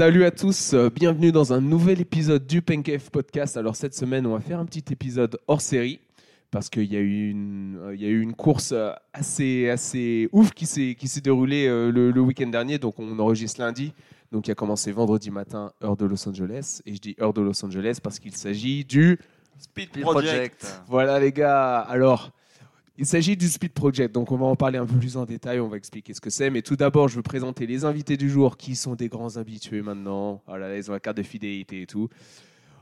Salut à tous, euh, bienvenue dans un nouvel épisode du Pencave Podcast. Alors cette semaine, on va faire un petit épisode hors série parce qu'il y, a eu une- euh, il y a eu une course euh, assez, assez ouf qui s'est qui s'est déroulée le, le week-end dernier. Donc on enregistre lundi, donc il a commencé vendredi matin, heure de Los Angeles. Et je dis heure de Los Angeles parce qu'il s'agit du... Speed Speed Project. Voilà les gars, alors... Il s'agit du Speed Project, donc on va en parler un peu plus en détail, on va expliquer ce que c'est. Mais tout d'abord, je veux présenter les invités du jour qui sont des grands habitués maintenant. Oh là là, ils ont la carte de fidélité et tout.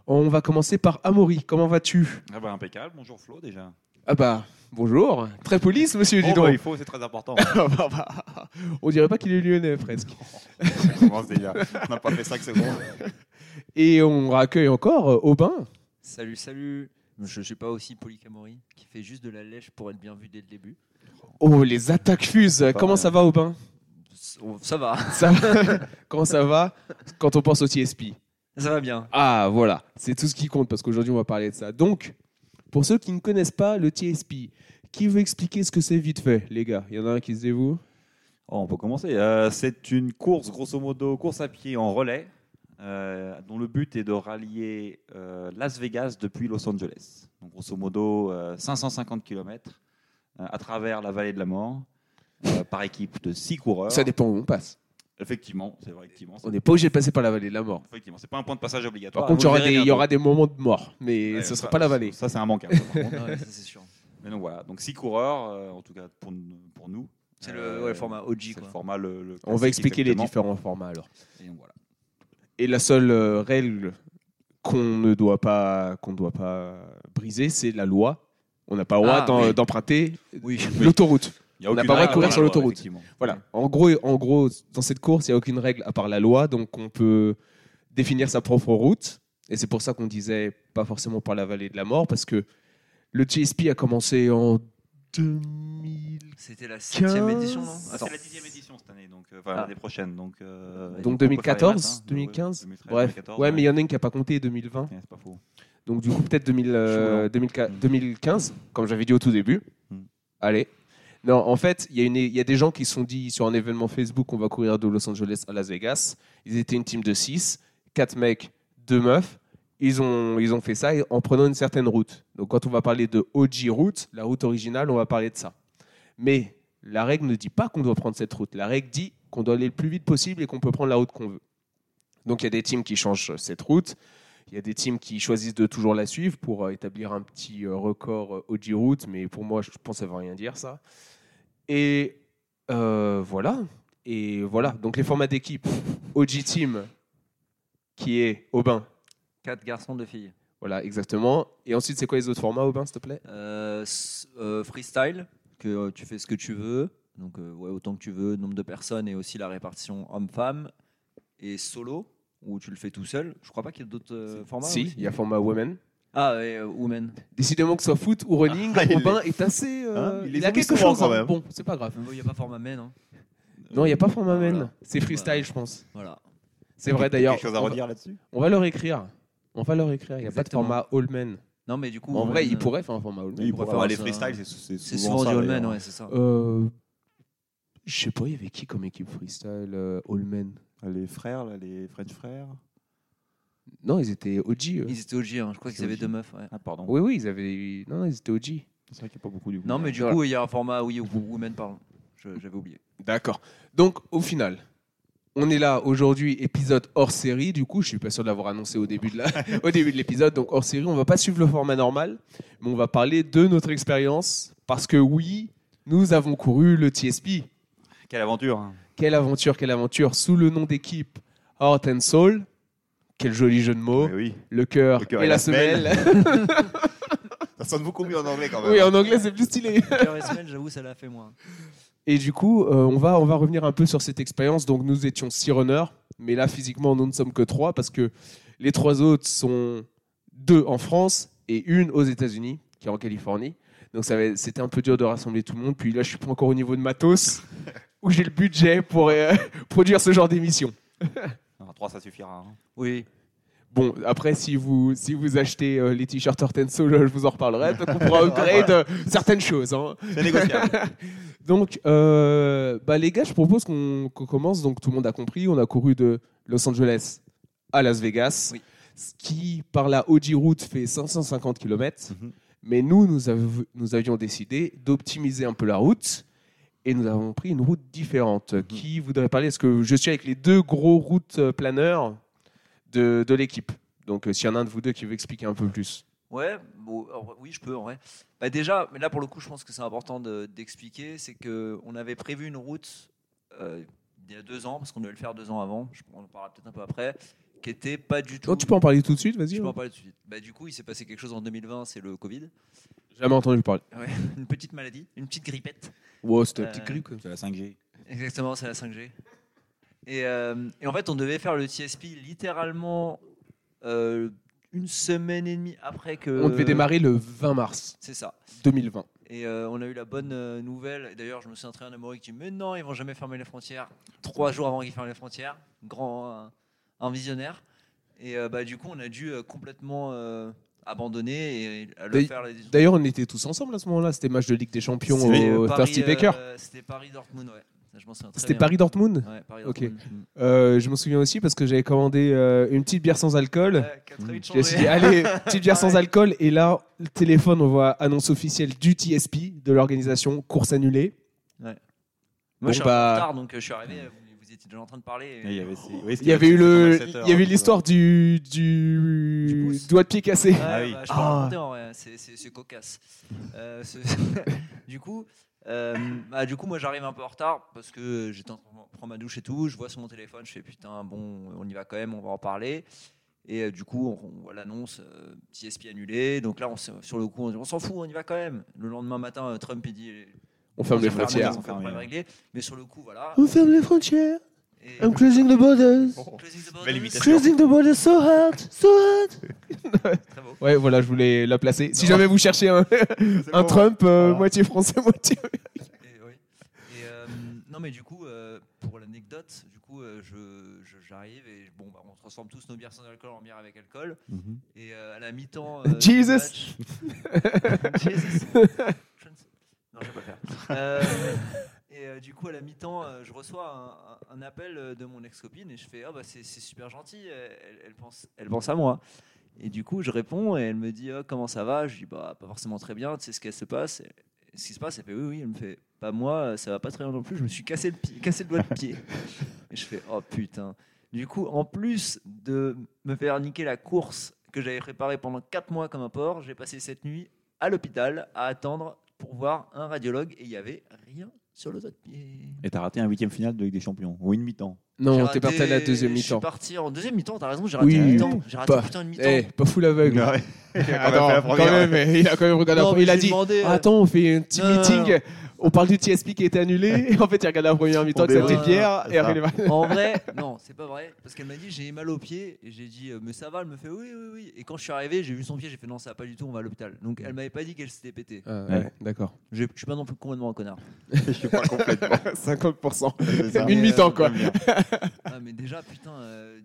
On va commencer par Amaury. Comment vas-tu? Ah bah impeccable, bonjour Flo déjà. Ah bah, bonjour. Très police, monsieur, dis Oh, bah, donc. il faut, c'est très important. Ah bah, bah, on dirait pas qu'il est lyonnais, presque. On commence déjà. On n'a pas fait 5 secondes. Et on raccueille encore euh, Aubin. Salut, salut. Je suis pas aussi polycamorie qui fait juste de la lèche pour être bien vu dès le début. Oh, les attaques fusent. Comment ça va, Aubin Ça va, ça... Comment ça va quand on pense au TSP ça va bien. Ah, voilà, c'est tout ce qui compte parce qu'aujourd'hui on va parler de ça. Donc, pour ceux qui ne connaissent pas le TSP, qui veut expliquer ce que c'est vite fait, les gars? Il y en a un qui se Oh, on peut commencer. Euh, c'est une course, grosso modo, course à pied en relais, euh, dont le but est de rallier euh, Las Vegas depuis Los Angeles. Donc, grosso modo, euh, 550 km à travers la vallée de la mort, euh, par équipe de 6 coureurs. Ça dépend où on passe. Effectivement, c'est vrai, effectivement. On n'est pas obligé de passer par la vallée de la mort. Effectivement, c'est pas un point de passage Par obligatoire. contre, il y aura des- il y bientôt. aura des moments de mort, mais Ouais, ce ne sera pas la vallée. Ça, c'est un par. Ouais, ça, c'est sûr. Mais donc voilà, donc six coureurs, euh, en tout cas pour, pour nous. C'est Euh, le, ouais, le format OG. Le format le, le On va expliquer les différents formats alors. Et donc voilà. Et la seule euh, règle qu'on ne doit pas, qu'on doit pas briser, c'est la loi. On n'a pas le droit Ah, d'en- oui. d'emprunter Oui. l'autoroute. Il y a On n'a aucune pas le droit de courir dans sur la loi, l'autoroute. effectivement. Voilà. En gros, en gros, dans cette course, il n'y a aucune règle à part la loi, donc on peut définir sa propre route. Et c'est pour ça qu'on disait pas forcément par la vallée de la mort, parce que le TSP a commencé en 2000. C'était la septième édition, non? Ah, c'est la dixième édition cette année, donc euh, enfin Ah. l'année prochaine. Donc, euh, Donc on peut faire les 2014, maths, hein. 2015 Ouais, 2013, Bref. 2014, Ouais, mais il y en a une qui n'a pas compté 2020. Ouais, c'est pas faux. Donc du coup, peut-être 2000, euh, Chaud, 2004 Mm. 2015, comme j'avais dit au tout début. Mm. Allez. Non, en fait, il y, y a des gens qui se sont dit sur un événement Facebook, on va courir de Los Angeles à Las Vegas. Ils étaient une team de 6, 4 mecs, 2 meufs. Ils ont, ils ont fait ça en prenant une certaine route. Donc quand on va parler de OG route, la route originale, on va parler de ça. Mais la règle ne dit pas qu'on doit prendre cette route. La règle dit qu'on doit aller le plus vite possible et qu'on peut prendre la route qu'on veut. Donc il y a des teams qui changent cette route. Il y a des teams qui choisissent de toujours la suivre pour euh, établir un petit euh, record euh, OG route, mais pour moi, je pense que ça ne veut rien dire ça. Et voilà. Et voilà. Donc les formats d'équipe, OG Team, qui est Aubin. Quatre garçons, deux filles. Voilà, exactement. Et ensuite, c'est quoi les autres formats, Aubin, s'il te plaît? Euh, euh, freestyle, que euh, tu fais ce que tu veux. Donc, euh, ouais, autant que tu veux, nombre de personnes et aussi la répartition homme-femme. Et solo, où tu le fais tout seul. Je crois pas qu'il y ait d'autres euh, formats. Si, il y a format Women. Ah, ouais, euh, women. Décidément que ce soit foot ou running, Ah, Aubin est assez. euh, Hein, il il, a quelque chose. quand hein. même. Bon, c'est pas grave. Il n'y a pas format men. Hein. Non, il n'y a pas format men. Voilà. C'est freestyle, Voilà. je pense. Voilà. C'est vrai d'ailleurs. Quelque chose à on va- redire là-dessus? On va leur écrire. On va leur écrire. Il n'y a Exactement. pas de format all men. Non, mais du coup. En vrai, il euh, pourrait faire un format all men. Oui, pourrait pour faire les ça. freestyles, c'est- c'est C'est souvent du all men, d'ailleurs. ouais, c'est ça. Euh, je sais pas, il y avait qui comme équipe freestyle euh, all men Les frères, là, les French frères? Non, ils étaient OG. eux. Ils étaient OG, hein. je crois qu'ils avaient OG. deux meufs. ouais. Ah, pardon. Oui, oui, ils avaient. Non, ils étaient OG. C'est vrai qu'il n'y a pas beaucoup du coup. Non, mais du Voilà. coup, il y a un format, oui, où women, pardon. Je- J'avais oublié. D'accord. Donc, au final, on est là aujourd'hui, épisode hors série. Du coup, je suis pas sûr de l'avoir annoncé au début de la- au début de l'épisode. Donc, hors série, on va pas suivre le format normal, mais on va parler de notre expérience. Parce que oui, nous avons couru le TSP. Quelle aventure hein. Quelle aventure, quelle aventure, sous le nom d'équipe Heart and Soul. Quel joli jeu de mots. Oui, oui. Le cœur Le cœur et, et la la semelle. Ça sonne beaucoup mieux en anglais quand même. oui, en anglais, c'est plus stylé. Cœur et semelle, j'avoue, ça l'a fait moins. Et du coup, euh, on, va, on va revenir un peu sur cette expérience. Donc, nous étions six runners, mais là, physiquement, nous ne sommes que trois parce que les trois autres sont deux en France et une aux États-Unis, qui est en Californie. Donc, c'était un peu dur de rassembler tout le monde. Puis là, je suis pas encore au niveau de matos où j'ai le budget pour euh, produire ce genre d'émission. 3, ça suffira. hein. Oui. Bon, après, si vous, si vous achetez euh, les t-shirts Hortenso, je vous en reparlerai. Donc, on pourra upgrade euh, certaines choses. hein. C'est négociable. Donc, euh, bah, les gars, je propose qu'on qu'on commence. Donc, tout le monde a compris. On a couru de Los Angeles à Las Vegas, Oui. ce qui, par la OG Route, fait 550 km. Mhm. Mais nous, nous, av- nous avions décidé d'optimiser un peu la route. Et nous avons pris une route différente. Mhm. Qui voudrait parler? Est-ce que je suis avec les deux gros routes euh, planeurs de, de l'équipe? Donc, euh, s'il y en a un de vous deux qui veut expliquer un peu plus. Ouais, bon, alors, oui, je peux en vrai. Bah, déjà, mais là pour le coup, je pense que c'est important de- d'expliquer, c'est que on avait prévu une route euh, il y a deux ans, parce qu'on devait le faire deux ans avant. Je, on en parlera peut-être un peu après, qui était pas du tout. Oh, tu peux en parler tout de suite, vas-y. Je peux en parler tout de suite. Bah, du coup, il s'est passé quelque chose en 2020, c'est le Covid, Jamais entendu parler. une petite maladie, une petite grippette. Wow, c'était une Euh, petite grippe. C'est la 5G. Exactement, c'est la 5G. Et, euh, et en fait, on devait faire le TSP littéralement euh, une semaine et demie après que. On devait démarrer le 20 mars C'est ça. 2020. Et euh, on a eu la bonne euh, nouvelle. D'ailleurs, je me suis entraîné un amoureux qui dit Mais non, ils vont jamais fermer les frontières. Trois jours avant qu'ils ferment les frontières. Grand, un visionnaire. Et euh, bah, du coup, on a dû complètement euh, abandonner et le faire. D'ailleurs, on était tous ensemble à ce moment-là. C'était match de Ligue des Champions au Paris, Thirsty Baker. C'était Paris-Dortmund, ouais. M'en C'était. Paris-Dortmund Ouais, Paris Ok. Dortmund. Euh, Je me souviens aussi parce que j'avais commandé euh, une petite bière sans alcool. Ouais, vite Je me suis dit, allez, petite bière sans Ouais. alcool. Et là, le téléphone, on voit annonce officielle du TSP, de l'organisation, course annulée. Moi, Bon, je suis bah- un peu en retard, donc euh, je suis arrivé. Vous, vous étiez déjà en train de parler. et- Il y avait, ces- oui, Il y avait eu le, il y avait avait l'histoire du, Du doigt de pied cassé. Ouais, Ah oui. bah, je Ah. vrai, c'est- c'est c'est cocasse. Euh, ce- du coup, euh, bah, du coup, moi j'arrive un peu en retard parce que j'étais en train de prendre ma douche et tout. Je vois sur mon téléphone, je fais putain, bon, on y va quand même, on va en parler. Et euh, du coup, on, on voit l'annonce euh, TSP annulé. Donc là, on, sur le coup, on dit on s'en fout, on y va quand même. Le lendemain matin, euh, Trump il dit On ferme les on ferme, frontières. on ferme. Mais sur le coup, voilà. On ferme les frontières. Et- I'm closing the borders. Closing the borders. Belle imitation. Closing the borders so hard, so hard. Très beau. Ouais, voilà, je voulais la placer. Si jamais vous cherchez un, un Trump, euh, moitié français, moitié. Et, oui. Et, euh, non mais du coup, euh, pour l'anecdote, du coup, euh, je- je- j'arrive et bon, bah, on transforme tous nos bières sans alcool en bière avec alcool. Mhm. Et euh, à la mi-temps, euh, du Jesus. match- Jesus. Non, je vais pas le faire. Euh, et euh, du coup, à la mi-temps, euh, je reçois un, appel euh, de mon ex-copine et je fais, ah bah c'est c'est super gentil, elle, elle pense, elle pense à moi. Et du coup, je réponds et elle me dit, Ah, comment ça va? Je dis, bah pas forcément très bien. Tu sais ce qu'elle se passe? Et- Ce qui se passe, elle oui, oui. Elle me fait, pas moi, ça va pas très bien non plus. Je me suis cassé le, pied, cassé le doigt de pied. Et je fais, oh putain. Du coup, en plus de me faire niquer la course que j'avais préparée pendant 4 mois comme un porc, j'ai passé cette nuit à l'hôpital à attendre pour voir un radiologue et il y avait rien sur le doigt de pied. Et t'as raté un huitième final de Ligue des Champions, ou une mi-temps. Non, t'es parti à la deuxième Je suis mi-temps. parti en deuxième mi-temps, t'as raison, j'ai raté Oui, mi-temps. J'ai raté Pas- putain une mi-temps. Eh, pas fou l'aveugle. Ouais. Attends, quand même, il a quand même regardé Non, la Il a dit demandé, euh, Attends, on fait un petit non, non, meeting. On parle du TSP qui a été annulé. Et en fait, il a regardé la première mi-temps ça débrief. était bière. Et après, il En vrai, non, c'est pas vrai. Parce qu'elle m'a dit j'ai mal au pied. Et j'ai dit euh, mais ça va. Elle me fait oui, oui, oui. Et quand je suis arrivé, j'ai vu son pied. J'ai fait non, ça va pas du tout. On va à l'hôpital. Donc elle m'avait pas dit qu'elle s'était pété. Ah, Ouais. ouais, D'accord. Je je suis pas non plus complètement un connard. Je suis pas complètement. 50%. C'est ça. Une mi-temps, euh, quoi. Ah, mais déjà, putain, euh,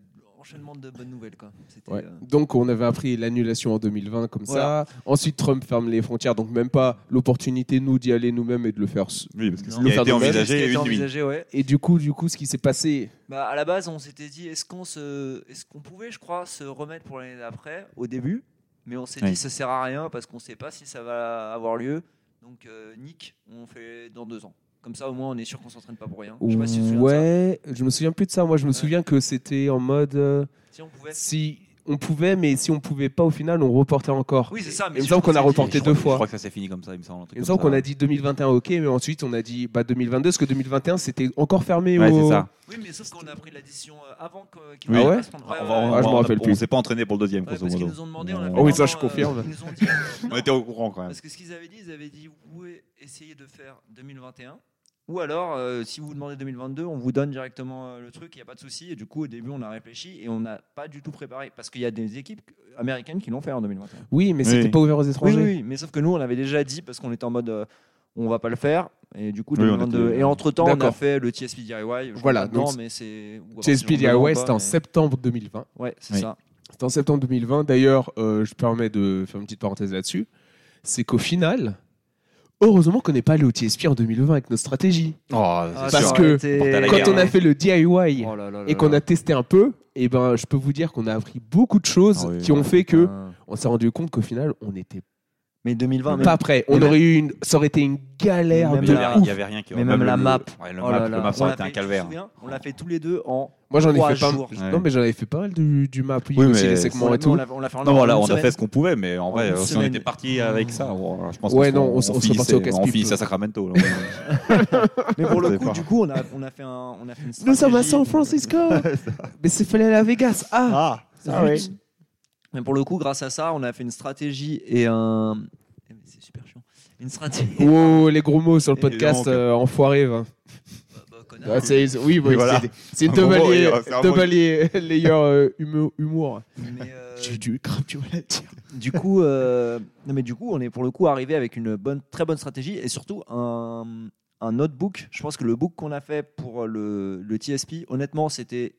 enchaînement de bonnes nouvelles quoi. C'était. Ouais. euh, Donc, on avait appris l'annulation en 2020 comme Voilà. ça. Ensuite, Trump ferme les frontières. Donc, même pas l'opportunité, nous, d'y aller nous-mêmes et de le faire. Oui, parce que Non. ce qui a été envisagé été une nuit. envisagé, ouais. Et du coup, du coup, ce qui s'est passé. Bah, à la base, on s'était dit est-ce qu'on se, est-ce qu'on pouvait, je crois, se remettre pour l'année d'après au début, mais on s'est Oui. dit ça sert à rien parce qu'on sait pas si ça va avoir lieu. Donc euh, Nick, on fait dans deux ans. Comme ça, au moins, on est sûr qu'on s'entraîne pas pour rien. Je sais pas si tu te souviens de ça. Ouais, je me souviens plus de ça. Moi, je me souviens que c'était en mode. euh, Si on pouvait. si on pouvait, mais si on pouvait pas, au final, on reportait encore. Oui, c'est ça. Mais Il me semble on qu'on a dit- reporté Je deux fois. Je crois que ça s'est fini comme ça, il me semble. un truc Il me comme semble qu'on a dit 2021, ok, mais ensuite on a dit bah, 2022, parce que 2021 c'était encore fermé. Ouais, au... c'est ça. Oui, mais sauf qu'on a pris la décision euh, avant qu'ils Oui. Ah ouais pas se prendre- On ouais, ouais, ouais. Ah, je m'en rappelle On s'est pas entraîné pour le deuxième, Ouais, grosso parce qu'ils modo. nous ont demandé. On, a On- fait Oh oui, ça, je confirme. euh, ils nous ont dit, On était au courant quand même. Parce que ce qu'ils avaient dit, ils avaient dit vous pouvez essayer de faire 2021. Ou alors, euh, si vous vous demandez 2022, on vous donne directement euh, le truc, il n'y a pas de souci. Et du coup, au début, on a réfléchi et on n'a pas du tout préparé. Parce qu'il y a des équipes américaines qui l'ont fait en 2021. Oui, mais Oui. c'était pas ouvert aux Oui, étrangers. oui, oui, mais sauf que nous, on avait déjà dit parce qu'on était en mode euh, on va pas le faire. Et du coup, Oui, on 2022. était- et entre temps, on a D'accord. fait le TSP DIY. je Voilà, crois, donc non, mais c'est. ou TSP DIY, c'était en septembre 2020. Ouais, c'est Oui. ça. C'était en septembre 2020. D'ailleurs, euh, je permets de faire une petite parenthèse là-dessus. C'est qu'au final, heureusement qu'on n'est pas allé au TSP en 2020 avec nos stratégies. Oh, Ah, Parce sûr. que été- Quand on a hein. fait le DIY Oh là là là et qu'on a testé un peu, et ben, je peux vous dire qu'on a appris beaucoup de choses Ah oui, qui ont ouais. fait que Ah. on s'est rendu compte qu'au final, on n'était Mais 2020, même, pas prêt. On mais aurait eu une, ça aurait été une galère il y la- avait- ouf. il y avait rien qui mais même la le- map. ouais, le Oh map, là le map, ça aurait été un calvaire. souviens? On l'a fait tous les deux en Moi, j'en ai trois fait pas. jours. Ouais. Non, mais j'en avais fait pas mal du, du map. Oui, mais les segments et tout. on fait en Non, voilà, on a fait ce qu'on pouvait, mais en vrai, si on était parti avec ça, je pense Ouais, qu'on non, on serait parti au. On finissait à Sacramento. Mais pour le coup, du coup, on a, on a fait un, on a fait une Nous sommes à. San Francisco. mais c'est fallait aller à Vegas. Ah, Ah, Ah. Mais pour le coup, grâce à ça, on a fait une stratégie et un. Eh, C'est super chiant. Une stratégie. Oh, les gros mots sur le podcast, euh, enfoiré. va. Bah, bah. Ah, c'est- oui, oui, Et voilà. c'est- double layer, et, double layer- euh, humo- humour. Mais, euh, J'ai du grave du mal à le dire. du coup, euh, non mais du coup, on est pour le coup arrivé avec une bonne, très bonne stratégie et surtout un, un notebook. Je pense que le book qu'on a fait pour le, le TSP, honnêtement, c'était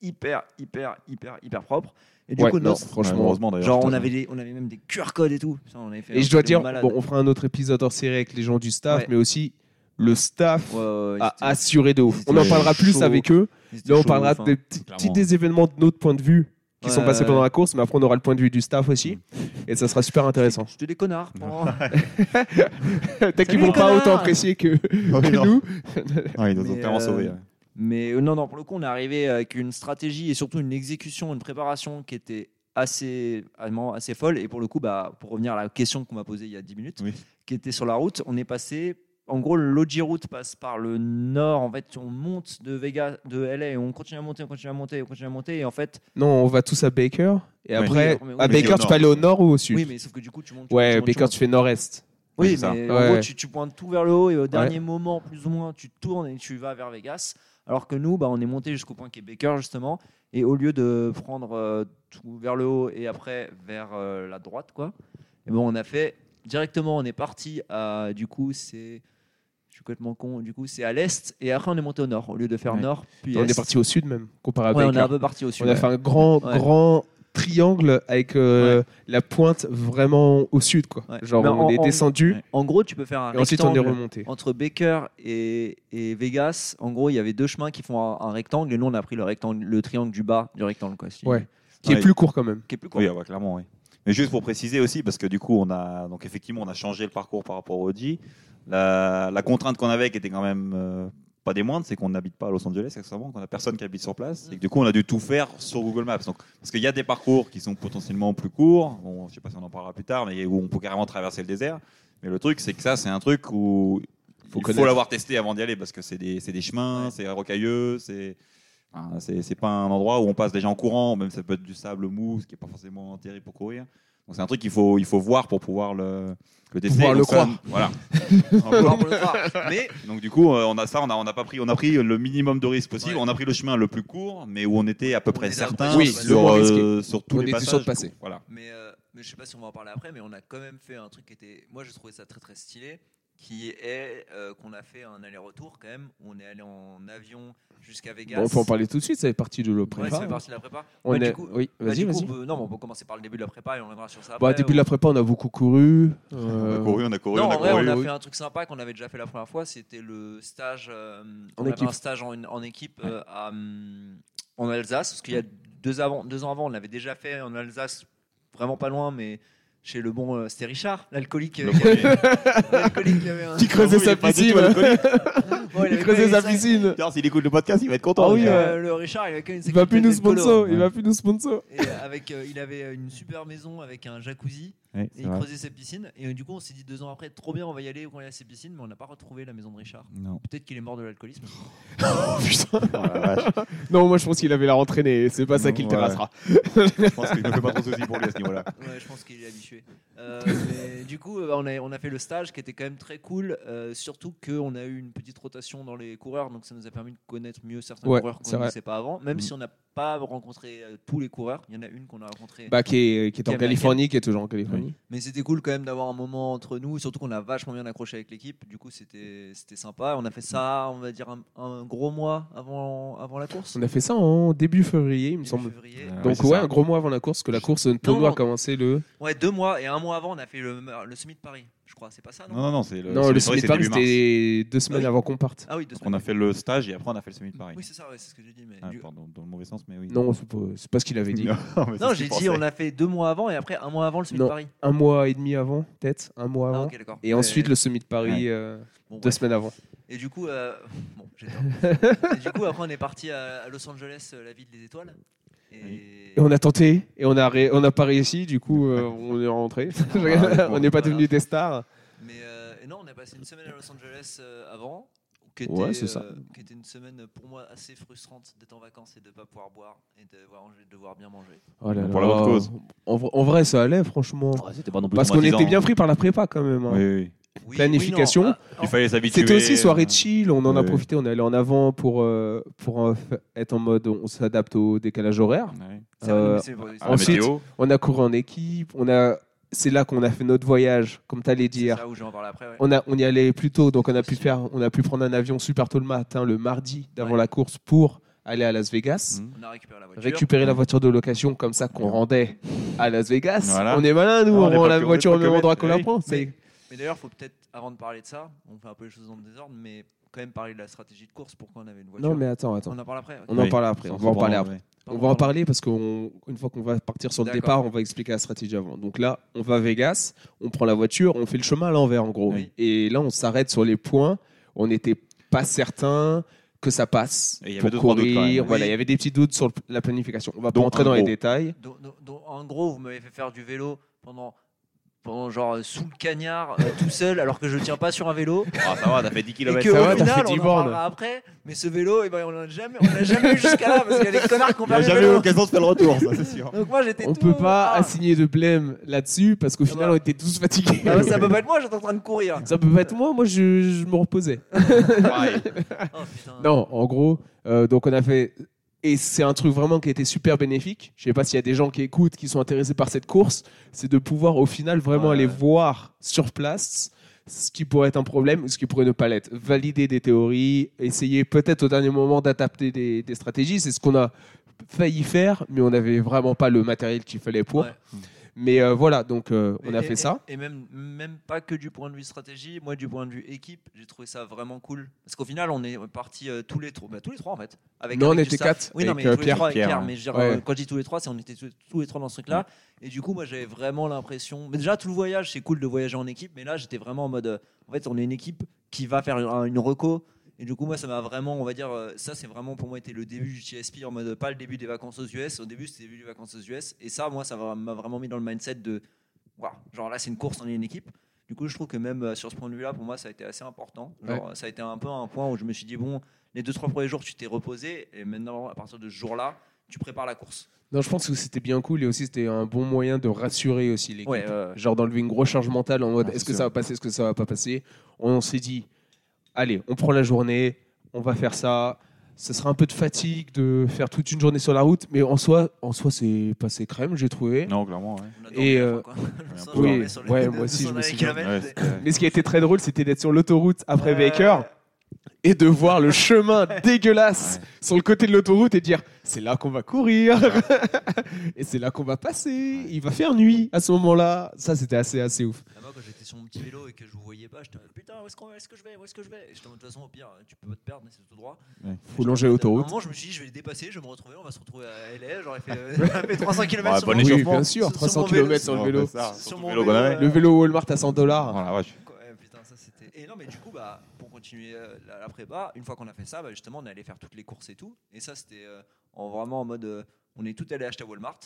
hyper, hyper, hyper, hyper propre. Et du Ouais, coup, non, franchement. heureusement d'ailleurs. genre, on avait, on avait même des QR codes et tout. Putain, on avait fait Et je dois dire, bon, on fera un autre épisode hors série avec les gens du staff, Ouais. mais aussi le staff Ouais, ouais, ouais, a assuré de ouf. On en parlera plus avec eux. Là, on parlera enfin. des petits, Clairement. petits des événements de notre point de vue qui Ouais, sont passés pendant la course, mais après, on aura le point de vue du staff aussi. Et ça sera super intéressant. C'était des connards. T'as qu'ils vont pas autant apprécier que, que non. nous. Ah, ils nous ont clairement euh, sauvés. Mais euh, non, non, pour le coup, on est arrivé avec une stratégie et surtout une exécution, une préparation qui était assez, assez folle. Et pour le coup, bah, pour revenir à la question qu'on m'a posée il y a 10 minutes, Oui. qui était sur la route, on est passé. En gros, l'Oji route passe par le nord. En fait, on monte de Vegas, de LA, et on continue à monter, on continue à monter, on continue à monter. Et en fait, Non, on va tous à Baker. Et après, Oui, à Baker, tu peux aller au nord ou au sud? Oui, mais sauf que du coup, tu montes. tu Ouais, montes, tu Baker, montes. tu fais nord-est. Oui, ça. mais Ouais. en gros, tu, tu pointes tout vers le haut et au dernier Ouais. moment, plus ou moins, tu tournes et tu vas vers Vegas. Alors que nous, bah, on est monté jusqu'au point qui est Baker, justement. Et au lieu de prendre euh, tout vers le haut et après vers euh, la droite, quoi, et bon, on a fait directement, on est parti à, du coup, c'est. Je suis complètement con, du coup, c'est à l'est et après on est monté au nord. Au lieu de faire Ouais. nord, puis On est. est parti au sud même, comparé à Ouais, on est un peu parti au sud. On a ouais. fait un grand, grand triangle avec euh, la pointe vraiment au sud. Quoi. Ouais. Genre, on en- est en- descendu. En gros, tu peux faire un et ensuite on est rectangle remonté. entre Baker et, et Vegas, en gros, il y avait deux chemins qui font un, un rectangle et nous on a pris le rectangle, le triangle du bas du rectangle, quoi. si- Ouais. Qui est Ouais. plus court quand même. Qui est plus court. Oui, ah bah, clairement, oui. Mais juste pour préciser aussi, parce que du coup, on a donc effectivement, on a changé le parcours par rapport au. La, la contrainte qu'on avait, qui était quand même euh, pas des moindres, c'est qu'on n'habite pas à Los Angeles, accessoirement, qu'on a personne qui habite sur place, et que du coup, on a dû tout faire sur Google Maps. Donc, parce qu'il y a des parcours qui sont potentiellement plus courts. Bon, je sais pas si on en parlera plus tard, mais où on peut carrément traverser le désert. Mais le truc, c'est que ça, c'est un truc où Faut il faut l'avoir testé avant d'y aller, parce que c'est des, c'est des chemins, Ouais. c'est rocailleux, c'est Enfin, c'est c'est pas un endroit où on passe déjà en courant, même ça peut être du sable mou, ce qui est pas forcément terrible pour courir. Donc c'est un truc qu'il faut, il faut voir pour pouvoir le, le tester. Pouvoir le ça, croire. Voilà. On va voir pour le croire. Mais Donc du coup, euh, on a ça, on a, on a pas pris, on a pris le minimum de risque possible. Ouais. On a pris le chemin le plus court, mais où on était à peu près certain Oui, sur, euh, sur tous On les passages. passer. Voilà. Mais, euh, mais je sais pas si on va en parler après, mais on a quand même fait un truc qui était. Moi, j'ai trouvé ça très très stylé, qui est euh, qu'on a fait un aller-retour quand même. On est allé en avion jusqu'à Vegas. Bon, on peut en parler tout de suite, ça fait partie de Ouais, prépa. ça fait partie de la prépa. On Bah, du est- coup- Oui, Bah, vas-y, coup, vas-y. on peut- non, on peut commencer par le début de la prépa et on reviendra sur ça. Bah, après, début de la prépa, on a beaucoup couru. On euh, a couru, on a couru, Non, on a en vrai, couru. on a oui. fait un truc sympa qu'on avait déjà fait la première fois. C'était le stage. euh, En on avait équipe. un stage en, en équipe euh, à, hum, en Alsace. Parce qu'il y a deux, avant, deux ans avant, on l'avait déjà fait en Alsace, vraiment pas loin, mais chez le bon. euh, C'était Richard, l'alcoolique. euh, l'alcoolique avait un- Qui creusait sa piscine. il creusait sa piscine. S'il écoute le podcast, il va être content. Ah oui, Richard. Euh, le Richard, il avait quand même une Il va plus nous sponsor. Il va plus nous sponsor. Et avec, euh, il avait une super maison avec un jacuzzi Oui, et c'est il vrai. creusait ses piscines. Et euh, du coup, on s'est dit deux ans après, trop bien, on va y aller quand il y a ses piscines, mais on n'a pas retrouvé la maison de Richard. Non. Peut-être qu'il est mort de l'alcoolisme. Putain. Oh. Non, moi je pense qu'il avait la rentraînée. C'est pas ça qui le Ouais. terrassera. Je pense qu'il ne fait pas trop de soucis pour lui à ce niveau-là. Ouais, je pense qu'il est habitué. Euh, mais du coup, euh, on a, on a fait le stage qui était quand même très cool. euh, surtout qu'on a eu une petite rotation dans les coureurs, donc ça nous a permis de connaître mieux certains Ouais, coureurs qu'on ne connaissait pas avant. Même Mm. si on n'a pas rencontré euh, tous les coureurs, il y en a une qu'on a rencontrée. Bah, qui est, qui est en Californie, qui est toujours en Californie. Mais c'était cool quand même d'avoir un moment entre nous, surtout qu'on a vachement bien accroché avec l'équipe. Du coup, c'était sympa. On a fait ça, on va dire, un, un gros mois avant, avant la course. On a fait ça en début février, il me Début semble. février. Donc ouais, ça. un gros mois avant la course, que la course pour Non, nous a commencé le. Ouais, deux mois et un mois avant, on a fait le, le Summit de Paris, je crois. C'est pas ça, non, Non, non, non, c'est le, non, le Paris, Summit c'était deux semaines oui. avant qu'on parte. Ah oui, deux On semaines. a fait le stage et après on a fait le semi de Paris. Oui, c'est ça, ouais, c'est ce que j'ai dit. Mais Ah, du- pardon, dans le mauvais sens, mais oui. Non, c'est pas, c'est pas ce qu'il avait dit. Non, j'ai dit, on a fait deux mois avant et après un mois avant le Summit Non. de Paris. Un mois et demi avant, peut-être, un mois Ah, avant. ok, d'accord. Et ensuite le Summit de Paris Ouais. euh, Bon, deux semaines avant. Et du coup, euh, bon, j'ai tort. et du coup, après, on est parti à, à Los Angeles, euh, la ville des étoiles. Et, Et on a tenté et on a ré- on n'a pas réussi. Du coup, euh, on est rentré. Ah, on n'est pas voilà. devenus des stars. Mais euh, non, on a passé une semaine à Los Angeles euh, avant, qui était, Ouais, c'est ça. euh, qui était une semaine pour moi assez frustrante d'être en vacances et de ne pas pouvoir boire et de devoir, de devoir bien manger. Oh là Pour là. la bonne cause. En, vrai- en vrai, ça allait, franchement. C'était pas non plus Parce qu'on était bien pris par la prépa quand même. hein. Oui, oui. Oui, Planification. oui, non, ah, Il fallait s'habituer. C'était aussi soirée de chill, on en a profité, on est allé en avant pour, euh, pour être en mode on s'adapte au décalage horaire. ouais. c'est vrai, Euh, Ensuite. On a couru en équipe, on a c'est là qu'on a fait notre voyage, comme tu allais dire. ça où je vais en parler après. ouais. On, a, on y allait plus tôt, donc on a pu faire, on a pu prendre un avion super tôt le matin, le mardi d'avant Ouais. la course pour aller à Las Vegas, Mhm. On a récupéré la voiture. récupérer la voiture de location comme ça qu'on Ouais. rendait à Las Vegas. Voilà. On est malin nous, On on rend la voiture au même endroit qu'on la prend. Mais d'ailleurs, faut peut-être, avant de parler de ça, on fait un peu les choses dans le désordre, mais quand même parler de la stratégie de course, pourquoi on avait une voiture. Non mais attends, attends. On en parle après. On en parle après, on va en parler après. ouais. On va en parler parce qu'une fois qu'on va partir sur le départ, on va expliquer la stratégie avant. Donc là, on va à Vegas, on prend la voiture, on fait le chemin à l'envers en gros. Oui. Et là, on s'arrête sur les points. où On n'était pas certain que ça passe Et il y avait pour courir. Voilà, Oui. il y avait des petits doutes sur la planification. On va pas Dont rentrer un dans les détails. Donc, donc- donc, en gros, vous m'avez fait faire du vélo pendant, pendant genre euh, sous le cagnard, euh, tout seul, alors que je tiens pas sur un vélo. Ah, ça va, t'as fait 10 Et km. que ça au va, final, fait on 10 en parlera après. Mais ce vélo, eh ben, on l'a jamais, on l'a jamais eu jusqu'à là parce qu'il y a des connards qui ont le jamais eu l'occasion de faire le retour, ça c'est sûr. Donc moi j'étais On tout- peut pas ah. assigner de blême là-dessus parce qu'au Ah final, bah. on était tous fatigués. Ah bah, ça peut pas être moi, j'étais en train de courir. Ça peut pas être moi. Moi, je, je me reposais. Oh. Non, en gros, euh, donc on a fait. Et c'est un truc vraiment qui a été super bénéfique. Je sais pas s'il y a des gens qui écoutent, qui sont intéressés par cette course. C'est de pouvoir au final vraiment Ouais. aller voir sur place ce qui pourrait être un problème ou ce qui pourrait ne pas l'être. Valider des théories, essayer peut-être au dernier moment d'adapter des, des stratégies. C'est ce qu'on a failli faire, mais on n'avait vraiment pas le matériel qu'il fallait pour. Ouais. Mais euh, voilà, donc euh, on a et- fait ça. Et même, même pas que du point de vue stratégie, moi du point de vue équipe, j'ai trouvé ça vraiment cool. Parce qu'au final, on est partis euh, tous les trois, bah, tous les trois en fait. Avec, Non, on avec du était staff. quatre, Oui, non, avec, mais euh, tous les Pierre. trois Pierre, Pierre. Mais je veux dire, Ouais. quand je dis tous les trois, c'est on était tous, tous les trois dans ce truc-là. Et du coup, moi j'avais vraiment l'impression. Mais déjà, tout le voyage, c'est cool de voyager en équipe. Mais là, j'étais vraiment en mode. euh, en fait, on est une équipe qui va faire une, une reco. Et du coup, moi, ça m'a vraiment, on va dire, euh, ça, c'est vraiment pour moi été le début du TSP en mode euh, pas le début des vacances aux US. Au début, c'était le début des vacances aux US. Et ça, moi, ça m'a vraiment mis dans le mindset de, waouh, genre là, c'est une course, on est une équipe. Du coup, je trouve que même euh, sur ce point de vue-là, pour moi, ça a été assez important. Genre, Ça a été un peu un point où je me suis dit, bon, les deux, trois premiers jours, tu t'es reposé. Et maintenant, à partir de ce jour-là, tu prépares la course. Non, je pense que c'était bien cool et aussi c'était un bon moyen de rassurer aussi l'équipe. Ouais, ouais. Genre d'enlever une grosse charge mentale en mode Ah, est-ce que sûr. ça va passer, est-ce que ça va pas passer? On s'est dit allez, on prend la journée, on va faire ça. Ce sera un peu de fatigue de faire toute une journée sur la route, mais en soi, en soi c'est passé crème, j'ai trouvé. Non, clairement, ouais. Et, euh, fois, oui, ouais, moi aussi, je me 200 souviens. kilomètres. Ouais, Mais ce qui a été très drôle, c'était d'être sur l'autoroute après Ouais. Baker et de voir le chemin dégueulasse Ouais. sur le côté de l'autoroute et dire c'est là qu'on va courir et c'est là qu'on va passer. Il va faire nuit à ce moment-là. Ça, c'était assez, assez ouf. Ah, moi, quand j'étais sur mon petit vélo et que je vous voyais pas, j'étais putain, où est-ce, qu'on est-ce que je vais Où est-ce que je vais? Et j'étais de toute façon, au pire, tu peux pas te perdre, mais c'est tout droit. Faut longer À un l'autoroute. moment, je me suis dit, je vais les dépasser, je vais me retrouver, on va se retrouver à LA. J'aurais fait, euh, fait 300 km Ouais, sur bon mon Oui, bien sûr, Sur- 300 sur mon vélo, km sur le vélo. Sur mon vélo euh, Le vélo Walmart à 100 dollars. Oh la vache. Ouais, ça c'était. Et non, mais du coup, bah, pour continuer euh, la, la prépa, une fois qu'on a fait ça, bah, justement, on est allé faire toutes les courses et tout. Et ça, c'était euh, en, vraiment en mode. euh, on est tout allé acheter à Walmart.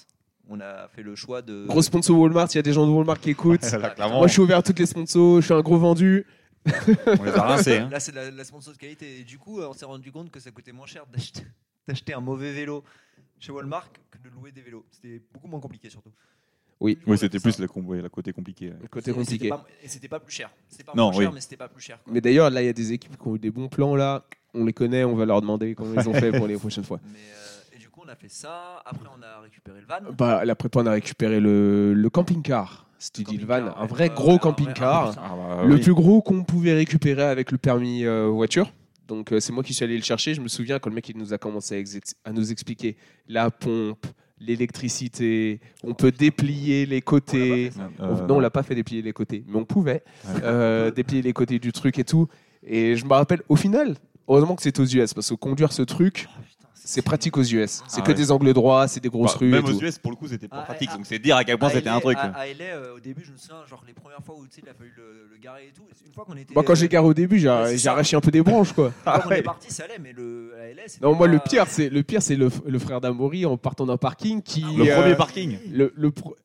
On a fait le choix de. Gros sponsor Walmart, il y a des gens de Walmart qui écoutent. Là, clairement, Moi, je suis ouvert à toutes les sponsors, je suis un gros vendu. on les a rincés. hein. Là, c'est de la, la sponsor de qualité. Et du coup, euh, on s'est rendu compte que ça coûtait moins cher d'acheter, d'acheter un mauvais vélo chez Walmart que de louer des vélos. C'était beaucoup moins compliqué, surtout. Oui. C'était plus le, com- ouais, le côté compliqué. ouais. Le côté Et c'était compliqué. pas- Et c'était pas plus cher. C'était pas Non, moins cher, oui. mais c'était pas plus cher. quoi. Mais d'ailleurs, là, il y a des équipes qui ont eu des bons plans là. On les connaît, on va leur demander comment ils ont fait pour les prochaines fois. Mais, euh, et du coup, on a fait ça. Après, on a récupéré le van. Bah, la prépa, on a récupéré le, le camping-car. C'était le van, un vrai gros camping-car. ouais, Ah, bah, le oui. plus gros qu'on pouvait récupérer avec le permis euh, voiture. Donc euh, c'est moi qui suis allé le chercher. Je me souviens quand le mec il nous a commencé à nous expliquer la pompe, l'électricité, on peut déplier les côtés. Euh, On- non, on l'a pas fait déplier les côtés, mais on pouvait euh, déplier les côtés du truc et tout. Et je me rappelle, au final, heureusement que c'est aux US, parce que conduire ce truc, c'est pratique aux US. C'est Ah que ouais. des angles droits, c'est des grosses Bah, rues. même et aux tout. US, pour le coup, c'était pas Ah, pratique. ah, donc c'est dire à quel point c'était un truc. À, à LA, euh, au début, je me souviens, genre les premières fois où il a fallu le, le garer et tout. Une fois qu'on était. Moi, quand j'ai euh, garé au début, j'ai Ouais, arraché un peu des branches, quoi. fois qu'on ouais. est parti, ça allait, mais le, à LA, Non, moi, le pas- pire, c'est le pire, c'est le, le frère d'Amaury en partant d'un parking qui. Le euh, premier parking. Le, le pro-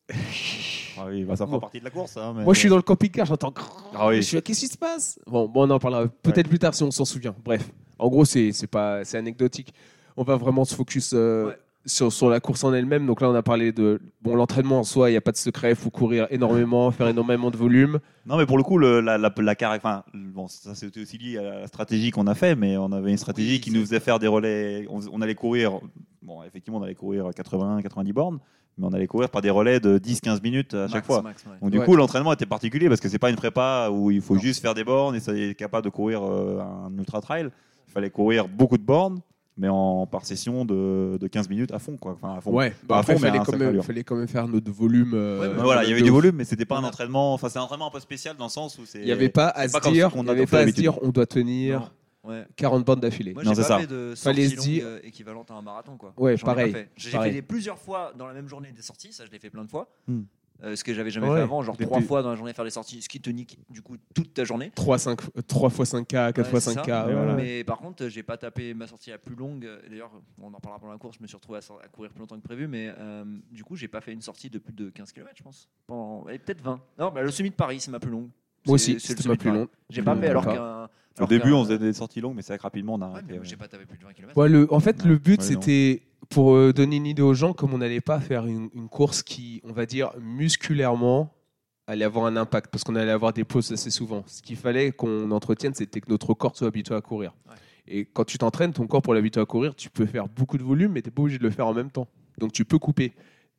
Ah oui, bah, ça fait Bon. partie de la course. hein, mais- Moi, je suis dans le camping-car, j'entends. Ah oui. Je suis là, qu'est-ce qui se passe? Bon, bon, on en parlera peut-être plus tard si on s'en souvient. Bref, en gros, c'est c'est pas, c'est anecdotique. On va vraiment se focus euh, Ouais. sur, sur la course en elle-même. Donc là, on a parlé de bon l'entraînement en soi. Il n'y a pas de secret. Il faut courir énormément, faire énormément de volume. Non, mais pour le coup, le- la, la, enfin, bon, ça c'était aussi lié à la stratégie qu'on a fait, mais on avait une stratégie Oui, qui nous faisait faire des relais. On, on allait courir, bon, effectivement, on allait courir 80, 90 bornes, mais on allait courir par des relais de 10-15 minutes à chaque fois. max, ouais. Donc du Ouais. coup, l'entraînement était particulier parce que c'est pas une prépa où il faut Non. juste faire des bornes et ça est capable de courir euh, un ultra trail. Il fallait courir beaucoup de bornes, mais en par session de, de 15 minutes à fond, quoi. Enfin, à fond. Ouais. Pas à après, fond, il mais fallait quand même, allure. fallait quand même faire notre volume. euh, Ouais, voilà, il y avait du volume, mais c'était pas un entraînement. Enfin, c'est un entraînement un peu spécial dans le sens où c'est. Il n'y avait pas à se dire, a avait pas à se dire, on doit tenir Ouais. 40 bandes d'affilée. Moi, Non, j'ai c'est pas ça. fait de Fallait sortie se dire- longue, euh, équivalente à un marathon, quoi. Ouais, pareil. J'ai fait plusieurs fois dans la même journée des sorties, ça je l'ai fait plein de fois. Hmm. Euh, ce que j'avais jamais Ouais. fait avant, genre Des trois fois dans la journée faire les sorties, ce qui te nique du coup toute ta journée. 3, 5, 3 x 5K, 4 Ouais, c'est 5K. ça. voilà. Mais par contre, j'ai pas tapé ma sortie la plus longue. D'ailleurs, on en parlera pendant la course. Je me suis retrouvé à, courir plus longtemps que prévu, mais euh, du coup, j'ai pas fait une sortie de plus de 15 km, je pense. Pendant... Peut-être 20. Non, bah, le semi de Paris, c'est ma plus longue. Moi aussi, c'est ma plus longue. J'ai pas fait alors qu'un. Au alors début, on faisait des sorties longues, mais c'est vrai que rapidement, on a Ouais, arrêté. mais ouais. j'ai pas tapé plus de 20 km. Ouais, le, en fait, Non. le but, Ouais, non. c'était pour euh, donner une idée aux gens, comme on n'allait pas faire une, une course qui, on va dire, musculairement, allait avoir un impact, parce qu'on allait avoir des pauses assez souvent. Ce qu'il fallait qu'on entretienne, c'était que notre corps soit habitué à courir. Ouais. Et quand tu t'entraînes, ton corps, pour l'habituer à courir, tu peux faire beaucoup de volume, mais tu n'es pas obligé de le faire en même temps. Donc tu peux couper.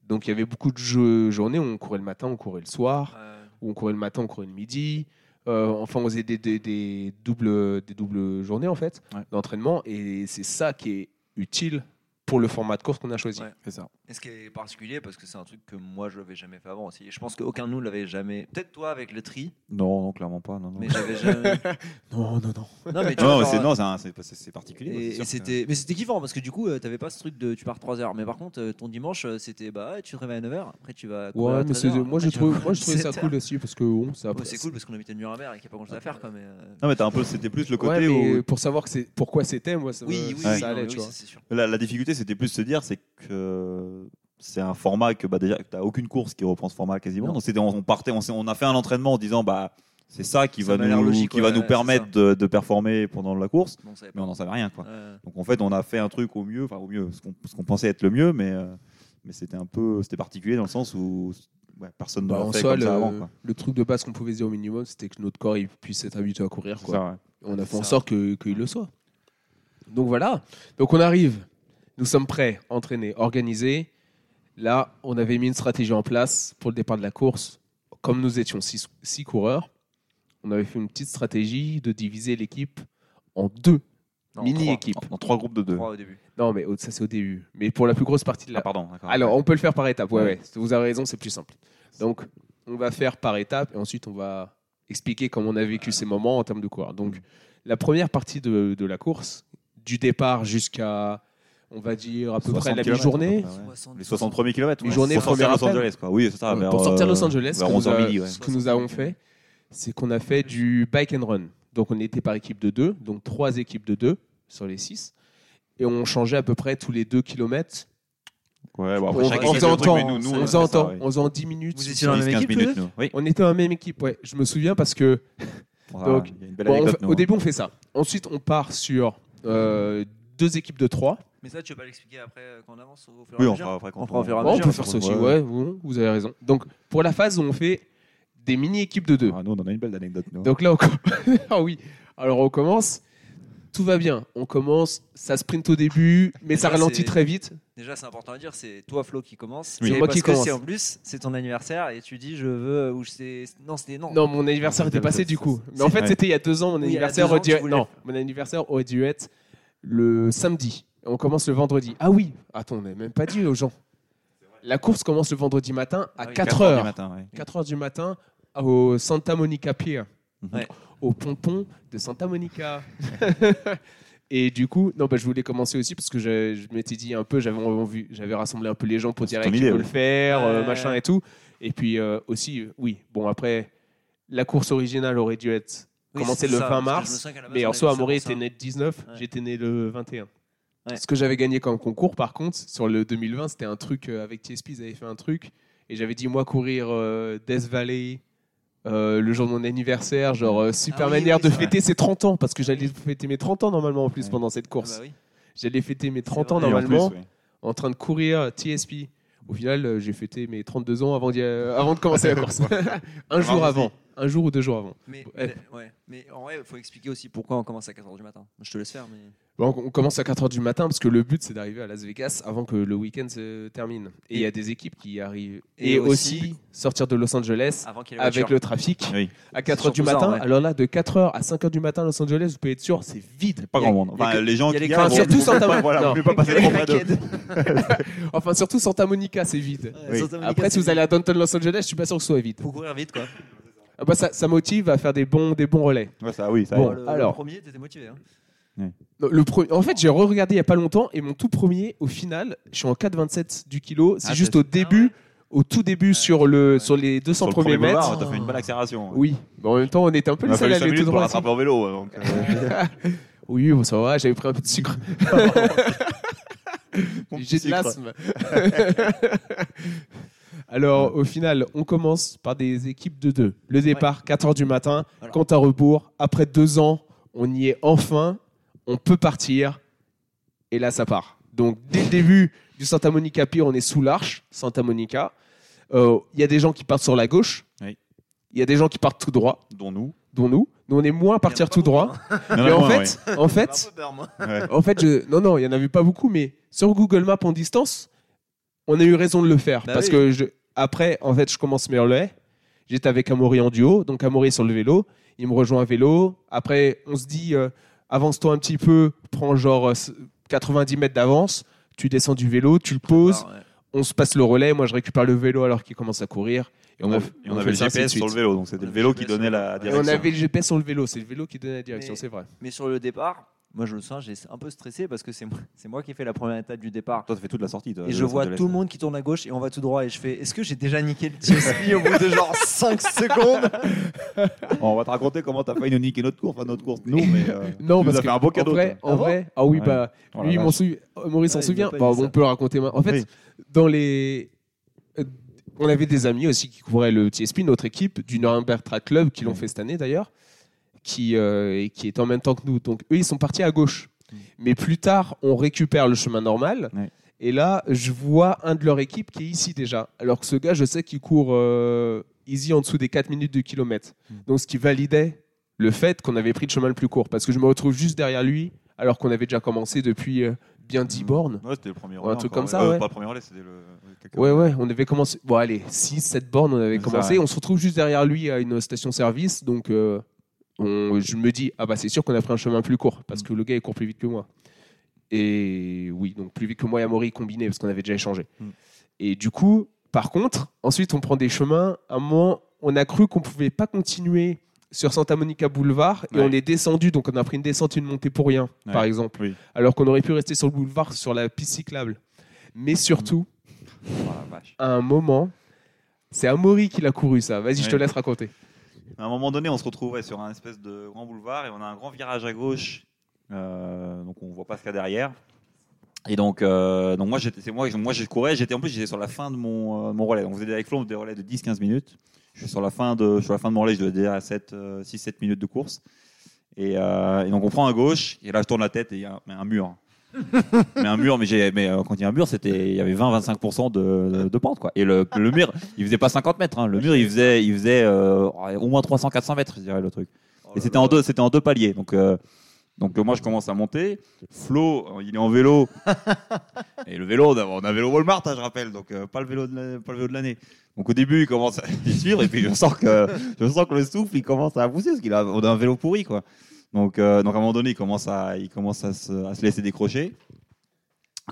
Donc il y avait beaucoup de jeux- journées où on courait le matin, on courait le soir, Euh, où on courait le matin, on courait le midi. Euh, enfin, on faisait des, des- des doubles, des doubles journées en fait Ouais. d'entraînement, et c'est ça qui est utile pour le format de course qu'on a choisi. Ouais. C'est ça. Et ce qui est particulier, parce que c'est un truc que moi je l'avais jamais fait avant aussi. Et je pense qu'aucun de nous l'avait jamais. Peut-être toi avec le tri, Non, non, clairement pas. Non, non. mais j'avais jamais. Non, non, non. Non, mais tu Non, vois, mais genre, c'est non, c'est un- c'est c'est- c'est particulier. Et, c'est et sûr que- c'était, mais c'était kiffant parce que du coup, euh, t'avais pas ce truc de tu pars 3 heures. Mais par contre, euh, ton dimanche, euh, c'était bah ouais, tu te réveilles à 9 heures, après tu vas. courir Ouais, à mais 13 c'est- heures, moi, après je trouve, moi je trouvais ça 17 cool heures. aussi parce que bon, ça. Ouais, c'est cool parce qu'on habitait de Nuremberg et qu'il n'y a pas grand chose à faire. Quoi, mais, euh, Non, mais t'as un peu, c'était plus le Ouais, côté mais où pour savoir que c'est pourquoi c'était, moi ça, me- Oui, oui, ça non, allait, mais tu oui, vois. ça, c'est sûr. la, la difficulté, c'était plus de se dire, c'est que c'est un format que bah, déjà, que t'as aucune course qui reprend ce format quasiment. Non. Donc c'était, on, on partait, on, a fait un entraînement en disant bah c'est ça qui Ça va nous, logique, qui va nous permettre de, de performer pendant la course, Bon, mais on n'en savait rien quoi. Donc en fait, on a fait un truc au mieux, enfin au mieux, ce qu'on pensait être le mieux, mais euh, mais c'était un peu, c'était particulier dans le sens où ouais, personne ne Bah, l'a en fait soi, comme le, ça avant. Quoi. le truc de base qu'on pouvait dire au minimum, c'était que notre corps il puisse être habitué à courir. C'est Quoi. ça, ouais. On a fait en sorte que- qu'il le soit. Donc voilà. Donc on arrive. Nous sommes prêts, entraînés, organisés. Là, on avait mis une stratégie en place pour le départ de la course. Comme nous étions six, six coureurs, on avait fait une petite stratégie de diviser l'équipe en deux mini-équipes. En, en trois groupes de deux. Trois au début. Non, mais ça c'est au début. Mais pour la plus grosse partie de la, Ah pardon. alors, on peut le faire par étapes. Ouais, Ouais. ouais. Vous avez raison, c'est plus simple. Donc, on va faire par étapes et ensuite on va expliquer comment on a vécu ces moments en termes de course. Donc, la première partie de, de la course, du départ jusqu'à, on va dire, à peu près 60 la mi-journée. ouais. 60, Les 60 premiers kilomètres. Ouais. journée, pour sortir Los. Angeles, quoi. Oui, ça. vers, pour sortir euh, Los Angeles, vers que nous 11h a- midi, ouais. ce que nous avons fait, c'est qu'on a fait du bike and run. Donc, on était par équipe de deux, donc trois équipes de deux sur les six. Et on changeait à peu près tous les deux kilomètres. Ouais, bon, On, après, on faisait en temps, mais nous, nous, on on faisait en temps, on faisait en 10 minutes. Vous étiez dans la même 10-15 équipe, minutes. Oui. On était dans la même équipe, ouais. Je me souviens parce que Donc, bon, on au hein. début on fait ça. Ensuite on part sur euh, deux équipes de trois. Mais ça, tu veux pas l'expliquer après euh, quand on avance au fur et Oui, à on mesure fera après quand On fera au fur et à Bon, on mesure, peut faire ça aussi, ouais, vous, vous avez raison. Donc pour la phase où on fait des mini équipes de deux. Ah, nous, on en a une belle anecdote. nous. Donc là on com- ah oui. Alors on commence. Tout va bien. On commence, ça sprint au début, mais ça Déjà, ralentit c'est- très vite. Déjà, c'est important à dire, c'est toi, Flo, qui commence. Oui. C'est moi parce qui que commence. c'est en plus, c'est ton anniversaire et tu dis, je veux. Ou c'est. Non, c'était. Non. Non, mon anniversaire était passé du coup. Mais en fait, ouais. c'était il y a deux ans. Mon Oui, il y a anniversaire deux ans, aurait dû tu être- voulais- Non, mon anniversaire aurait dû être le samedi. On commence le vendredi. Ah oui. Attends, on n'a même pas dit aux gens. La course commence le vendredi matin à Ah oui, 4 4 heures heures. du matin, ouais. 4 heures du matin au Santa Monica Pier, Ouais. au ponton de Santa Monica. Et du coup, non, bah, je voulais commencer aussi parce que je, je m'étais dit un peu, j'avais envie, j'avais rassemblé un peu les gens pour dire ton qui peut ouais. le faire, euh, machin et tout. Et puis euh, aussi, euh, oui, bon après, la course originale aurait dû être Oui, commencé c'est le ça, 20 parce que je me mars, base, mais en soi, Amaury était né le 19, Ouais. j'étais né le 21. Ouais. Ce que j'avais gagné comme concours, par contre, sur le 2020, c'était un truc euh, avec TSP, ils avaient fait un truc, et j'avais dit moi courir euh, Death Valley euh, le jour de mon anniversaire, genre euh, super Ah oui, manière oui, de fêter ses 30 ans, parce que j'allais fêter mes 30 ans normalement en plus Ouais. pendant cette Ah course. bah oui. J'allais fêter mes 30 ans en normalement plus, en train de courir TSP. Au final, j'ai fêté mes 32 ans avant, de commencer la course. un jour avant. Un jour ou deux jours avant. Mais, Ouais. mais- ouais. mais en vrai, il faut expliquer aussi pourquoi on commence à 4h du matin. Je te laisse faire, mais. Bon, on commence à 4h du matin parce que le but c'est d'arriver à Las Vegas avant que le week-end se termine. Et il y a des équipes qui arrivent. Et, Et aussi, aussi- sortir de Los Angeles Avant qu'il y ait la avec le trafic Oui. à 4h surtout du matin. ouais. Alors là, de 4h à 5h du matin à Los Angeles, vous pouvez être sûr, c'est vide. Pas grand monde. Enfin, les gens y a qui y a, Surtout Santa Monica. Enfin, surtout Santa Monica, c'est vide. Après, si vous allez à Downtown Los Angeles, je suis pas sûr que ce soit vide. Faut courir vite, quoi. Ah bah, ça, ça motive à faire des bons, des bons relais. Ouais, ça, oui, ça Bon, le, alors. le premier, t'étais motivé. Hein. Non, Le pre- En fait, j'ai re-regardé il y a pas longtemps et mon tout premier, au final, je suis en 4,27 du kilo. C'est Ah, juste au début, au tout début sur, le, ouais. sur les 200 Sur le premiers premier mètres. T'as fait une bonne accélération. Oui, mais en même temps, on était un peu les a seuls à 5 aller tout droit. en vélo. donc, euh, Oui, bon, ça va, j'avais pris un peu de sucre. mon J'ai de l'asthme. Alors, au final, on commence par des équipes de deux. Le départ, 4h du matin, Voilà. compte à rebours. Après deux ans, on y est enfin. On peut partir. Et là, ça part. Donc, dès le début du Santa Monica Pier, on est sous l'arche, Santa Monica. Euh, Il y a des gens qui partent sur la gauche. Il Oui. y a des gens qui partent tout droit, Dont nous. dont nous. Nous, on est moins à partir tout droit. En a Mais en fait, en fait, en non, non, il y en avait pas beaucoup, mais sur Google Maps en distance, on a eu raison de le faire Bah parce oui. que je... après, en fait, je commence mes relais. J'étais avec Amaury en duo, donc Amaury est sur le vélo, il me rejoint à vélo. Après, on se dit, euh, avance-toi un petit peu, prends genre euh, 90 mètres d'avance, tu descends du vélo, tu le poses, Ouais. on se passe le relais, moi je récupère le vélo alors qu'il commence à courir. Et on, avait, et on avait le GPS sur le vélo, donc c'était On le vélo qui donnait la Et Et direction. on avait le GPS sur le vélo, c'est le vélo qui donnait la direction, c'est vrai. Mais sur le départ, moi je le sens, j'ai un peu stressé parce que c'est moi, c'est moi qui ai fait la première étape du départ. Toi, t'as fait toute la sortie. toi, Et je vois tout le monde qui tourne à gauche et on va tout droit et je fais est-ce que j'ai déjà niqué le TSP au bout de genre 5 secondes? On va te raconter comment t'as failli nous niquer notre course, enfin notre course, nous, mais. euh, Non, tu parce que fait un beau en cadeau. vrai, en Ah bon vrai, ah oui, Ouais. bah, Oh lui, sou- Maurice s'en souvient. Bah, on peut le raconter. maintenant. En fait, Oui. dans les, euh, on avait des amis aussi qui couvraient le TSP, notre équipe du Nuremberg Track Club, qui l'ont fait cette année d'ailleurs, qui euh, qui est en même temps que nous. Donc eux, ils sont partis à gauche. Mm. Mais plus tard, on récupère le chemin normal. Ouais. Et là, je vois un de leur équipe qui est ici déjà. Alors que ce gars, je sais qu'il court euh, easy en dessous des 4 minutes de kilomètre. Mm. Donc ce qui validait le fait qu'on avait pris le chemin le plus court. Parce que je me retrouve juste derrière lui, alors qu'on avait déjà commencé depuis euh, bien 10 bornes. Ouais, c'était le premier un relais. truc encore, comme ça, Euh, ouais. Pas le premier relais, c'était le. Ouais, ouais, on avait commencé. Bon, allez, 6, 7 bornes, on avait ça, commencé. ouais. On se retrouve juste derrière lui à une station-service. Donc, euh, on- je me dis, ah bah, c'est sûr qu'on a pris un chemin plus court, parce que le gars, il court plus vite que moi. Et oui, donc plus vite que moi et Amaury combiné, parce qu'on avait déjà échangé. Mm. Et du coup, par contre, ensuite, on prend des chemins. À un moment, on a cru qu'on pouvait pas continuer sur Santa Monica Boulevard et Ouais. on est descendu, donc on a pris une descente, une montée pour rien, Ouais. par exemple. Oui. Alors qu'on aurait pu rester sur le boulevard, sur la piste cyclable. Mais surtout, Oh à un moment, c'est Amaury qui l'a couru ça. Vas-y, je te laisse raconter. À un moment donné, on se retrouvait sur un espèce de grand boulevard et on a un grand virage à gauche, euh, donc on voit pas ce qu'il y a derrière. Et donc, euh, donc moi, j'étais, moi, moi, je courais. J'étais en plus, j'étais sur la fin de mon, euh, mon relais. Donc, vous êtes avec Flo, on faisait des relais de 10-15 minutes. Je suis sur la fin de, sur la fin de mon relais. Je dois dire à 7, 6-7 minutes de course. Et, donc, on prend à gauche. Et là, je tourne la tête et il y a un mur. mais un mur, mais, j'ai, mais euh, quand il y a un mur, c'était, il y avait 20-25% de, de pente, quoi. Et le, le mur, il faisait pas 50 mètres. hein. Le mur, il faisait, il faisait euh, au moins 300-400 mètres, je dirais le truc. Oh Et c'était en deux, c'était en deux paliers. Donc, euh, Donc moi je commence à monter. Flo, il est en vélo. et le vélo, on a, on a un vélo Walmart, hein, je rappelle, donc euh, pas le vélo de la- pas le vélo de l'année. Donc au début il commence à y suivre et puis je sens que je sens que le souffle il commence à pousser parce qu'il a on a un vélo pourri quoi. Donc euh, donc à un moment donné il commence à il commence à se, à se laisser décrocher.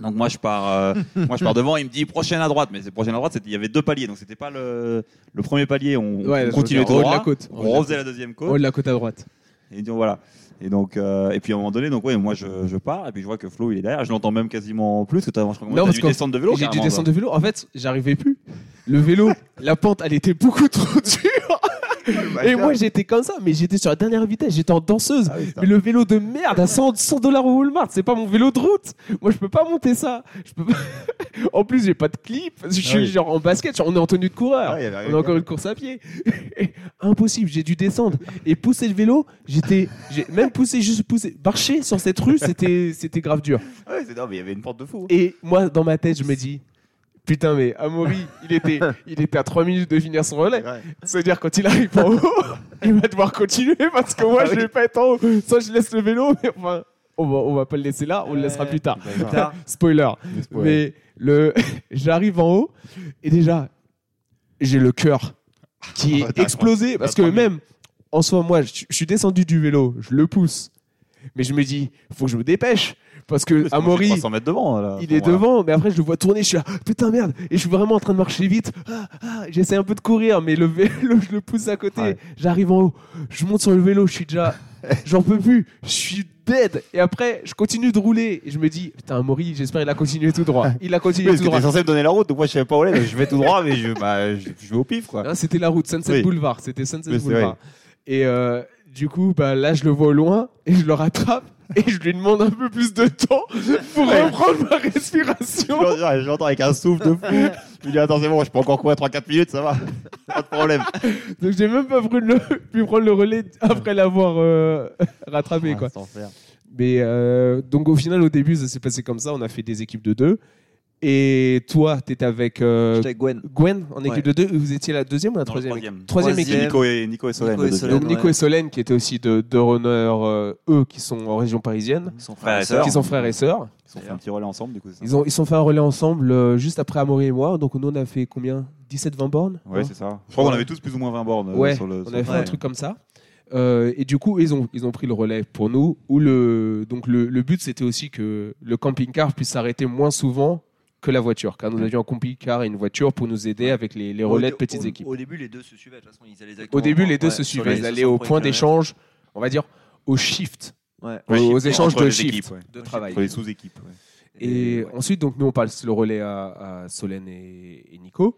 Donc moi je pars euh, moi je pars devant, il me dit prochaine à droite mais c'est prochaine à droite, il y avait deux paliers donc c'était pas le le premier palier, on, Ouais, on continuait tout haut de droit. la côte. Haut On refaisait la deuxième côte. Oh, de la côte à droite. Et donc voilà. Et donc euh, et puis à un moment donné donc ouais moi je, je pars et puis je vois que Flo il est derrière, je l'entends même quasiment plus que t'as je crois que Non, dû descendre de vélo. J'ai dû descendre de vélo. En fait, j'arrivais plus. Le vélo, la pente, elle était beaucoup trop dure. Et moi, j'étais comme ça, mais j'étais sur la dernière vitesse, j'étais en danseuse. Ah oui, mais le vélo de merde à 100 100 dollars au Walmart, c'est pas mon vélo de route. Moi, je peux pas monter ça. Je peux pas- en plus, j'ai pas de clip. Je suis Ah oui. genre en basket, genre, on est en tenue de coureur. Ah, y on a encore une course à pied. Impossible, j'ai dû descendre et pousser le vélo. J'étais, même poussé, juste poussé, marcher sur cette rue, c'était, grave dur. Ouais, c'est non mais il y avait une porte de fou. Et moi, dans ma tête, je me dis, putain, mais Amaury, il était, il était à 3 minutes de finir son relais. Ouais. C'est-à-dire, quand il arrive en haut, il va devoir continuer parce que moi, je vais pas être en haut. Soit je laisse le vélo, mais enfin, on va, on va pas le laisser là, on le laissera plus tard. Tard. Spoiler. Mais le, j'arrive en haut et déjà, j'ai le cœur qui Oh, est explosé parce que même en soi, moi, je, je suis descendu du vélo, je le pousse, mais je me dis, faut que je me dépêche parce que Amaury, 300 mètres devant là. il est Voilà. devant, mais après je le vois tourner, je suis là, putain merde, et je suis vraiment en train de marcher vite. Ah, ah, J'essaie un peu de courir, mais le vélo, je le pousse à côté. Ouais. J'arrive en haut, je monte sur le vélo, je suis déjà, j'en peux plus, je suis dead. Et après, je continue de rouler, et je me dis, putain, Maury, j'espère il a continué tout droit. Il a Oui, continué parce tout que droit. t'es censé me donner la route, donc moi je savais pas où aller, donc je vais tout droit, mais je, bah, je, je vais au pif quoi. Ah, C'était la route, Sunset Oui. Boulevard, c'était Sunset Oui, c'est Boulevard. Et euh, du coup, bah, là, je le vois au loin, et je le rattrape, et je lui demande un peu plus de temps pour Ouais. reprendre ma respiration. Je l'entends avec un souffle de fou. Je lui dis attends c'est bon, je peux encore courir 3-4 minutes, ça va. Pas de problème. Donc j'ai même pas pu, le- pu prendre le relais après l'avoir euh, rattrapé. Quoi. Mais euh, donc au final, au début, ça s'est passé comme ça. On a fait des équipes de deux. Et toi, tu étais avec euh, avec Gwen. Gwen en équipe Ouais. de deux. Vous étiez la deuxième ou la troisième troisième. équipe Troisième Troisième. équipe. Nico et, Nico et Solène. Nico et. Solène. Donc Nico ouais. et Solène qui étaient aussi de, de runner, euh, eux qui sont en région parisienne, Son Frères et sœurs. qui sont frères et sœurs. Ils ont fait un petit relais ensemble du coup. ça Ils ont, ils sont fait un relais ensemble euh, juste après Amaury et moi. Donc nous, on a fait combien? 17-20 bornes? Ouais, hein c'est ça. Je crois qu'on avait tous plus ou moins 20 bornes. euh, Ouais, sur le, on avait fait Ouais. un truc comme ça. Euh, et du coup, ils ont, ils ont pris le relais pour nous. Où le, donc le, le but, c'était aussi que le camping-car puisse s'arrêter moins souvent que la voiture. Car nous avions un camping-car et une voiture pour nous aider avec les, les relais de petites au- équipes. Au début, les deux se suivaient. De toute façon, ils allaient Au début, les deux se suivaient. les Ils allaient 60 au point d'échange, on va dire au shift, Ouais. Aux échanges de shift équipes, ouais. de travail. Entre les sous-équipes. ouais. Et ouais. ensuite, donc, nous, on passe le relais à, à Solène et, et Nico.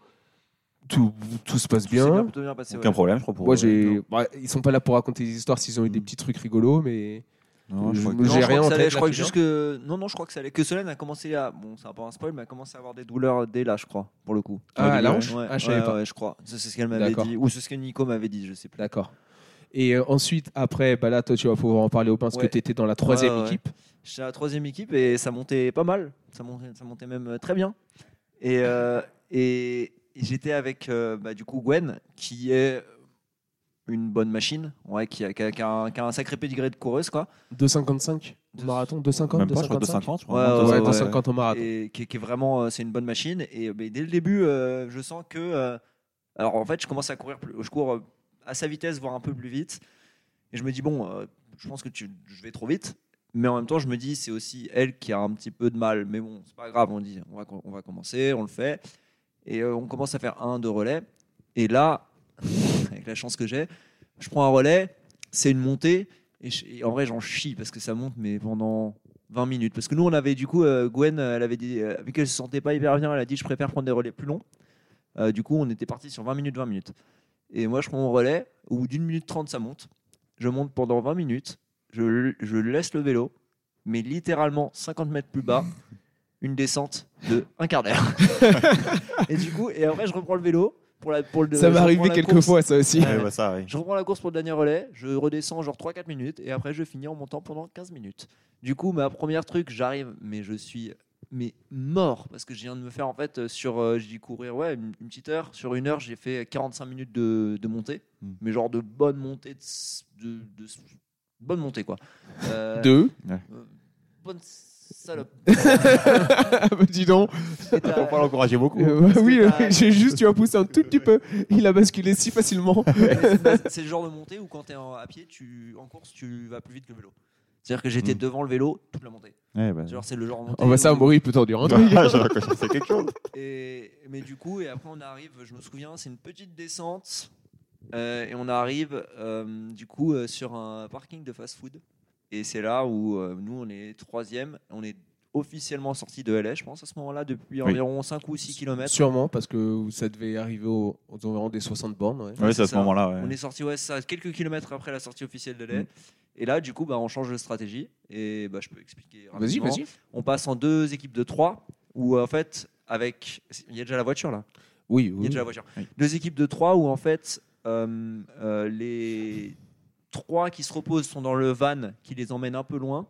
Tout, tout se passe Tout bien. plutôt bien passé. Aucun ouais. problème, je crois. Pour Moi, eux. bah, ils sont pas là pour raconter des histoires s'ils ont eu des petits trucs rigolos, mais. Non, je je crois que- Non, crois rien que en ça allait- tête, Je crois là, que tu juste que non, non, je crois que ça allait. Que Solène a commencé à. Bon, c'est peu un spoil, mais a commencé à avoir des douleurs dès là, je crois, pour le coup. Ah, à la hanche Ouais, Ah, je savais ouais, pas. ouais, je crois. C'est ce qu'elle m'avait dit, ou c'est ce que Nico m'avait dit, je sais plus. D'accord. Et euh, ensuite, après, bah là, toi, tu vas pouvoir en parler au pain parce Ouais. que tu étais dans la troisième Ouais, ouais. équipe. J'étais à la troisième équipe et ça montait pas mal. Ça montait, ça montait même euh, très bien. Et, euh, et, et j'étais avec euh, bah, du coup Gwen, qui est une bonne machine, ouais, qui, a, qui a- qui a un, qui a un sacré pédigré de coureuse, quoi. 2,55 au Deux- marathon? 2,50 Même pas, je crois 2,55 250. je Ouais, crois. ouais, Ouais, ouais, 2,50 au marathon. et qui, est- qui est vraiment euh, c'est une bonne machine et euh, mais dès le début euh, je sens que euh, alors en fait je commence à courir plus, je cours à sa vitesse voire un peu plus vite et je me dis bon euh, je pense que tu, je vais trop vite mais en même temps je me dis c'est aussi elle qui a un petit peu de mal mais bon c'est pas grave on dit on va, on va commencer on le fait et euh, on commence à faire un deux relais et là avec la chance que j'ai je prends un relais c'est une montée et, je- et en vrai j'en chie parce que ça monte mais pendant 20 minutes. Parce que nous, on avait du coup, euh, Gwen, euh, elle avait dit, euh, vu qu'elle se sentait pas hyper bien, elle a dit je préfère prendre des relais plus longs. Euh, du coup, on était parti sur 20 minutes, 20 minutes. Et moi, je prends mon relais, au bout d'une minute 30, ça monte. Je monte pendant 20 minutes, je, je laisse le vélo, mais littéralement 50 mètres plus bas, une descente de un quart d'heure. et du coup, et après, je reprends le vélo. Pour la, pour le, Ça m'est arrivé quelques course. fois, ça aussi. Ouais, ouais, ça, oui. Je reprends la course pour le dernier relais, je redescends genre 3-4 minutes et après je finis en montant pendant 15 minutes. Du coup, ma première truc, j'arrive, mais je suis mais mort parce que je viens de me faire en fait sur euh, j'ai dû courir ouais une, une petite heure sur une heure j'ai fait 45 minutes de, de montée Mm. mais genre de bonne montée de, de, de bonne montée quoi. Euh, Deux. euh, bonne salope. Ah, bah, dis donc. On peut l'encourager beaucoup. Euh, oui, euh, j'ai juste, tu as poussé un tout petit peu. Il a basculé si facilement. c'est le genre de montée où quand tu es à pied, tu, en course, tu vas plus vite que le vélo. C'est-à-dire que j'étais Mm. devant le vélo toute la montée. Ouais, bah, Genre c'est le genre de montée. Oh, bah ça, Maury, il peut t'en dire un truc. c'est quelque chose. Et, mais du coup, et après on arrive, je me souviens, c'est une petite descente. euh, et on arrive euh, du coup euh, sur un parking de fast-food. Et c'est là où euh, nous, on est troisième. On est officiellement sorti de LA, je pense, à ce moment-là, depuis Oui. environ 5 ou 6 km. Sûrement, parce que ça devait arriver aux, aux environs des 60 bornes. ouais. Ouais, c'est à ce moment-là. ouais. On est sorti ouais, ça, quelques kilomètres après la sortie officielle de LA. Mm. Et là, du coup, bah, on change de stratégie. Et bah, je peux expliquer rapidement. vas-y. On passe en deux équipes de trois, où en fait, avec. Il y a déjà la voiture là Oui, Il y oui. a déjà la voiture. Oui. Deux équipes de trois où en fait euh, euh, les trois qui se reposent sont dans le van qui les emmène un peu loin.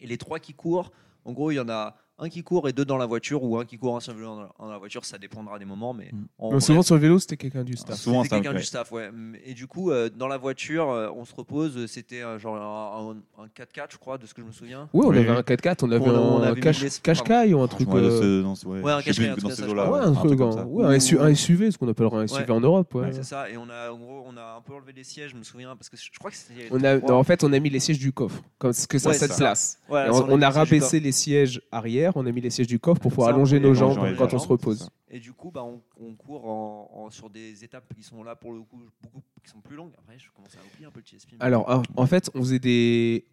Et les trois qui courent, en gros, il y en a un qui court et deux dans la voiture ou un qui court un seul vélo dans la- dans la voiture. Ça dépendra des moments, mais Mm. vrai, souvent sur le vélo, c'était quelqu'un du Ah, staff. souvent, c'était quelqu'un du staff, ouais. Et du coup, euh, dans la voiture, euh, on se repose. C'était euh, genre un, un 4x4, je crois, de ce que je me souviens. Oui, on Oui, avait un 4x4, on avait On un les- cache-caille ou un truc. Ouais, euh, ouais, Ouais, un cache-caille, dans un truc un un truc truc, comme un, ça. ouais, un SU- un SUV, ce qu'on appellera un SUV Ouais. en Europe. ouais. Ouais, c'est ça. Et on a, en gros, on a un peu enlevé les sièges, je me souviens, parce que je crois que c'était. En fait, on a mis les sièges du coffre, comme ce que ça ça. place. On, a rabaissé les sièges arrière, on a mis les sièges du coffre pour pouvoir Ça, allonger nos jambes quand on se repose. Et du coup, bah, on, on court en, en- sur des étapes qui sont là pour le coup beaucoup qui sont plus longues. Après, je commence à oublier un peu le TSP. mais- Alors, en- fait, on faisait des,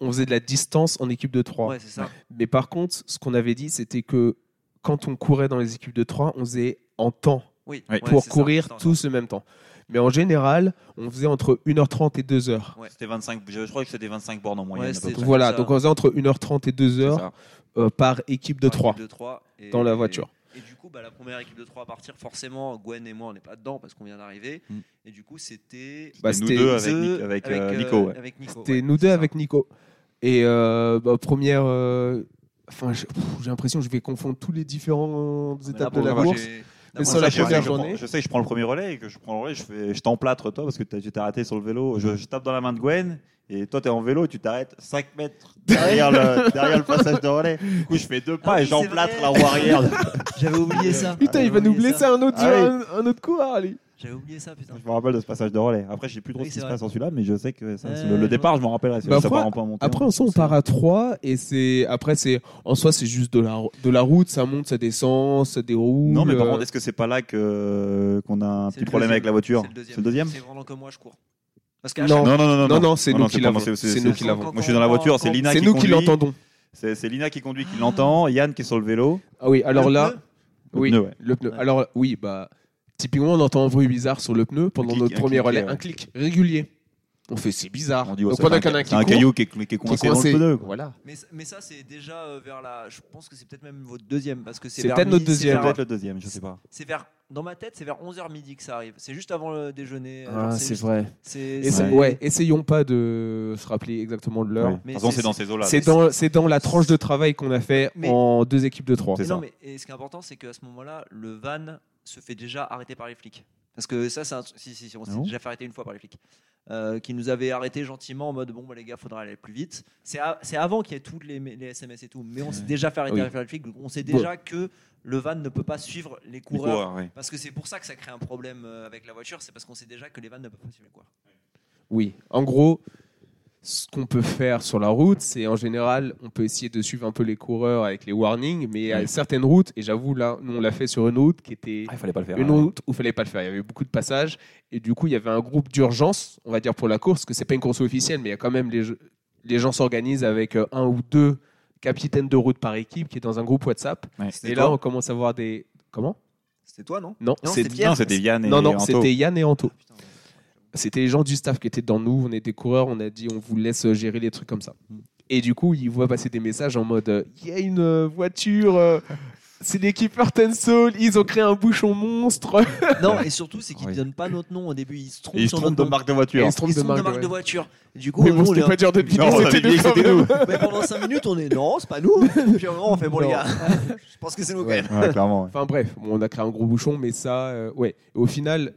on faisait de la distance en équipe de 3. ouais, c'est ça. Mais par contre, ce qu'on avait dit, c'était que quand on courait dans les équipes de 3, on faisait en temps Oui. Ouais. ouais, pour courir ça. tous le même temps. Mais en général, on faisait entre 1h30 et 2h. Ouais. C'était 25, je, crois que c'était 25 bornes en moyenne. Ouais. Voilà, ça. donc on faisait entre 1h30 et C'est 2h ça. euh, par équipe de Par 3 équipe de trois, et- dans la voiture. Et du coup, bah, la première équipe de 3 à partir, forcément, Gwen et moi, on n'est pas dedans parce qu'on vient d'arriver. Mm. Et du coup, c'était. Bah, nous deux avec, The- Nic- avec, euh, euh, Nico. ouais. avec Nico, C'était ouais, nous deux ça. avec Nico. Et euh, bah, première. euh, Enfin, j'ai l'impression que je vais confondre tous les différentes là, étapes de pour la course. Mais sur la première je, sais que je journée. prends- je sais que je prends le premier relais et que je prends le relais, je, fais, je t'emplâtre toi parce que tu t'es arrêté sur le vélo. Je, je tape dans la main de Gwen et toi t'es en vélo et tu t'arrêtes 5 mètres derrière le, derrière le passage de relais. Du coup, je fais deux pas Ah et j'emplâtre la roue arrière. J'avais oublié ça. Putain, il va nous blesser ça. un autre, Ah oui. un, un autre coureur, lui. J'avais oublié ça, putain. Je me rappelle de ce passage de relais. Après, je sais plus trop Oui, ce qui c'est se passe en celui-là, mais je sais que ça, c'est Euh, le, le départ, je m'en rappellerai. C'est Bah, après- monter. Après, en soi, on part à 3 et c'est après c'est en soi c'est juste de la de la route, ça monte, ça descend, ça déroule. Non, mais par euh, contre, est-ce que c'est pas là que qu'on a un C'est petit problème deuxième. avec la voiture C'est le deuxième. C'est C'est pendant que moi je cours. Parce Non. chaque- Non, non, non, Non, non, c'est nous qui l'avons. c'est- C'est c'est- nous c'est- qui l'avons. Moi, je suis dans la voiture, c'est Lina c'est qui nous qui conduit. l'entendons. C'est c'est Lina qui conduit, qui l'entend. Yann qui est sur le vélo. Ah oui, alors là, oui, le pneu. Alors oui, bah typiquement on entend un bruit bizarre sur le pneu pendant clic, notre un premier clic, relais, ouais. un clic régulier. On fait c'est bizarre. On dit, oh, Donc ça pendant fait qu'il y en a un, un un court, caillou qui est, qui est qui est coincé dans le pneu. Voilà. Mais, mais ça, c'est déjà euh, vers la. Je pense que c'est peut-être même votre deuxième. Parce que c'est C'est vers peut-être notre midi, c'est deuxième. vers- Peut-être le deuxième, je sais pas. C'est vers. Dans ma tête, c'est vers 11h midi que ça arrive. C'est juste avant le déjeuner. euh, Ah, c'est juste- vrai. C'est. Et c'est- c'est- ouais, essayons pas de se rappeler exactement de l'heure. Ouais. De Mais toute façon, c'est- dans ces eaux-là. C'est dans, c'est dans la tranche de travail qu'on a fait en deux équipes de trois. C'est Mais ça. non, mais et ce qui est important, c'est qu'à ce moment-là, le van se fait déjà arrêter par les flics. Parce que ça, c'est un... si, si, si, on s'est Non. déjà fait arrêter une fois par les flics. Euh, qui nous avaient arrêtés gentiment en mode bon, bah, les gars, faudra aller plus vite. C'est avant qu'il y ait toutes les, les SMS et tout. Mais on s'est déjà fait arrêter Oui. par les flics. On sait déjà que le van ne peut pas suivre les Les coureurs. Parce que c'est pour ça que ça crée un problème euh, avec la voiture. C'est parce qu'on sait déjà que les vannes ne peuvent pas suivre les coureurs. Oui, en gros, ce qu'on peut faire sur la route, c'est en général, on peut essayer de suivre un peu les coureurs avec les warnings, mais il y a Oui. certaines routes, et j'avoue, là, nous on l'a fait sur une route qui était Ah, il fallait pas le faire. une ouais. route où il fallait pas le faire. Il y avait beaucoup de passages, et du coup, il y avait un groupe d'urgence, on va dire pour la course, parce que c'est pas une course officielle, mais il y a quand même les, gens s'organisent avec euh, un ou deux capitaines de route par équipe qui est dans un groupe WhatsApp. Ouais. Et là, on commence à voir des. Comment? C'était toi, non? Non, Non, c'était. Non, Yann et non, non, Anto. c'était Yann et Anto. Putain, ouais. C'était les gens du staff qui étaient dans nous, on était coureurs, on a dit on vous laisse gérer les trucs comme ça. Mm. Et du coup, ils voient passer des messages en mode euh, il y a une euh, voiture, euh, c'est l'équipe Earth and Soul, ils ont créé un bouchon monstre. Non, et surtout, c'est qu'ils Oui. ne donnent pas notre nom au début. Ils se trompent Et il se sur trompe notre de nom. marque de voiture. ils se trompent Ils se de trompent de marque, marque de ouais. voiture. Et du coup, Mais bon, on c'était pas dur de deviner, c'était nous que quand c'était même. nous. Mais pendant 5 minutes, on est non, c'est pas nous. Puis on fait bon, les Non. gars, je pense que c'est nous quand Ouais. même. Ouais, clairement. ouais. Enfin bref, bon, on a créé un gros bouchon, mais ça, euh, ouais. Et au final,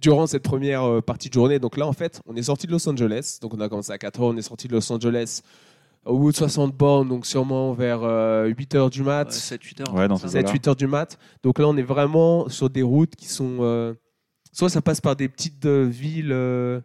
durant cette première euh, partie de journée. Donc là, en fait, on est sorti de Los Angeles. Donc on a commencé à 4 heures, on est sorti de Los Angeles au bout de 60 bornes, donc sûrement vers 8 heures du mat. 7-8 heures. Ouais, dans ça. ces eaux-là. 7-8 heures du mat. Donc là, on est vraiment sur des routes qui sont. euh, soit ça passe par des petites euh, villes euh,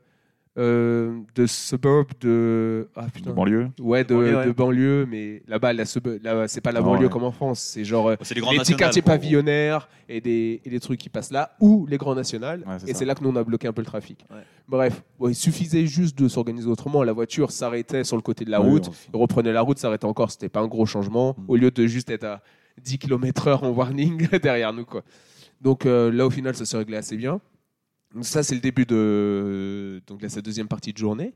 euh, de suburbs de. Ah De banlieue. Ouais, de, banlieue, ouais. de banlieue, mais là-bas, la sub- là, c'est pas la Ah, banlieue ouais. comme en France. C'est genre euh, C'est les les petits quartiers pavillonnaires et des, et des trucs qui passent là, ou les grands nationales. Ouais, c'est et ça. c'est là que nous, on a bloqué un peu le trafic. Ouais. Bref, bon, il suffisait juste de s'organiser autrement. La voiture s'arrêtait sur le côté de la route. on- reprenait la route, s'arrêtait encore, c'était pas un gros changement, Mm. au lieu de juste être à 10 km/h en warning derrière nous. Quoi. Donc euh, là, au final, ça s'est réglé assez bien. Donc, ça, c'est le début de, donc, de cette deuxième partie de journée.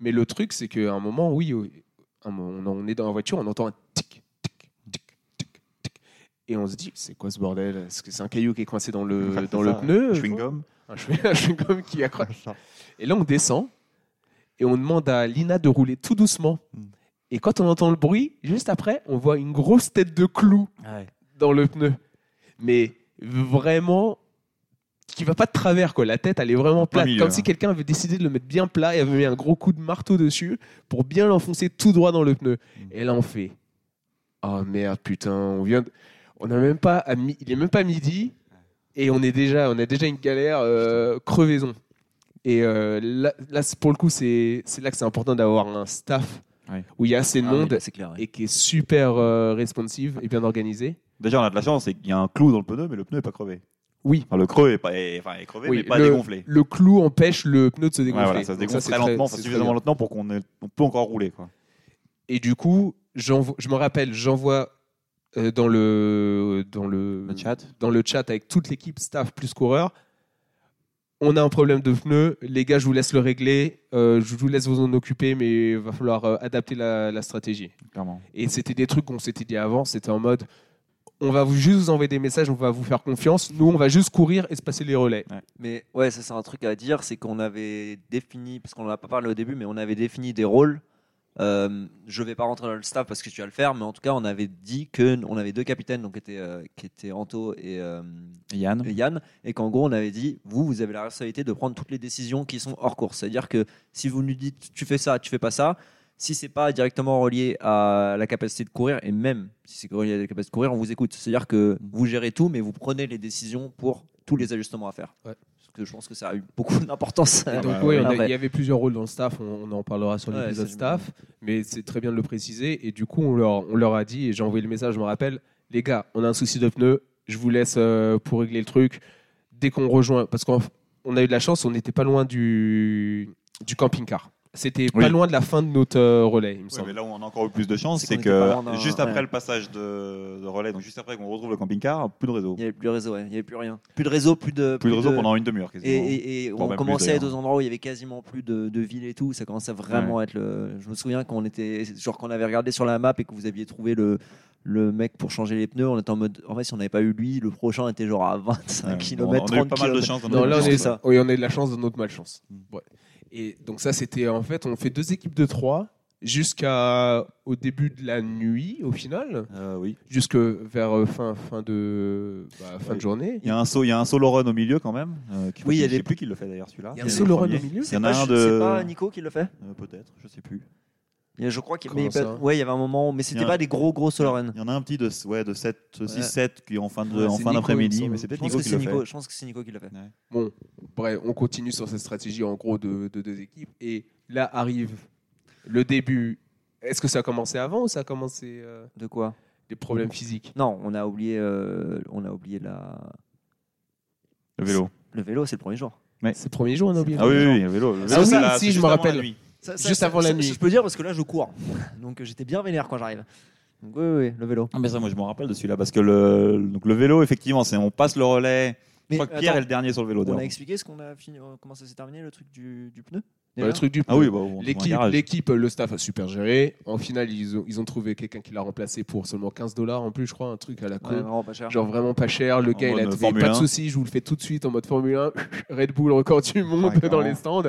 Mais le truc, c'est qu'à un moment, oui, on est dans la voiture, on entend un tic, tic, tic, tic, tic. Et on se dit, c'est quoi ce bordel? Est-ce que c'est un caillou qui est coincé dans le, dans le pneu? Chewing-gum. un chewing- un chewing-gum qui accroche. Et là, on descend et on demande à Lina de rouler tout doucement. Mm. Et quand on entend le bruit, juste après, on voit une grosse tête de clou dans le pneu. Mais vraiment, qui va pas de travers, quoi. La tête, elle est vraiment plate. milieu, comme hein. si quelqu'un avait décidé de le mettre bien plat et avait mis un gros coup de marteau dessus pour bien l'enfoncer tout droit dans le pneu. Mm. Et là, on fait Oh merde, putain, on vient. de- On a même pas. à mi- Il est même pas midi et on est déjà, on a déjà une galère euh, crevaison. Et euh, là, pour le coup, c'est c'est là que c'est important d'avoir un staff où il y a assez de Ah oui, monde clair. et qui est super euh, responsive et bien organisé. Déjà, on a de la chance, qu'il y a un clou dans le pneu, mais le pneu n'est pas crevé. Oui. Enfin, le creux est, pas, est- enfin, est crevé, Oui, mais pas le, dégonflé. Le clou empêche le pneu de se Ouais, dégonfler. voilà, ça se dégonfle c'est très lentement, très suffisamment lentement pour qu'on on peut encore rouler. Quoi. Et du coup, je me rappelle, j'envoie euh, dans le dans le, Le chat. dans le chat avec toute l'équipe staff plus coureur. On a un problème de pneus, les gars, je vous laisse le régler, euh, je vous laisse vous en occuper, mais il va falloir euh, adapter la, la stratégie. Clairement. Et c'était des trucs qu'on s'était dit avant, c'était en mode, on va vous juste vous envoyer des messages, on va vous faire confiance, nous on va juste courir et se passer les relais. Mais ouais, ça c'est un truc à dire, c'est qu'on avait défini, parce qu'on n'en a pas parlé au début, mais on avait défini des rôles. Euh, je vais pas rentrer dans le staff parce que tu vas le faire, mais en tout cas, on avait dit que on avait deux capitaines, donc qui étaient, euh, qui étaient Anto et, euh, Yann et Yann, et qu'en gros, on avait dit, vous, vous avez la responsabilité de prendre toutes les décisions qui sont hors course. C'est-à-dire que si vous nous dites, tu fais ça, tu fais pas ça, si c'est pas directement relié à la capacité de courir, et même si c'est relié à la capacité de courir, on vous écoute. C'est-à-dire que vous gérez tout, mais vous prenez les décisions pour tous les ajustements à faire. Ouais. Parce que je pense que ça a eu beaucoup d'importance. Donc, ouais, a- Après. il y avait plusieurs rôles dans le staff, on, on en parlera sur Ouais, l'épisode staff, mais c'est très bien de le préciser. Et du coup, on leur, on leur a dit, et j'ai envoyé le message, je me rappelle, les gars, on a un souci de pneus, je vous laisse euh, pour régler le truc. Dès qu'on rejoint, parce qu'on on a eu de la chance, on n'était pas loin du, du camping-car. C'était pas loin de la fin de notre euh, relais, il me Ouais, semble. mais là où on a encore eu plus de chance, C'est qu'on que juste après ouais. le passage de, de relais, donc juste après qu'on retrouve le camping-car, plus de réseau. Il n'y avait plus de réseau, ouais. il n'y avait plus rien. Plus de réseau, plus de. Plus de réseau pendant une demi-heure Et, quasiment. et- on commençait à être aux endroits où il y avait quasiment plus de, de villes et tout. Ça commençait vraiment à être le. Je me souviens quand on était. Genre quand on avait regardé sur la map et que vous aviez trouvé le, le mec pour changer les pneus, on était en mode. En fait, si on n'avait pas eu lui, le prochain était genre à 25 Ouais. km. on a eu pas mal de chance. dans notre là, on chance, est, ça. oui, on a eu de la chance de notre malchance. Mm. Ouais. Et donc ça, c'était en fait, on fait deux équipes de trois jusqu'au début de la nuit, au final, Euh, oui. jusque vers euh, fin, fin, de, bah, fin Ouais. de journée. Il y a un saut, il y a un solo run au milieu quand même. euh, qui- Oui, il y a je sais des- plus qui le fait d'ailleurs celui-là. Il y a un solo run au milieu en pas, c'est de. pas Nico qui le fait? Euh, Peut-être, je sais plus. Il y a- Je crois qu'il y a ça pas- ouais, il y avait un moment, mais c'était a pas des gros gros solo run. Il y en a un petit de, ouais, de 7, 6, Ouais. 7 qui est en fin Ouais, en d'après-midi, mais c'est Je peut-être pense, Nico que qui fait. Je pense que c'est Nico qui le fait. Bon, bref, on continue sur cette stratégie en gros de, de deux équipes. Et là arrive le début. Est-ce que ça a commencé avant ou ça a commencé euh, De quoi? les problèmes physiques? Non, on a oublié, euh, on a oublié la... Le vélo. le vélo, c'est le premier jour. C'est le premier jour, on a oublié. Ah oui, oui, oui, le vélo. Le Ah vélo, oui, la- si, je me rappelle. Juste avant la nuit. Je peux dire parce que là, je cours. Donc j'étais bien vénère quand j'arrive. Donc oui, oui, oui, le vélo. Ah, mais ça, moi, je me rappelle de celui-là parce que le, donc, le vélo, effectivement, c'est on passe le relais. Je crois que Pierre attends, est le dernier sur le vélo. on a expliqué ce qu'on a fini, euh, comment ça s'est terminé, le truc du, du pneu Bah, le truc du Ah oui, bah, L'équipe, le staff a super géré. En finale, ils ont, ils ont trouvé quelqu'un qui l'a remplacé pour seulement 15 dollars en plus, je crois, un truc à la con. Ouais, vraiment pas cher. Genre vraiment pas cher. Le En gars, il a Formule pas de 1. soucis, je vous le fais tout de suite en mode Formule 1. Red Bull, record du monde Ouais, dans les stands.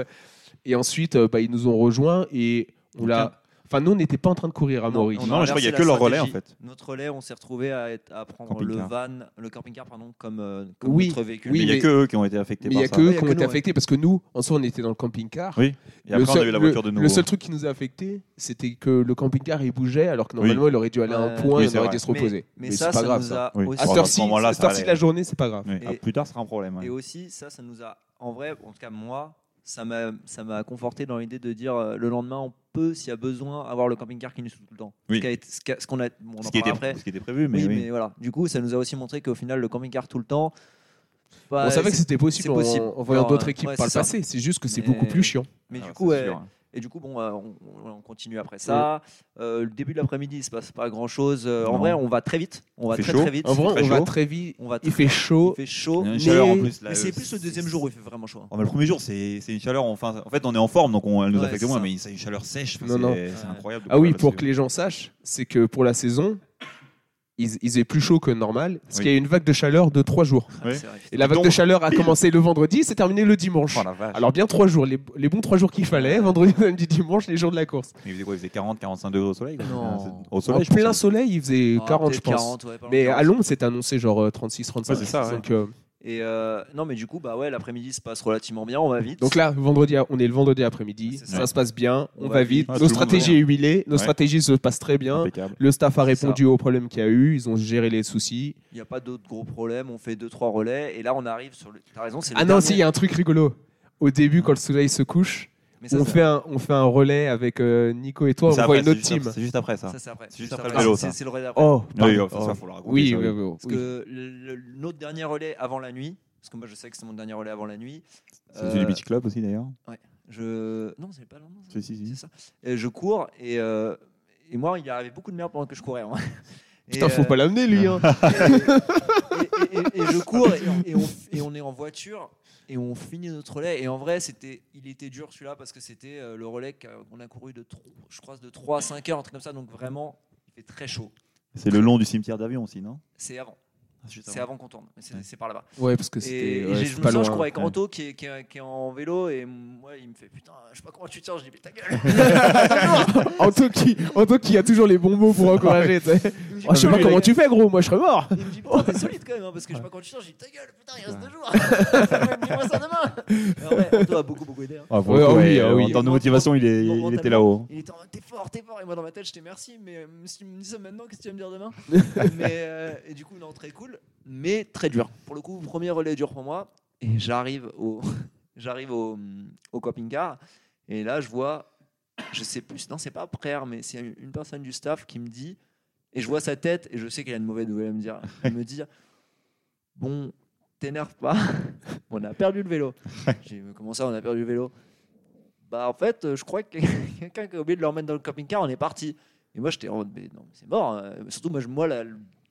Et ensuite, euh, bah, ils nous ont rejoints et on l'a. Enfin, nous, on n'était pas en train de courir à Non, Maurice. on Non, je crois qu'il y a que leur relais, en fait. Notre relais, on s'est retrouvé à, être- à prendre le Camping-car. van, le camping-car, pardon, comme, euh, comme Oui, notre véhicule. oui, mais il n'y a que eux qui ont été affectés Mais il n'y a que eux qui ont été affectés parce que nous, en soi, on était dans le camping-car. Oui. Et Le après, on seul- a eu la voiture de nouveau. Le seul truc qui nous a affecté, c'était que le camping-car il bougeait alors que normalement il aurait dû aller à un point Oui, et on c'est aurait dû se reposer. Mais, c'est ça, pas ça grave. À cette à ce moment-là, heure-ci, ça cette heure-ci de la journée, c'est pas grave. Plus tard, ce sera un problème. Et aussi, ça, ça nous a, en vrai, en tout cas moi, ça m'a, ça m'a conforté dans l'idée de dire euh, le lendemain, on peut, s'il y a besoin, avoir le camping-car qui nous suit tout le temps. Oui. Ce, a qu'on a, bon, on en Ce qui, était, parlera après. ce qui était prévu, mais oui, oui. mais voilà. Du coup, ça nous a aussi montré qu'au final, le camping-car tout le temps. bah, On savait que c'était possible, en, en voyant d'autres équipes ouais, par le ça. passé. C'est juste que c'est beaucoup plus chiant. Mais Ah, du coup, c'est ouais, sûr. Et du coup, bon, euh, on, on continue après ça. Euh, le début de l'après-midi, il se passe pas grand chose. en Non. vrai, on va très vite. On va Il fait très vite. En vrai, très on va très vite. on va Il très- fait chaud. il fait chaud. Il y a une mais chaleur en plus. là, mais c'est euh, plus le deuxième jour où il fait vraiment chaud. hein. Oh, le premier jour, c'est c'est une chaleur. Enfin, en fait, on est en forme, donc on, elle nous Ouais, affecte moins, mais c'est une chaleur sèche. enfin, Non, non. c'est incroyable. Ah oui, pour que les gens sachent, c'est que pour la saison, ils, ils faisaient plus chaud que normal, parce Oui. qu'il y a eu une vague de chaleur de trois jours. Oui. C'est vrai. Et la vague Donc, de chaleur a commencé le vendredi, c'est terminé le dimanche. Oh la vache. Alors bien trois jours, les, les bons trois jours qu'il fallait, vendredi, samedi, dimanche, les jours de la course. il faisait quoi Il faisait 40, 45 degrés au soleil. Non. C'est- Au En soleil, je plein soleil, il faisait Ah, 40, je pense. 40, ouais, Mais 40. à Londres, c'était annoncé genre 36-35. Ouais, c'est ça, ouais. Donc, euh, Et euh, non, mais du coup, bah ouais, l'après-midi se passe relativement bien. On va vite. donc là, vendredi, on est le vendredi après-midi, ça. se passe bien, on, On va va vite, vite. Ah, nos stratégies est huilées, nos Ouais. stratégies se passent très bien. Impeccable. Le staff a répondu aux problèmes qu'il y a eu, ils ont géré les soucis. Il n'y a pas d'autres gros problèmes. On fait deux trois relais. Et là, on arrive sur le. T'as raison, c'est le Ah non, dernier- si, il y a un truc rigolo. Au début, quand le soleil se couche, ça, on fait, un, on fait un relais avec euh, Nico et toi, on voit après, une autre team. après- C'est juste après ça. Ça, c'est après. C'est juste Juste après le après. vélo, C'est le relais d'après. Oh, Oui, ça, Oh. faut le raconter, oui, ça, oui, oui. oui, Parce oui. que le- le- notre dernier relais avant la nuit, parce que moi je sais que c'est mon dernier relais avant la nuit. C'est euh, du Beach Club aussi d'ailleurs. je non, c'est pas non, non, Si, si, si. c'est ça. Et je cours et, euh, et moi il arrivait beaucoup de merde pendant que je courais. hein. Putain, faut euh, pas l'amener, lui. Hein. et, et- et- et je cours et, on- et on, et on est en voiture et on finit notre relais. Et en vrai c'était il était dur celui-là parce que c'était euh, le relais qu'on a couru de je crois de 3 à 5 heures un truc comme ça. Donc vraiment il fait très chaud. C'est le long du cimetière d'avion aussi, non? C'est avant c'est avant qu'on tourne mais c'est Ouais. par là-bas Ouais, parce que et, c'était. et ouais, je me pas souviens je cours avec ouais. Ranto qui est, qui, est, qui est en vélo et moi il me fait putain je sais pas comment tu tiens je dis mais ta gueule Anto qui, Anto qui a toujours les bons mots pour encourager. dit, Oh, je sais pas comment tu fais, gros. Moi, je serais mort. il me dit putain t'es solide quand même hein, parce que je sais pas quand tu tiens je dis ta gueule putain il reste deux jours dis-moi ça demain vrai Ranto a beaucoup beaucoup aidé hein. Ah, Ouais, ah oui, oui. En termes de motivation, il, est, Mentalement, il était là-haut. Il était en mode t'es fort, t'es fort. Et moi dans ma tête, j'étais merci, mais euh, si tu me dis ça maintenant, qu'est-ce que tu vas me dire demain? Mais, euh, Et du coup, non, très cool, mais très dur. Pour le coup, premier relais dur pour moi. Et j'arrive au, j'arrive au camping-car. Et là, je vois, je sais plus, non, c'est pas Prère, mais c'est une personne du staff qui me dit, et je vois sa tête, et je sais qu'elle a une mauvaise nouvelle à me dire. Elle me dit, bon, t'énerve pas, on a perdu le vélo. J'ai dit, comment ça, on a perdu le vélo? Bah, en fait, je crois que quelqu'un qui a oublié de le remettre dans le camping-car, on est parti. Et moi, j'étais en mode, mais non, c'est mort. Hein. Surtout, moi, je, moi la,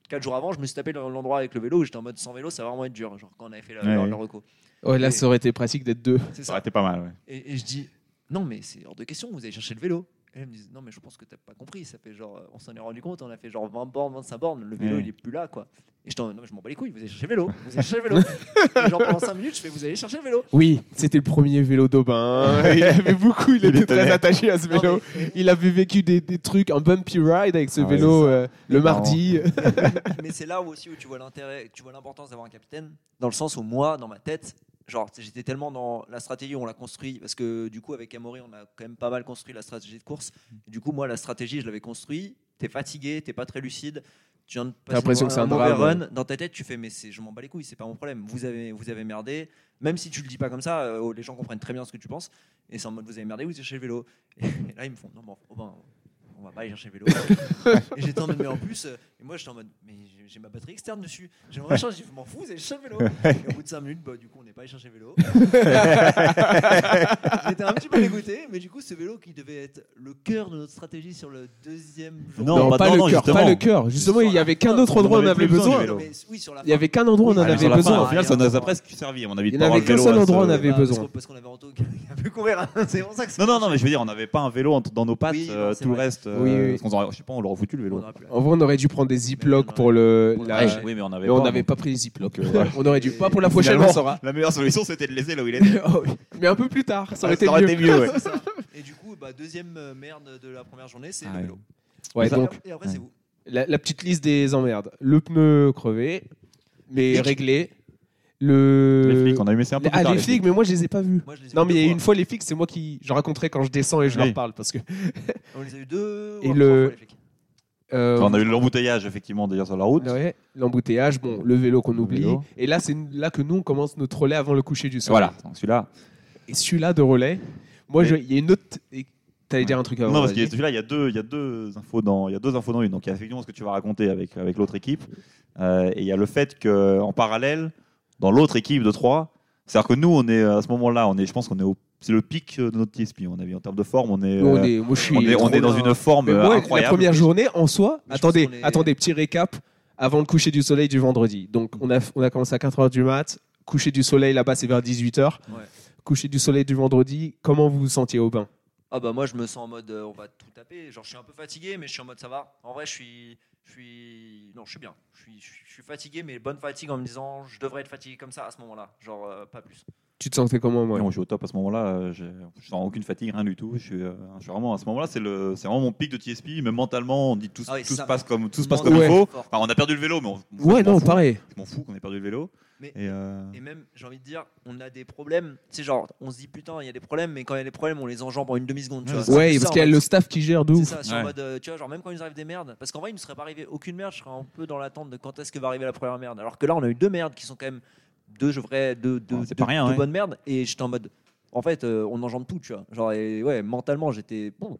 4 jours avant, je me suis tapé dans l'endroit avec le vélo. J'étais en mode sans vélo, ça va vraiment être dur. Genre quand on avait fait ouais, le, le. Ouais, là, ça aurait été pratique d'être deux. Ça. aurait été pas mal. Ouais. Et, et je dis, non, mais c'est hors de question, vous allez chercher le vélo. Et elle me dit, non, mais je pense que t'as pas compris. Ça fait genre, on s'en est rendu compte, on a fait genre 20 bornes, 25 bornes, le vélo Ouais. il est plus là, quoi. Et je t'en non, mais je m'en bats les couilles, vous allez chercher le vélo, vous allez chercher le vélo. et genre pendant 5 minutes, je fais, vous allez chercher le vélo. Oui, c'était le premier vélo d'Aubin. Il avait beaucoup, il, Il était très attaché à ce Non, vélo. mais- Il avait vécu des, des trucs, un bumpy ride avec ce Ah vélo euh, le mardi. mais c'est là aussi où tu vois l'intérêt, tu vois l'importance d'avoir un capitaine, dans le sens où moi, dans ma tête, genre j'étais tellement dans la stratégie, on l'a construit, parce que du coup avec Amaury, on a quand même pas mal construit la stratégie de course. Et du coup, moi, la stratégie, je l'avais construit. T'es fatigué, t'es pas très lucide. Tu viens de passer l'impression que c'est un mauvais run. Dans ta tête, tu fais, mais c'est, je m'en bats les couilles, c'est pas mon problème. Vous avez, vous avez merdé. Même si tu le dis pas comme ça, euh, les gens comprennent très bien ce que tu penses. Et c'est en mode, vous avez merdé, vous êtes chez le vélo. Et, là, ils me font, non, bon, oh ben, on va pas aller chercher le vélo. et j'étais en mode, mais en plus, et moi j'étais en mode, mais j'ai- ma batterie externe dessus. J'ai mon machin, j'ai dit, je m'en fous, vous allez chercher le vélo. Et au bout de 5 minutes, bah, du coup, on n'est pas allé chercher le vélo. J'étais un petit peu dégoûté, mais du coup, ce vélo qui devait être le cœur de notre stratégie sur le deuxième jour. Non, Non, bah pas non, le non, cœur, justement. pas le cœur. Justement, il y avait qu'un autre endroit où on avait besoin Il y avait qu'un endroit où on en Allez, avait besoin. Au final, ça nous a presque servi, à mon avis. Il n'y avait qu'un seul endroit où on avait besoin. Parce qu'on avait Anto qui a pu courir. hein. C'est pour ça que c'est- Non, non, non, mais je veux dire, on n'avait pas un vélo dans nos pattes, euh, c'est tout le reste. euh, Oui, oui. parce qu'on aurait- je sais pas, on l'aurait foutu le vélo. En vrai, on aurait dû prendre des ziplocs pour le. Pour le la- trajet. Oui, mais on avait Mais on pas, n'avait pas pris les ziplocs. Euh, On aurait dû. Pas pour la prochaine, Finalement, on saura. La meilleure solution, c'était de laisser là où il était. Oh oui. Mais un peu plus tard, ça aurait été Ça aurait mieux. été mieux, ouais. Et du coup, bah, deuxième euh, merde de la première journée, c'est Ah le ouais. vélo. Ouais, Et donc et après, Ouais. c'est vous. la, la petite liste des emmerdes. Le pneu crevé, mais réglé. Le... Les flics, on a eu mais c'est un peu plus ah, tard, les flics, mais moi je les ai pas vus. Moi, je les ai Non, eu mais il y a deux eu une fois les flics, c'est moi qui je raconterai quand je descends et je Oui. leur parle parce que On les a eu deux. Et ou le- trois fois, les flics. Euh, On a eu l'embouteillage effectivement d'ailleurs sur la route. ouais, l'embouteillage, bon, le vélo qu'on oublie. vélo. Et là, c'est là que nous on commence notre relais avant le coucher du soleil. Voilà, celui-là. Et celui-là de relais, moi, Mais- il y a une autre. T'allais dire un truc avant Non, parce que celui-là, il y a deux, il y a deux infos dans, il y a deux infos dans une. Donc il y a effectivement ce que tu vas raconter avec avec l'autre équipe, Euh, et il y a le fait que en parallèle, dans l'autre équipe de trois, c'est-à-dire que nous, on est à ce moment-là, on est, je pense qu'on est au, c'est le pic de notre TSP. On a en termes de forme, on est, on euh, est, moi, je suis on est, on trop est dans bien. une forme euh, moi, incroyable. la première journée en soi, Mais attendez, est- attendez, petit récap avant le coucher du soleil du vendredi. Donc on a, on a commencé à 4h du mat, coucher du soleil là-bas c'est vers 18h. Ouais. Coucher du soleil du vendredi, comment vous vous sentiez au bain? Ah bah moi je me sens en mode euh, on va tout taper. Genre je suis un peu fatigué mais je suis en mode ça va. En vrai je suis je suis non je suis bien. Je suis, je suis, je suis fatigué mais bonne fatigue en me disant je devrais être fatigué comme ça à ce moment-là. Genre euh, pas plus. Tu te sentais comment moi Non, je suis au top à ce moment-là. euh, Je sens aucune fatigue, rien du tout. Je suis, euh, je suis vraiment à ce moment-là, c'est le, c'est vraiment mon pic de TSP. Même mentalement, on dit tout, Ah oui, tout se passe comme tout se passe comme il Ouais. faut. Enfin, on a perdu le vélo, mais on, Ouais, non, pareil. Je m'en fous qu'on ait perdu le vélo. Mais- Et, euh, Et même, j'ai envie de dire, on a des problèmes. C'est genre, on se dit putain, il y a des problèmes, mais quand il y a des problèmes, on les enjambe en une demi-seconde. tu Ouais, vois. Ouais, parce qu'il y a le staff qui gère de C'est ça, c'est en Ouais. mode, tu vois, genre même quand il nous arrive des merdes, parce qu'en vrai, il ne serait pas arrivé aucune merde, je serais un peu dans l'attente de quand est-ce que va arriver la première merde. Alors que là, on a eu deux merdes qui sont quand même deux, je vrais, deux, deux, deux- pas rien, deux ouais. bonnes merdes, et j'étais en mode, en fait, euh, on enjambe tout, tu vois. Genre, et ouais, mentalement, j'étais bon.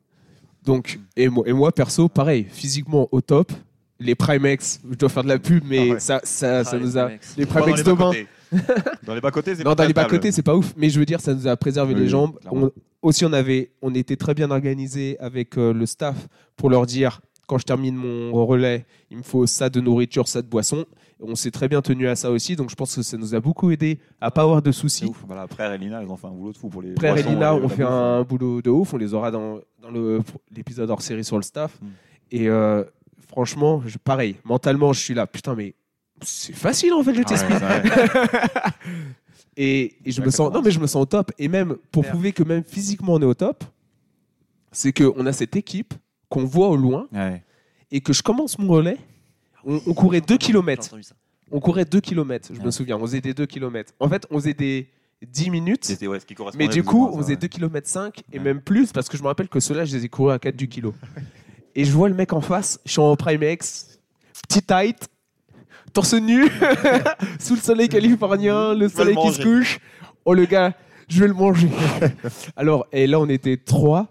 Donc, et moi, et moi perso, pareil, physiquement au top. Les Primex, je dois faire de la pub, mais Ah ouais. ça, ça, ça Ah, nous les a. Primex. Les Primex les de bain. bas-côtés. Dans les bas-côtés, c'est Non, pas dans les bas-côtés, c'est pas ouf. Mais je veux dire, ça nous a préservé Oui, les jambes. On- aussi, on, avait, on était très bien organisé avec euh, le staff pour leur dire quand je termine mon relais, il me faut ça de nourriture, ça de boisson. On s'est très bien tenu à ça aussi. Donc, je pense que ça nous a beaucoup aidé à pas avoir de soucis. ouf. Voilà, Frère et Lina, ils ont fait un boulot de fou pour les. Frère et Lina et ont fait un boulot de ouf. On les aura dans, dans l'épisode hors série sur le staff. Mm. Et euh, franchement, je- pareil, mentalement, je suis là. Putain, mais c'est facile en fait le Ah test ouais. Et, et je me sens, non mais je me sens au top. Et même pour prouver que même physiquement on est au top, c'est qu'on a cette équipe qu'on voit au loin Ouais. et que je commence mon relais. On, on courait 2 J'ai km. On courait 2 km, je me souviens. On faisait des 2 km. En fait, on faisait des 10 minutes. C'était ouais, ce qui correspondait Mais du coup, on faisait ouais. 2 km 5 et Ouais. même plus parce que je me rappelle que ceux-là, je les ai courus à 4 du kilo. et je vois le mec en face, je suis en Prime X, petit tight, torse nu, sous le soleil californien, le soleil le qui se couche. Oh le gars, je vais le manger. Alors, et là, on était trois.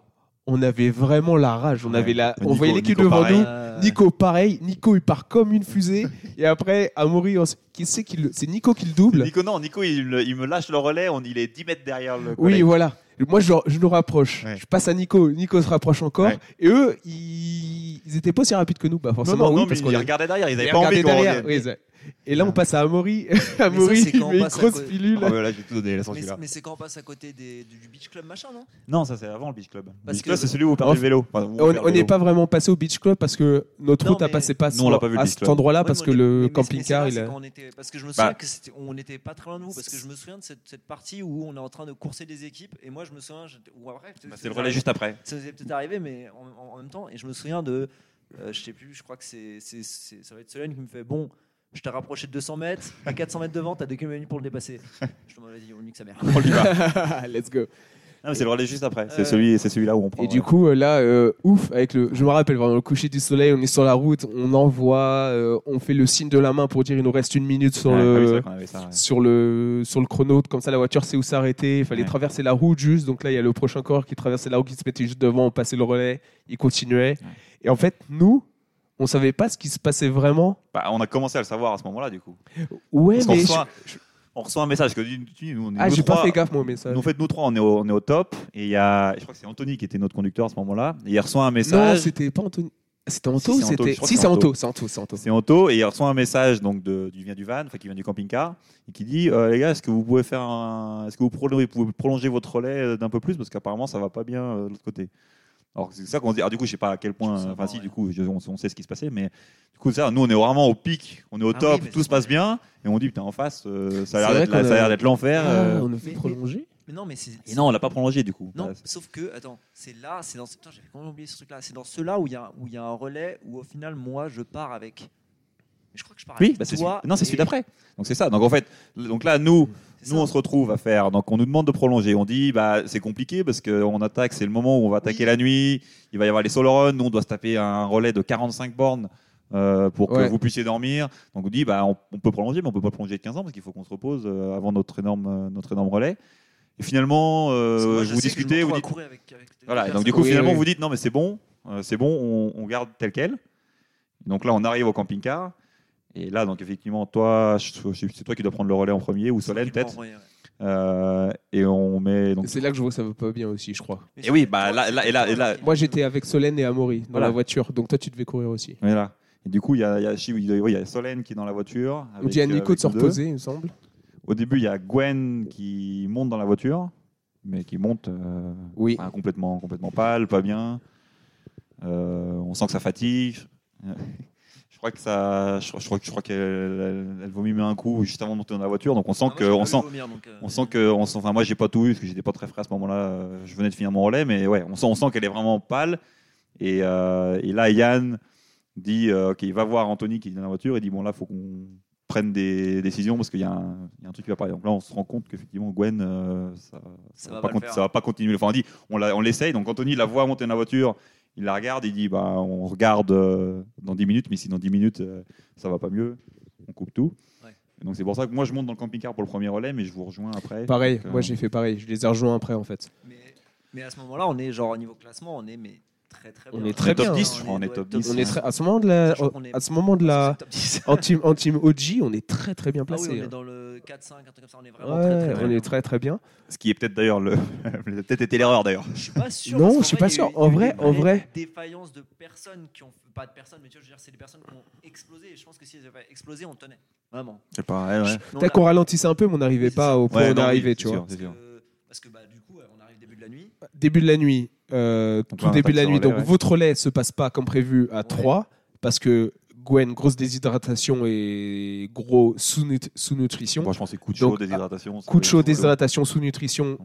On avait vraiment la rage. On Ouais. avait la, on Nico- voyait l'équipe devant pareil. nous. Nico, pareil. Nico, il part comme une fusée. et après, Amaury, on qui c'est qui le- c'est Nico qui le double. Nico, non, Nico, il, me- il me lâche le relais, on, il est 10 mètres derrière le Oui, collègue. voilà. Moi, je, je nous rapproche. Ouais. Je passe à Nico. Nico se rapproche encore. Ouais. Et eux, ils, ils étaient pas aussi rapides que nous. Bah, Non, forcément, non, oui, non, parce qu'on il est- regardait derrière, ils ils avaient pas envie qu'on derrière. Ça- et là, on passe à Amaury. Amaury, il on met une grosse côté- pilule. Ah ouais, là, j'ai tout donné, Mais, mais c'est quand on passe à côté des- du, du beach club machin, non? Non, ça c'est avant le Beach Club. Le Parce Beach Club, que- c'est celui où perdez En le vélo. Enfin, On on le n'est pas vraiment passé au Beach Club parce que notre Non, route a passé pas on le à cet endroit-là Ouais, parce que on le camping-car, il on était- Parce que je me souviens Bah. que c'était- on n'était pas très loin de vous, parce que je me souviens de cette, cette partie où on est en train de courser des équipes, et moi je me souviens, Bah, C'est le ça relais juste après. Ça vous est peut-être arrivé, mais en, même temps, et je me souviens de, euh, je sais plus, je crois que c'est- ça va être Solène qui me fait, bon, je t'ai rapproché de 200 mètres, à 400 mètres devant, t'as 2 km pour le dépasser. Je te m'en dit, on nique sa mère. On y va. Let's go. C'est le relais juste après. C'est Euh, celui, c'est celui-là où on prend. Et du coup, euh, là, euh, ouf, avec le, je me rappelle vraiment le coucher du soleil, on est sur la route, on envoie, euh, on fait le signe de la main pour dire il nous reste une minute sur Ouais, ah le, avait ça, ouais. sur le, sur le chrono. Comme ça, la voiture sait où s'arrêter. Il fallait Ouais. traverser la route juste. Donc là, il y a le prochain corps qui traversait la route, qui se mettait juste devant, on passait le relais, il continuait. Et en fait, nous, on savait pas ce qui se passait vraiment. Bah, on a commencé à le savoir à ce moment-là, du coup. Ouais, Parce mais reçoit, on reçoit un message que nous, ah, j'ai pas fait gaffe moi au message. nous, en fait, nous trois, on est au, on est au top. Et il y a, je crois que c'est Anthony qui était notre conducteur à ce moment-là. Et il reçoit un Non, message. c'était pas Anthony. C'était Anto Si, ou c'est Anto, c'était Si, c'est Anto, c'est Anto, c'est Anto. C'est Anto et il reçoit un message donc de, du vient du van, enfin qui vient du camping-car, et qui dit euh, les gars, est-ce que vous pouvez faire un, est-ce que vous prolongez, pouvez prolonger votre relais euh, d'un peu plus? Parce qu'apparemment ça va pas bien euh, de l'autre côté. Alors c'est ça qu'on se dit. Alors du coup, je sais pas à quel point, enfin si ouais. du coup, je- on, on sait ce qui se passait, mais du coup ça, nous on est vraiment au pic, on est au Ah top, oui, tout se passe bien, et on dit putain en face, euh, ça a l'air d'être la- qu'on ça a l'air a- d'être l'enfer. Ah, euh. on a fait prolonger. Mais non, mais c'est. Et non, on l'a pas prolongé du coup. Non, sauf que, attends, c'est là, c'est dans. Putain, j'avais complètement oublié ce truc-là. C'est dans ceux-là où il y, a- où il y a un relais où au final, moi, je pars avec. Je crois que je pars Oui, avec bah, c'est toi. celui- non, c'est celui d'après. Donc c'est ça. Donc en fait, donc là, nous, nous, on se retrouve à faire. Donc on nous demande de prolonger. On dit, bah c'est compliqué parce qu'on attaque, c'est le moment où on va attaquer Oui. la nuit. Il va y avoir les solo runs. Nous, on doit se taper un relais de 45 bornes. euh, pour que Ouais. vous puissiez dormir. Donc on dit bah on, on peut prolonger, mais on peut pas prolonger de 15 ans parce qu'il faut qu'on se repose euh, avant notre énorme euh, notre énorme relais. Et finalement, moi, vous discutez, vous dites avec- voilà. Donc du coup, Oui, finalement, oui. vous dites non mais c'est bon, c'est bon, on, on garde tel quel. Donc là, on arrive au camping-car. Et là, donc effectivement, toi, c'est toi qui dois prendre le relais en premier ou Solène peut-être. Euh, et on met donc. C'est là que je vois que ça va pas bien aussi, je crois. Et oui, bah, là- là- et là- et Moi, j'étais avec Solène et Amaury dans Voilà. la voiture, donc toi, tu devais courir aussi. Voilà. Et du coup, il y a, il y a, il y a- oui, il y a Solène qui est dans la voiture. On avec, dit à euh, Nico de se reposer, il me semble. Au début, il y a Gwen qui monte dans la voiture, mais qui monte euh, Oui. enfin, complètement, complètement pâle, pas bien. Euh, on sent que ça fatigue. Je crois que ça, je, crois- je crois, que- je crois qu'elle elle, vomit un coup juste avant de monter dans la voiture. Donc on sent Ah, moi, que, on sent, vomir, donc, euh, on sent que, on sent, enfin moi j'ai pas tout eu parce que j'étais pas très frais à ce moment-là. Je venais de finir mon relais, mais ouais, on sent, on sent qu'elle est vraiment pâle. Et, euh, et là, Yann dit, euh, ok, il va voir Anthony qui est dans la voiture et dit bon là, faut qu'on prenne des décisions parce qu'il y, a un il y a un truc qui va pas. Donc là, on se rend compte qu'effectivement Gwen, euh, ça, Ça ça va va pas, ça va pas continuer. Enfin, on dit, on l'essaye. Donc Anthony la voit monter dans la voiture. Il la regarde, il dit bah, on regarde euh, dans 10 minutes, mais si dans 10 minutes euh, ça va pas mieux, on coupe tout. Ouais. Donc c'est pour ça que moi je monte dans le camping-car pour le premier relais, mais je vous rejoins après. Pareil, Donc, euh, moi j'ai fait pareil. Je les ai rejoints après en fait. Mais, mais à ce moment-là, on est genre au niveau classement, on est mais très très On bien. est très top bien. 10, je crois, on est top 10. On est très, à ce moment de la, est- à ce moment de la, Top 10. en team, en team OG, on est très très bien Ah oui, placé. on est hein. dans le 4-5, un truc comme ça, on est vraiment Ouais, très très on bien. est très très bien. Ce qui est peut-être d'ailleurs le, peut-être été l'erreur d'ailleurs. Je suis pas sûr. Non, je suis pas sûr. En vrai- des en vrai. Défaillances de personnes qui ont. Pas de personnes, mais tu vois, je veux dire, c'est des personnes qui ont explosé. Et je pense que si elles avaient explosé, on tenait. Vraiment. C'est pas ouais, Peut-être qu'on ralentissait un peu, mais on n'arrivait pas au point où on est c'est tu vois. sûr. Parce c'est sûr. que, parce que bah, du coup, on arrive début de la nuit. Début de la nuit, euh, tout début de la nuit. Donc ouais. votre relais se passe pas comme prévu à 3 parce que Gwen, grosse déshydratation et gros sous-nut- sous-nutrition. Moi je pense que c'est coup de Donc, chaud, déshydratation. ça Coup de chaud, déshydratation, sous-nutrition,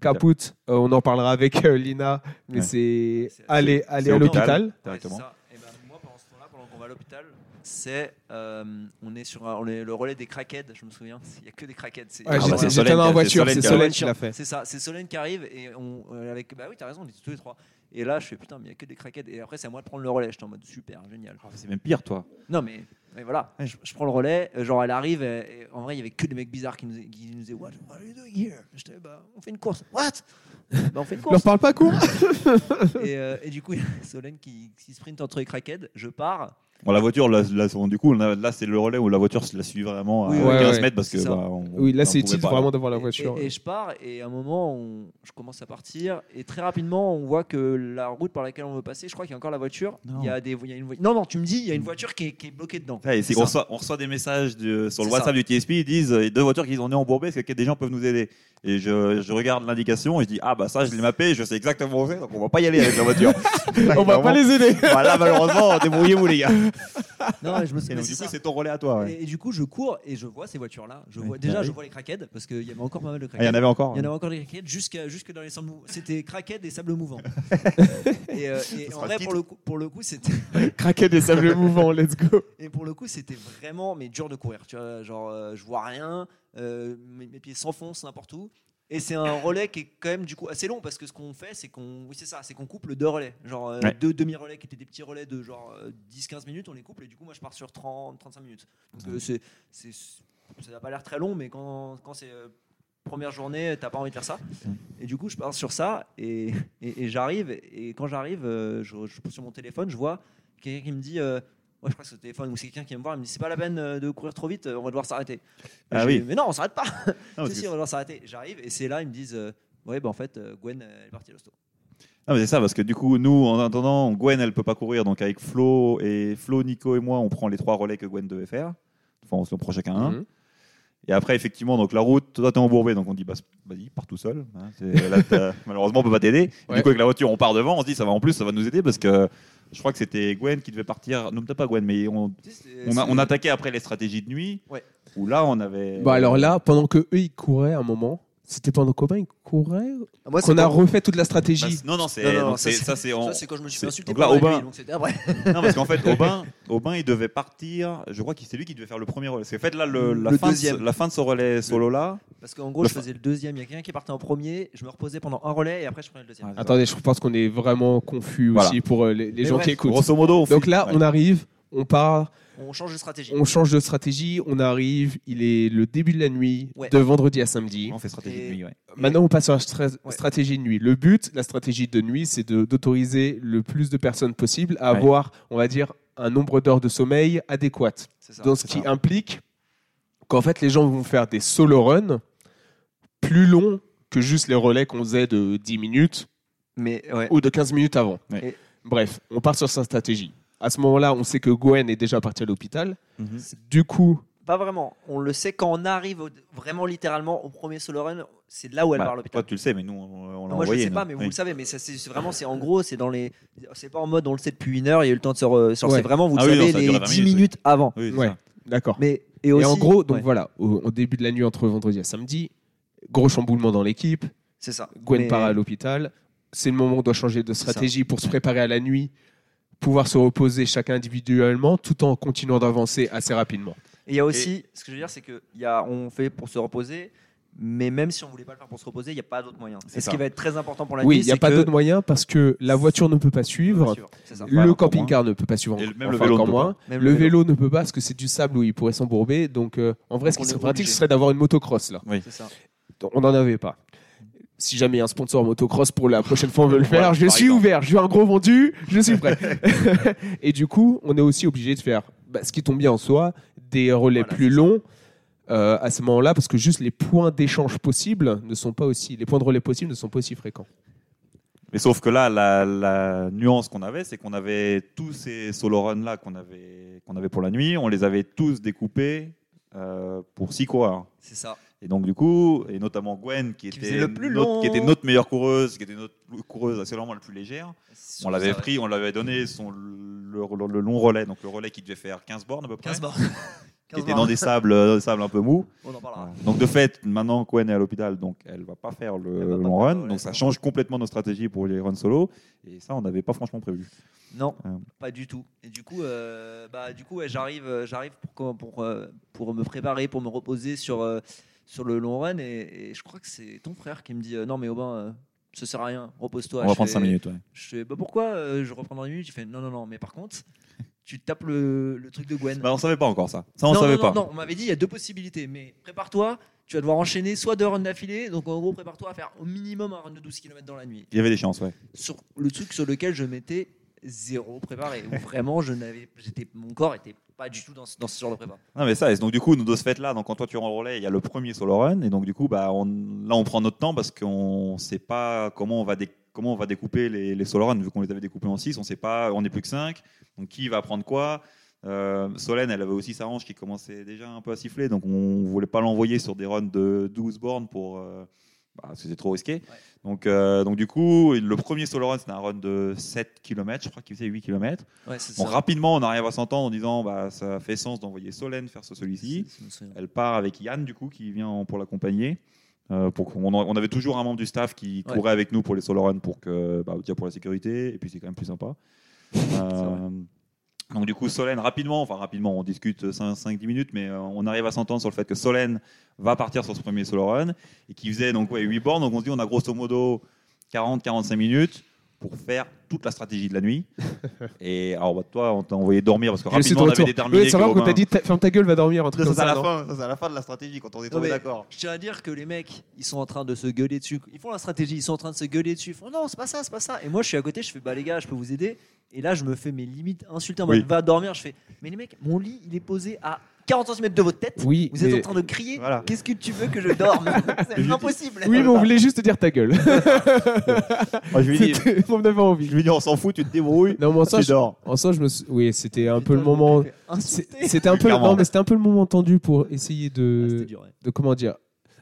caput. Euh, on en parlera avec euh, Lina, mais Ouais. c'est aller, aller à hôpital. l'hôpital. Directement. Et ben, moi, pendant ce temps-là, pendant qu'on va à l'hôpital, c'est euh, on est sur un- on est le relais des crackheads. Je me souviens, il y a que des crackheads. C'est Ouais, Ah, j'étais bah, c'est j'étais Solène dans qui voiture, c'est c'est Solène qui a- Solène qui l'a fait. C'est ça, c'est Solène qui arrive et on euh, avec bah oui, t'as raison, on était tous les trois. Et là, je fais putain, mais il y a que des crackheads. Et après, c'est à moi de prendre le relais. J'étais en mode super, génial. Ah, C'est même pire toi. Non, mais, mais voilà, je, je prends le relais. euh, Genre, elle arrive. Et, et en vrai, il y avait que des mecs bizarres qui nous, qui nous disaient What, what are you doing here? J'étais, bah, on fait une course. What? Bah, on fait une Leur course. parle pas court. et, euh, et du coup, il y a Solène qui, qui sprint entre les crackheads. Je pars. Bon, la voiture, là, là, du coup, là, là, c'est le relais où la voiture se la suit vraiment à Oui, 15 ouais, ouais. mètres parce que bah, on- Oui, là on c'est utile vraiment d'avoir la voiture. Et, et je pars, et à un moment, on- je commence à partir, et très rapidement, on voit que la route par laquelle on veut passer, je crois qu'il y a encore la voiture. Non. Il y a des, il y a une vo- Non, non, tu me dis, il y a une voiture qui est, qui est bloquée dedans. Ouais, et c'est C'est qu'on ça. reçoit, on reçoit des messages de- sur le WhatsApp ça. du TSP, ils disent euh, deux voitures qui ont est embourbées, est-ce que des gens peuvent nous aider? Et je, je regarde l'indication et je dis ah bah ça je l'ai mappé, je sais exactement où c'est, donc on va pas y aller avec la voiture. On va pas les aider. Voilà malheureusement, débrouillez-vous les gars. Non, je me Et souviens. donc c'est du coup c'est ton relais à toi. ouais. Et, et du coup, je cours et je vois ces voitures-là. Je Ouais. vois, déjà, je vois les crackheads parce qu'il y avait encore pas mal de Ah, crackheads. il y en avait encore. Il y en avait encore des crackheads jusqu'à jusque dans les sables mouvants. C'était crackheads et sables mouvants. et, euh, et en vrai, pour le coup, pour le coup, c'était Craquer des sables mouvants, let's go. et pour le coup, c'était vraiment mais dur de courir. Tu vois, genre, euh, je vois rien, euh, mes, mes pieds s'enfoncent n'importe où. Et c'est un relais qui est quand même du coup assez long parce que ce qu'on fait, c'est qu'on, oui c'est ça, c'est qu'on couple deux relais, genre euh, Ouais. deux demi-relais qui étaient des petits relais de genre euh, 10-15 minutes, on les couple et du coup moi je pars sur 30-35 minutes. Donc euh, c'est, c'est, ça n'a pas l'air très long, mais quand, quand c'est euh, première journée, t'as pas envie de faire ça. Et du coup je pars sur ça et, et, et j'arrive et quand j'arrive, euh, je, je sur mon téléphone, je vois quelqu'un qui me dit. Ouais, je crois que c'est le téléphone ou c'est quelqu'un qui vient me voir. Il me dit c'est pas la peine euh, de courir trop vite, euh, on va devoir s'arrêter. Ah oui. dis, Mais non, on s'arrête pas. Si, si, on va devoir s'arrêter. J'arrive et c'est là, ils me disent euh, Ouais, bah en fait, Gwen, elle est partie à l'hosto. Non, mais c'est ça, parce que du coup, nous, en attendant, Gwen, elle peut pas courir. Donc, avec Flo, et Flo, Nico et moi, on prend les trois relais que Gwen devait faire. Enfin, on se prend chacun un. Mhm. Et après, effectivement, donc la route, toi, t'es embourbé. Donc, on dit, bah, vas-y, pars tout seul. hein. Là, malheureusement, on peut pas t'aider. Ouais. Du coup, avec la voiture, on part devant. On se dit, ça va en plus, ça va nous aider parce que je crois que c'était Gwen qui devait partir. Non, peut-être pas Gwen, mais on, on, a, c'est- on attaquait après les stratégies de nuit. Ouais. Où là, on avait. Bah alors là, pendant que eux ils couraient un moment, C'était pendant qu'Aubin il courait Ah, qu'on a refait toute la Bah, stratégie. c'est- non, non, c'est Non, non, donc ça, c'est- quand je me suis fait insulter donc là, Aubin- lui, donc c'était après. Non, parce qu'en fait, Aubin, Aubin, il devait partir. Je crois que c'est lui qui devait faire le premier relais. Parce qu'en fait, là, le, la, Le fin de, deuxième. la fin de ce relais solo là. Parce qu'en gros, Le je fa- faisais le deuxième. Il y a quelqu'un qui partait en premier. Je me reposais pendant un relais et après, je prenais le deuxième. Ouais. Attendez, je pense qu'on est vraiment confus Voilà. aussi pour euh, les, gens bref, qui écoutent. Grosso modo, on Donc là, ouais. on arrive, on part, On change de stratégie. on change de stratégie, on arrive, il est le début de la nuit, Ouais. de vendredi à samedi. on fait stratégie Et- de nuit. ouais. Maintenant, on passe sur la stra- Ouais. stratégie de nuit. Le but, la stratégie de nuit, c'est de- d'autoriser le plus de personnes possible à Ouais. avoir, on va dire, un nombre d'heures de sommeil adéquat. C'est ça. Donc, ce qui ça. implique qu'en fait, les gens vont faire des solo runs plus longs que juste les relais qu'on faisait de 10 minutes Mais ouais. ou de 15 minutes avant. Ouais. Et- Bref, on part sur sa stratégie. À ce moment-là, on sait que Gwen est déjà parti à l'hôpital. Mhm. Du coup, Pas vraiment. On le sait quand on arrive au- vraiment littéralement au premier solo run. C'est là où elle Bah, part à toi, l'hôpital. tu le sais, mais nous, on, on l'a Moi, je ne envoyé. sais pas, nous. mais vous Oui. le savez. Mais c'est vraiment, c'est en gros, c'est dans les. C'est pas en mode on le sait depuis une heure, il y a eu le temps de se. re- Ouais. C'est vraiment, vous Ah le oui, savez, les dure 20 10 minutes, minutes avant. Oui, c'est ouais, ça. d'accord. Mais, et, en gros, donc ouais, voilà, au, au début de la nuit entre vendredi et samedi, gros chamboulement dans l'équipe. c'est ça. Gwen Mais- part à l'hôpital. C'est le moment où on doit changer de stratégie pour se préparer à la nuit, pouvoir se reposer chacun individuellement, tout en continuant d'avancer assez rapidement. Et il y a aussi, ce que je veux dire, c'est que il y a, on fait pour se reposer, mais même si on voulait pas le faire pour se reposer, il n'y a pas d'autre moyen. C'est ce qui va être très important pour la oui, nuit. il n'y a pas que- d'autre moyen parce que la voiture ne peut pas suivre, ça. le camping-car ne peut pas suivre, Et même enfin, le vélo ne moins. Même Le vélo ne peut pas parce que c'est du sable où il pourrait s'embourber. Donc, euh, en vrai, Donc ce qui serait pratique, obligé. ce serait d'avoir une motocross là. C'est ça. On n'en avait pas. Si jamais il y a un sponsor motocross pour la prochaine fois on veut le faire, je suis exemple. ouvert, je suis un gros vendu, je suis prêt. et du coup, on est aussi obligé de faire, bah, ce qui tombe bien en soi, des relais Voilà, plus longs euh, à ce moment-là, parce que juste les points d'échange possibles ne sont pas aussi, les points de relais possibles ne sont pas aussi fréquents. Mais sauf que là, la, la nuance qu'on avait, c'est qu'on avait tous ces solo runs là qu'on avait, qu'on avait pour la nuit, on les avait tous découpés euh, pour six coureurs. C'est ça. Et donc du coup, et notamment Gwen qui, Qui était faisait le plus notre, long. qui était notre meilleure coureuse, qui était notre coureuse accessoirement la plus légère. On l'avait pris, on l'avait donné son le, le- le long relais, donc le relais qui devait faire 15 bornes à peu près, 15 bornes. qui 15 était dans des sables, euh, des sables un peu mous. On en parlera. Donc de fait, maintenant Gwen est à l'hôpital, donc elle va pas faire le pas long faire run, donc ça change complètement nos stratégies pour les runs solo. Et ça, on n'avait pas franchement prévu. Non, Euh. pas du tout. Et du coup, euh, bah, du coup, ouais, j'arrive, j'arrive pour, pour, pour me préparer, pour me reposer sur, euh, sur le long run. Et, et je crois que c'est ton frère qui me dit euh, non, mais Aubin, euh, ça sert à rien, repose-toi. on va Je prendre fais- 5 minutes. ouais. Je fais bah pourquoi euh, je reprends dans une minute Tu fais non, non, non, mais par contre, tu tapes le, le truc de Gwen. Bah, on savait pas encore ça. Ça, on non, savait non, pas. non, non, on m'avait dit il y a deux possibilités, mais prépare-toi. Tu vas devoir enchaîner soit deux runs d'affilée, donc en gros prépare-toi à faire au minimum un run de 12 km dans la nuit Il y avait des chances, ouais. sur le truc sur lequel je m'étais zéro préparé. Où vraiment, je n'avais, j'étais, mon corps était pas du tout dans, dans ce genre de prépa. Non mais ça, et donc du coup, nous de ce fait là, donc quand toi tu en relais, il y a le premier solo run, et donc du coup, bah, là on prend notre temps parce qu'on sait pas comment on va, comment on va découper les, les solo runs, vu qu'on les avait découpés en 6, on sait pas, on n'est plus que 5, donc qui va prendre quoi euh, Solène, elle avait aussi sa hanche qui commençait déjà un peu à siffler, donc on voulait pas l'envoyer sur des runs de 12 bornes pour... euh, bah, c'était trop risqué. Donc, euh, donc du coup, le premier solo run, c'était un run de 7 km, je crois qu'il faisait 8 km. Ouais, Bon, rapidement, on arrive à s'entendre en disant bah, ça fait sens d'envoyer Solène faire ce celui-ci. Elle part avec Yann, du coup, qui vient en- pour l'accompagner. Euh, pour on, avait toujours un membre du staff qui Ouais. courait avec nous pour les solo runs pour que bah, pour la sécurité et puis c'est quand même plus sympa. Donc du coup Solène rapidement, enfin rapidement, on discute 5-10 minutes, mais euh, on arrive à s'entendre sur le fait que Solène va partir sur ce premier solo run et qui faisait donc ouais, 8 bornes. Donc on se dit on a grosso modo 40-45 minutes pour faire toute la stratégie de la nuit. et alors bah, toi on t'a envoyé dormir parce que rapidement on avait déterminé Oui, c'est vrai qu'on t'a dit ferme ta gueule, va dormir, un truc ça, c'est à la fin, ça, c'est à la fin de la stratégie quand on est tombé d'accord. Je tiens à dire que les mecs, ils sont en train de se gueuler dessus. Ils font la stratégie, ils sont en train de se gueuler dessus. Ils font non, c'est pas ça, c'est pas ça. Et moi, je suis à côté, je fais bah les gars, je peux vous aider. Et là, je me fais mes limites insulter en mode Oui. va dormir. Je fais mais les mecs, mon lit, il est posé à 40 cm de votre tête. Oui, Vous êtes mais- en train de crier. Voilà. Qu'est-ce que tu veux que je dorme C'est impossible. Oui, mais on voulait juste te dire ta gueule. Moi, je lui dis, C'était- on avait envie. je lui dis on s'en fout, tu te débrouilles. Non, mais en soi, tu je, dors. en soi, je me suis- Oui, c'était un peu le moment. C'était un peu, Clairement. non, mais c'était un peu le moment tendu pour essayer Ah, de, c'était dur, ouais. de comment dire,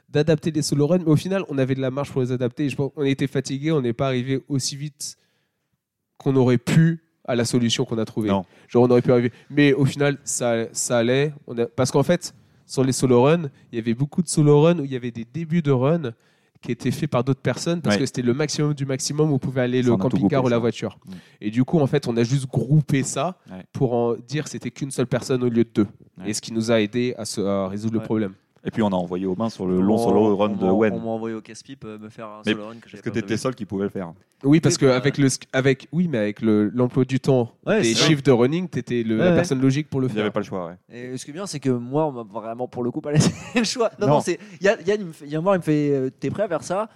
d'adapter les solo runs. Mais au final, on avait de la marge pour les adapter. Et je pense qu'on était fatigué, on n'est pas arrivé aussi vite qu'on aurait pu à la solution qu'on a trouvée. Non. Genre, on aurait pu arriver. Mais au final, ça, ça allait. On a- Parce qu'en fait, sur les solo runs, il y avait beaucoup de solo runs où il y avait des débuts de run qui était fait par d'autres personnes parce Ouais. que c'était le maximum du maximum où pouvait aller Ça, le camping-car ou la voiture. Mm. Et du coup, en fait, on a juste groupé ça Ouais. pour en dire que c'était qu'une seule personne au lieu de deux. Ouais. Et ce qui nous a aidé à, se- à résoudre le problème. Et puis on a envoyé Aubin sur le long On- solo run on de Wen. On m'a envoyé au casse-pipe euh, me faire un Mais solo run que j'avais Parce que t'étais le seul qui pouvait le faire. Oui, parce que avec le, avec, oui, mais avec le- l'emploi du temps Ouais, chiffres de running, tu étais la Ouais, personne logique pour le Il n'y avait faire. pas le choix, ouais. Et ce qui est bien, c'est que moi, on m'a vraiment pour le coup pas laissé le choix. Non, Non. non, c'est Yann, Yann, il me fait, Yann Moir, il me fait euh, T'es prêt à faire ça?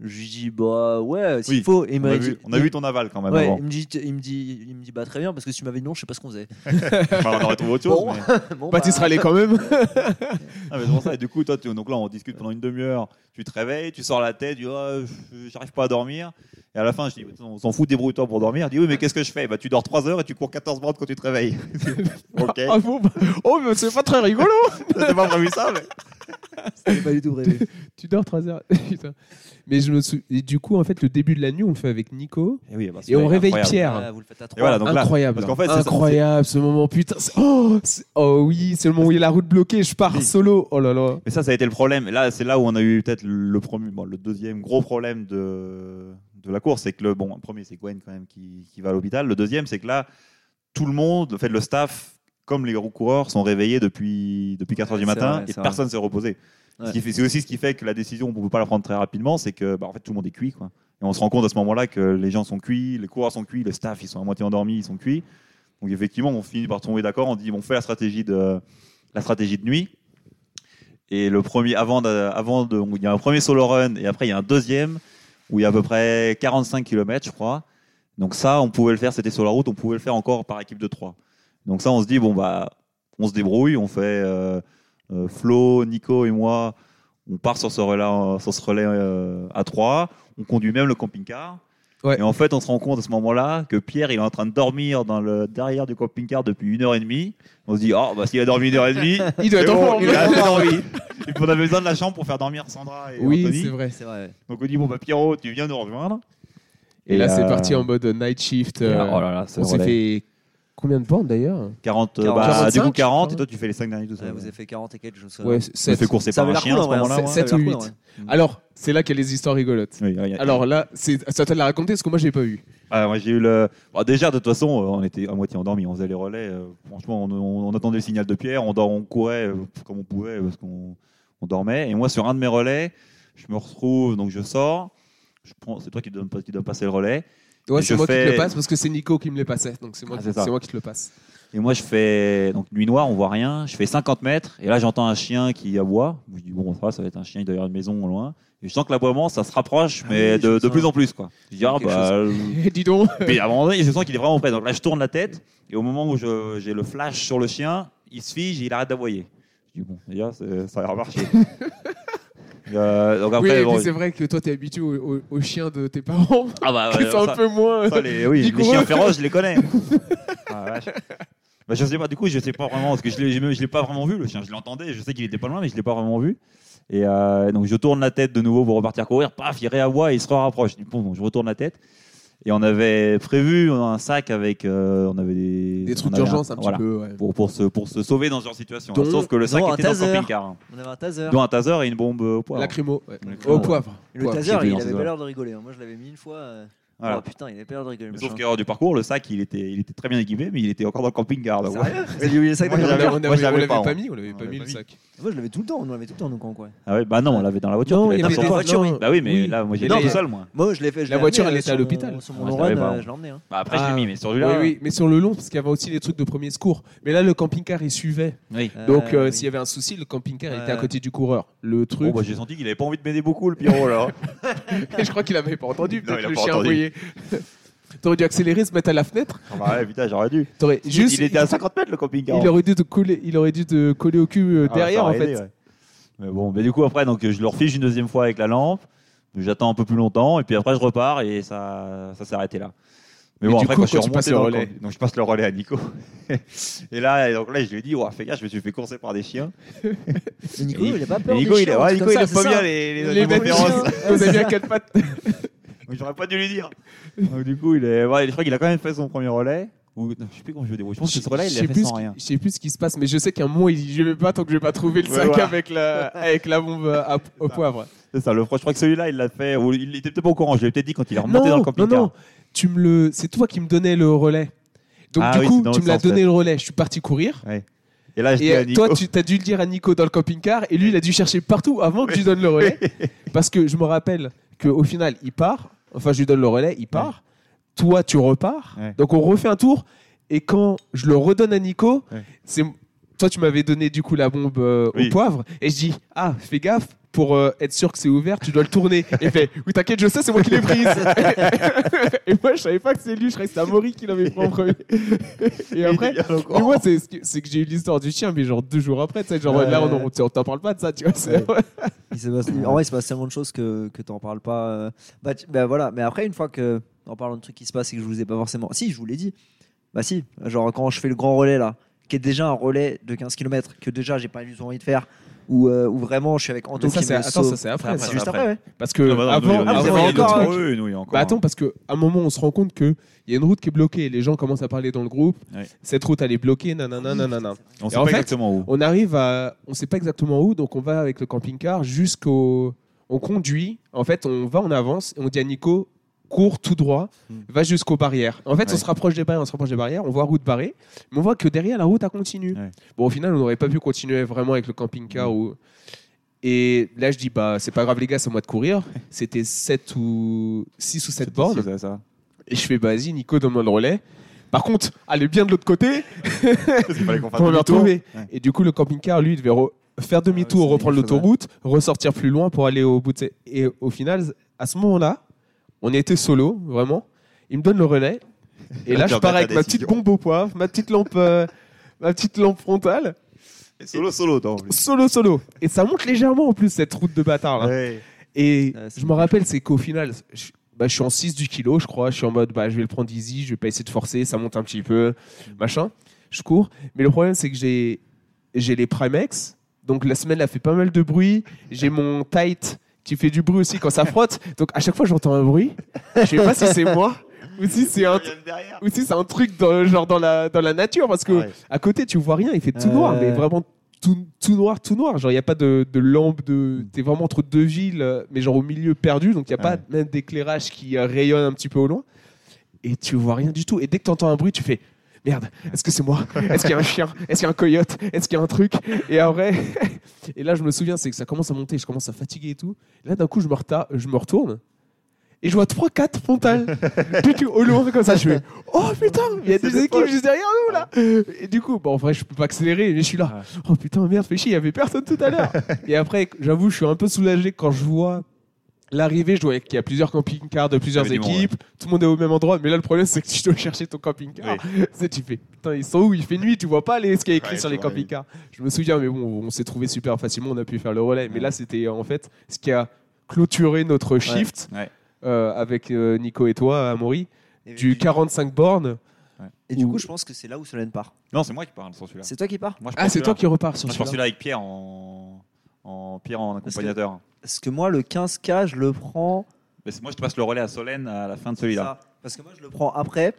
Je lui dis Bah ouais, s'il Oui, faut. Et il On a, vu, dit- on a vu ton aval quand même Ouais, avant. il me dit, il me dit, il me dit bah très bien parce que si tu m'avais dit non, je sais pas ce qu'on faisait. Enfin, on aurait trouvé autre chose. Bon. mais- Bon, Bah, tu seras allé quand même. Ah, mais ça. Et du coup, toi, tu- donc là, on discute pendant une demi-heure. Tu te réveilles, tu sors la tête, tu dis oh, j'arrive pas à dormir. Et à la fin, je dis on s'en fout, débrouille-toi pour dormir. Je dis oui, mais qu'est-ce que je fais? Bah, Tu dors 3 heures et tu cours 14 bornes quand tu te réveilles. ok. Ah bah- oh, mais c'est pas très rigolo. T'as pas prévu ça, mais. C'était pas du tout prévu. tu dors 3 heures. Putain. Mais je me sou- et du coup, en fait, le début de la nuit, on le fait avec Nico. Et, oui, bah, Et on réveille incroyable. Pierre. Voilà, vous le faites à Et trois. voilà, donc là, incroyable. parce fait, incroyable ce moment. Putain. Oh, oh oui, c'est le moment où il y a la route bloquée. Je pars Oui. solo. Oh là là. Mais ça, ça a été le problème. Et là, c'est là où on a eu peut-être le premier, bon, le deuxième gros problème de, de la course, c'est que le bon, le premier, c'est Gwen quand même qui, qui va à l'hôpital. Le deuxième, c'est que là, tout le monde, le fait le staff, comme les gros coureurs, sont réveillés depuis depuis 4 heures du matin vrai, et personne s'est reposé. Ouais. C'est aussi ce qui fait que la décision, on ne peut pas la prendre très rapidement, c'est que bah, en fait tout le monde est cuit, quoi. Et on se rend compte à ce moment-là que les gens sont cuits, les coureurs sont cuits, le staff ils sont à moitié endormis, ils sont cuits. Donc effectivement, on finit par tomber d'accord. On dit, on fait la stratégie de la stratégie de nuit. Et le premier, avant de, avant de, il y a un premier solo run et après il y a un deuxième où il y a à peu près 45 km, je crois. Donc ça, on pouvait le faire, c'était sur la route, on pouvait le faire encore par équipe de 3. Donc ça, on se dit, bon, bah, on se débrouille, on fait euh, euh, Flo, Nico et moi, on part sur ce relais, sur ce relais euh, à 3, on conduit même le camping-car. Ouais. Et en fait, on se rend compte à ce moment-là que Pierre, il est en train de dormir dans le derrière du camping-car depuis une heure et demie. On se dit, oh, bah, s'il a dormi une heure et demie, Il doit être en bon, forme. il a dormi. Et puis on avait besoin de la chambre pour faire dormir Sandra et Oui, Anthony. c'est vrai. C'est vrai. Donc on dit, bon, bah, Pierrot, tu viens nous rejoindre. Et, là, c'est euh, parti en mode night shift. euh, là, oh là là, on s'est fait combien de bornes d'ailleurs 40, euh, 40, bah, 45, du coup 40, je et toi tu fais les 5 derniers tout seul. Ouais, vous avez fait 40 et quelques, je me souviens. Ouais, Ça sept. fait courser Ça par un chien cool à ce moment-là. ça- ouais. ça Sept avait l'air ou cool, en huit. vrai. Alors, c'est là qu'il y a les histoires rigolotes. Oui, Alors là, c'est ça te l'a raconté parce que moi, j'ai pas eu. Ah, moi j'ai eu le. Bon, déjà, de toute façon, euh, on était à moitié endormis. On faisait les relais. euh, franchement, on, on- on attendait le signal de Pierre. On, courait comme on pouvait parce qu'on on dormait. Et moi, sur un de mes relais, je me retrouve, donc je sors. Je prends, c'est toi qui dois, qui dois passer le relais. Ouais, c'est moi qui fais- te le passe parce que c'est Nico qui me les passait. Donc c'est moi, Ah, qui- c'est moi qui te le passe. Et moi, je fais donc nuit noire, on voit rien. Je fais 50 mètres. Et là, j'entends un chien qui aboie. Je dis, bon, ça va, ça va être un chien derrière une maison au loin. Et je sens que l'aboiement, ça se rapproche, Ah mais oui, de, plus en plus. Quoi. Je dis, ah, bah, euh, Dis donc. Puis à un moment donné, je sens qu'il est vraiment prêt. Donc là, je tourne la tête. Et au moment où j'ai le flash sur le chien, il se fige et il arrête d'aboyer. Je dis, bon, déjà, ça a marché. Euh, donc oui, après, bon, c'est vrai que toi, t'es habitué aux au, aux chiens de tes parents. ah bah, ouais, ça- un peu moins. ça, les, oui, les chiens féroces, je les connais. Ah, vache. Bah, je sais pas, du coup, je sais pas vraiment, parce que je l'ai, l'ai pas vraiment vu, le chien. Je l'entendais, je sais qu'il était pas loin, mais je l'ai pas vraiment vu. Et euh, donc, je tourne la tête de nouveau pour repartir courir. Paf, il réaboie et il se rapproche. Bon, donc, je retourne la tête. Et on avait prévu un sac avec. euh, on avait des, Des trucs on avait d'urgence un petit voilà, peu. ouais. Pour, pour, se, pour se sauver dans ce genre de situation. Dont- Sauf que le sac dont un était dans le taser. camping-car. hein. On avait un taser. Dont un taser et une bombe au poivre. Lacrymo. ouais. Lacrymo, Au ouais. poivre. Et le Poivre. taser, il avait pas l'air de rigoler. Moi, je l'avais mis une fois. euh, Voilà. Oh putain, il avait pas l'air de rigoler. le sauf machin. qu'erreur du parcours, le sac, il était, il était très bien équipé, mais il était encore dans le camping-car. donc, ouais. Sérieux Vous avez oublié le sac Moi, dans On l'avait- camping-car on on pas, pas hein. mis, on l'avait pas mis le mis. sac. Moi, je l'avais tout le temps. On l'avait tout le temps, nous, quoi. Ah ouais, bah non, on l'avait dans la voiture. Non, il y avait des voitures. Bah oui, mais Oui. là, moi, j'étais tout seul, moi. Moi, je l'ai fait. je La voiture, elle était à l'hôpital. Sur Ah, mon run, pas, euh, je l'ai emmené. hein. Bah, après, je Ah. l'ai mis, mais sur Oui, celui-là. oui, mais sur le long, parce qu'il y avait aussi les trucs de premier secours. Mais là, le camping-car, il suivait. Oui. Donc, euh, oui. s'il y avait un souci, le camping-car était à côté du coureur. Le Bon, truc, bah, j'ai senti qu'il avait pas envie de m'aider beaucoup, le Pierrot, là. et je crois qu'il avait pas entendu. Peut-être le chien. T'aurais dû accélérer, se mettre à la fenêtre. Ah bah ouais, putain, j'aurais dû. T'aurais juste. il était à 50 mètres, le camping-car. il aurait dû te coller, il aurait dû te coller au cul euh, Ah, ça derrière en aurait fait. aidé, ouais. Mais bon, mais du coup, après, donc, je le refige une deuxième fois avec la lampe. J'attends un peu plus longtemps, et puis après, je repars, et ça, ça s'est arrêté là. Mais Et bon, du après, coup, quand je suis quand tu passes remonté le dans relais. camp- donc je passe le relais à Nico. et là, et donc là, je lui ai dit, oh, fais gaffe, je me suis fait courser par des chiens. Mais Nico, Et- il a pas Et peur. Nico, des il, chiens, ouais, Nico, il aime pas ça. bien les, les, Les animaux féroces. vous avez bien quatre pattes. Donc, J'aurais pas dû lui dire. Donc, du coup, il est, ouais, je crois qu'il a quand même fait son premier relais. Ou, non, je sais plus comment je débrouille. Je pense que ce relais, il sais l'a fait plus sans ce qui- rien. Je sais plus ce qui se passe, mais je sais qu'à un moment, il dit Je vais pas tant que je vais pas trouver le Ouais, sac voilà. avec, la, avec la bombe à- au poivre. C'est ça, le froid. Je crois que celui-là, il l'a fait. Ou il était peut-être pas au courant. Je l'ai peut-être dit quand il est remonté Non, dans le non, camping-car. non, tu me le, c'est toi qui me donnais le relais. Donc Ah du oui, coup, dans tu me l'as sens, donné le relais. Je suis parti courir. Et là, je dis Et à euh, Nico. toi, tu as dû le dire à Nico dans le camping-car, et lui, il a dû chercher partout avant que je lui donne le relais. Parce que je me rappelle qu'au final, il part. Enfin, je lui donne le relais, il part. Toi, tu repars. Ouais. Donc, on refait un tour. Et quand je le redonne à Nico, c'est toi, tu m'avais donné du coup la bombe euh, Oui. au poivre. Et je dis Ah, fais gaffe. Pour euh, être sûr que c'est ouvert, tu dois le tourner. Et fait Oui, t'inquiète, je sais, c'est moi qui l'ai prise. et moi, je savais pas que c'est lui. Je croyais que c'était Amaury qui l'avait pris en premier. et après, mais moi, c'est c'est que j'ai eu l'histoire du chien, mais genre deux jours après, tu sais, genre Ouais. là, on on- on t'en parle pas de ça, tu vois. c'est- Il se passe- en vrai, il se passe tellement de choses que, que t'en parles pas. euh. Bah, tu- bah, voilà. Mais après, une fois que, en parlant de trucs qui se passent et que je vous ai pas forcément. Si, je vous l'ai dit. Bah, si. Genre, quand je fais le grand relais là, qui est déjà un relais de 15 km, que déjà j'ai pas du tout envie de faire, ou où vraiment je suis avec Anto Mais ça, qui c'est- me attends, sauve. ça c'est après. Après, ça. C'est juste après. après, ouais. Parce que avant, il il euh, il attends, parce qu'à un moment, on se rend compte qu'il y a une route qui est bloquée les gens commencent à parler dans le groupe. Ouais. Cette route, elle est bloquée, nanana, nanana. On sait pas fait, exactement où. On arrive à. On sait pas exactement où, donc on va avec le camping-car jusqu'au. On conduit, en fait, on va en avance et on dit à Nico cours tout droit, Hmm. va jusqu'aux barrières. En fait, on se rapproche des barrières, on se rapproche des barrières, on voit route barrée, mais on voit que derrière la route, elle continue. Ouais. Bon, au final, on n'aurait pas pu continuer vraiment avec le camping-car. Ou... Et là, je dis, bah, c'est pas grave, les gars, c'est à moi de courir. C'était 7 ou 6 ou 7 bornes. Ça. Et je fais, vas-y, Nico, donne-moi le relais. Par contre, allez bien de l'autre côté pour demi-tour. retrouver. Ouais. Et du coup, le camping-car, lui, devait re- faire demi-tour, Ah c'est reprendre l'autoroute, ressortir plus loin pour aller au bout de ses- Et au final, à ce moment-là, on était solo, vraiment. Il me donne le relais. Et là, je pars avec ma petite bombe au poivre, ma petite lampe, euh, ma petite lampe frontale. Et Solo, solo, toi, en plus. Solo, solo. Et ça monte légèrement en plus, cette route de bâtard. là. Ouais. Et Ouais, je me rappelle, c'est qu'au final, je, bah, je suis en 6 du kilo, je crois. Je suis en mode, bah, je vais le prendre easy, je vais pas essayer de forcer, ça monte un petit peu, machin. Je cours. Mais le problème, c'est que j'ai, j'ai les Primex. Donc la semelle a fait pas mal de bruit. J'ai mon tight qui fait du bruit aussi quand ça frotte. Donc à chaque fois, j'entends un bruit. Je sais pas si c'est moi ou si c'est un, ou si c'est un truc dans, genre dans la, dans la nature. Parce que Ouais. à côté, tu vois rien, il fait tout Euh. noir, mais vraiment tout, tout noir, tout noir. Genre, il n'y a pas de, de lampe, de... t'es vraiment entre deux villes, euh, mais genre au milieu perdu, donc il n'y a pas Ouais. même d'éclairage qui euh, rayonne un petit peu au loin. Et tu vois rien du tout. Et dès que tu entends un bruit, tu fais Merde, est-ce que c'est moi? Est-ce qu'il y a un chien? Est-ce qu'il y a un coyote? Est-ce qu'il y a un truc? Et après, et là, je me souviens, c'est que ça commence à monter, je commence à fatiguer et tout. Et là, d'un coup, je me, je me retourne. Et je vois 3-4 frontales au loin comme ça. Je fais Oh putain, il y a des équipes juste derrière nous là. Et du coup, bon, en vrai, je peux pas accélérer, mais je suis là. Oh putain, merde, fais chier, il y avait personne tout à l'heure. Et après, j'avoue, je suis un peu soulagé quand je vois l'arrivée. Je vois qu'il y a plusieurs camping-cars de plusieurs monde, équipes. Tout le monde est au même endroit. Mais là, le problème, c'est que tu dois chercher ton camping-car. Tu fais putain, ils sont où? Il fait nuit, tu vois pas les, ce qu'il y a écrit Ouais, sur les camping-cars. Je me souviens, mais bon, on s'est trouvé super facilement. On a pu faire le relais. Mais là, c'était en fait ce qui a clôturé notre shift Ouais. euh, avec euh, Nico et toi, Amaury, Et du du- 45 bornes. Et du Ou- coup, je pense que c'est là où Solène part. Non, c'est moi qui parle sur celui-là. C'est toi qui pars Moi, je Ah, c'est celui-là. toi qui repars sur Moi, je pense celui-là. celui-là avec Pierre en, en Pierre en Parce que- accompagnateur. Parce que moi, le 15K, je le prends. Mais c'est moi, je te passe le relais à Solène à la fin de celui-là. ça. Parce que moi, je le prends après.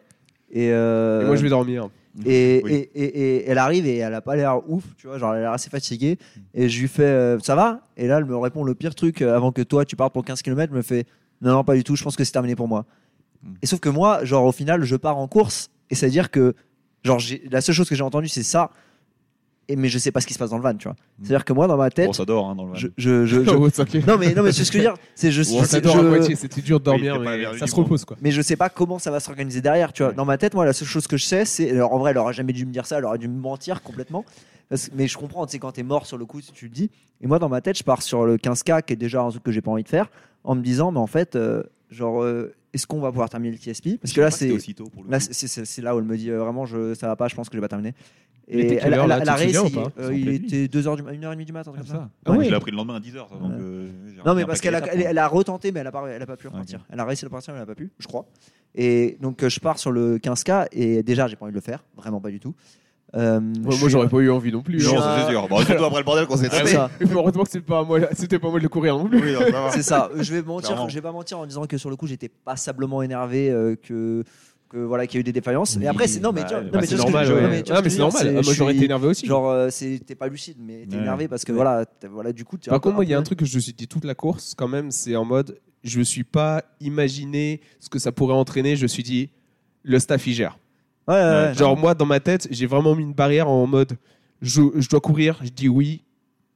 Et, euh, Et moi, je vais dormir. Et, Oui. et, et- et elle arrive et elle a pas l'air ouf, tu vois, genre elle a l'air assez fatiguée. Et je lui fais euh, ça va? Et là elle me répond le pire truc euh, avant que toi tu partes pour 15 km, me fait non, non, pas du tout, je pense que c'est terminé pour moi. Mm. Et sauf que moi, genre au final, je pars en course et c'est à dire que, genre, j'ai- la seule chose que j'ai entendue c'est ça, et, mais je sais pas ce qui se passe dans le van, tu vois. Mm. C'est à dire que moi dans ma tête, Bon, ça dort hein, dans le van. je, je, je- je- Oh, non mais non mais c'est ce que je veux dire, c'est je, Bon, ça dort à moitié, c'était dur de dormir, Oui, mais ça se repose quoi. mais je sais pas comment ça va s'organiser derrière, tu vois. Ouais. Dans ma tête, moi, la seule chose que je sais, c'est. alors, en vrai, elle aurait jamais dû me dire ça, elle aurait dû me mentir complètement. Parce- mais je comprends, tu sais, quand t'es mort sur le coup, si tu le dis. Et moi, dans ma tête, je pars sur le 15K, qui est déjà un truc que j'ai pas envie de faire, en me disant, mais en fait, euh, genre, euh, est-ce qu'on va pouvoir terminer le TSP Parce que là, c'est. aussitôt pour le Là, coup. c'est- c'est c'est là où elle me dit euh, vraiment, je, ça va pas, je pense que je vais pas terminer. Était Et elle, heure, elle, là, elle a réessayé. Euh, il était 2h du, 1h30 du matin, un truc Comme comme ça. ça. Ah Ouais, ouais. Je l'ai appris le lendemain à 10h. Donc, Ouais. euh, Non, mais parce qu'elle a, elle, retenté, mais elle a pas, elle a pas pu repartir. Elle a réussi à repartir, mais elle a pas pu, je crois. Et donc, euh, je pars sur le 15K, et déjà, j'ai pas envie de le faire, vraiment pas du tout. Euh, Moi, je moi, j'aurais pas eu envie non plus. Je Non, hein. c'est sûr. Bon, surtout après le bordel qu'on s'est C'est tapé. heureusement que c'était pas moi, c'était pas moi de le courir non plus. Oui. C'est ça. Je vais mentir, je vais pas mentir en disant que sur le coup, j'étais passablement énervé, que que voilà qu'il y a eu des défaillances. Et après, c'est non mais, bah, vois- bah, non, mais c'est normal, je- ouais. non, mais Ah, mais c'est normal. Moi, j'aurais été énervé aussi. Genre, euh, t'es pas lucide, mais t'es Ouais. énervé parce que Ouais. voilà, voilà, du coup. Par contre, moi, il y a un truc que je me suis dit toute la course, quand même, c'est en mode, je me suis pas imaginé ce que ça pourrait entraîner. Je me suis dit, le staff, il gère. Genre, moi, dans ma tête, j'ai vraiment mis une barrière en mode, je, je dois courir, je dis oui.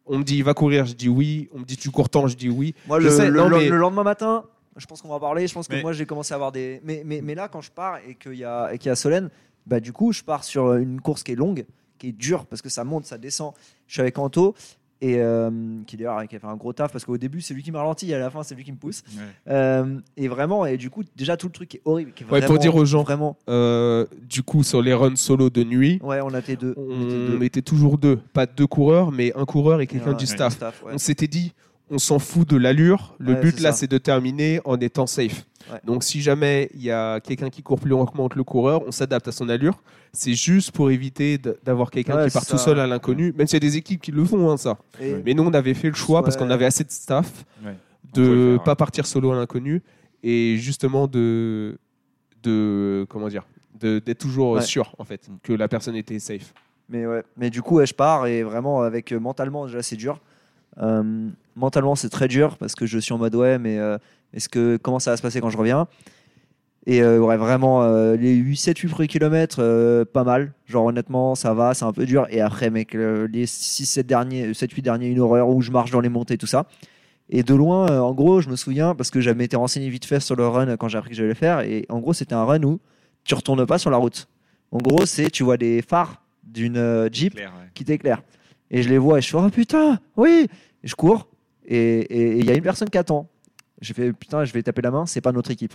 On me dit, va courir, je dis oui. On me dit, tu cours tant, je dis oui. Moi, Je le, sais, le- non, le- mais- le lendemain matin, je pense qu'on va en parler. Je pense que Mais- moi, j'ai commencé à avoir des. Mais, mais, mais là, quand je pars et qu'il y a, et qu'il y a Solène, bah, du coup, je pars sur une course qui est longue, qui est dure, parce que ça monte, ça descend. Je suis avec Anto. Et euh, qui d'ailleurs qui a fait un gros taf parce qu'au début c'est lui qui m'a ralenti et à la fin c'est lui qui me pousse Ouais. Euh, et vraiment et du coup déjà tout le truc est horrible qui est Ouais, pour dire aux gens. vraiment Euh, du coup, sur les runs solo de nuit, ouais on été deux on était on deux. était toujours deux. Pas deux coureurs, mais un coureur et quelqu'un Ouais, du staff. ouais. On s'était dit, on s'en fout de l'allure. Le Ouais, but là, c'est de terminer en étant safe. Ouais. Donc, si jamais il y a quelqu'un qui court plus lentement que le coureur, on s'adapte à son allure. C'est juste pour éviter d'avoir quelqu'un Ouais, qui part tout seul à l'inconnu. Même s'il y a des équipes qui le font, hein, ça. Et- Mais nous, on avait fait le choix parce qu'on avait assez de staff Ouais. de faire, pas partir solo à l'inconnu et justement de de comment dire de- d'être toujours Ouais. sûr en fait que la personne était safe. Mais ouais, mais du coup, ouais, je pars et vraiment avec euh, mentalement déjà c'est dur. Euh, mentalement c'est très dur parce que je suis en mode ouais, mais euh, est-ce que comment ça va se passer quand je reviens? Et euh, ouais, vraiment euh, les 8 7 8 premiers kilomètres pas mal. Genre honnêtement, ça va, c'est un peu dur et après mec les 6 7 derniers 7 8 derniers une horreur où je marche dans les montées tout ça. Et de loin, en gros, je me souviens parce que j'avais été renseigné vite fait sur le run quand j'ai appris que j'allais le faire. Et en gros, c'était un run où tu retournes pas sur la route. En gros, c'est tu vois des phares d'une Jeep ouais. qui t'éclaire. Et je les vois et je fais oh putain, oui. Et je cours et il y a une personne qui attend. J'ai fait putain, je vais taper la main, c'est pas notre équipe.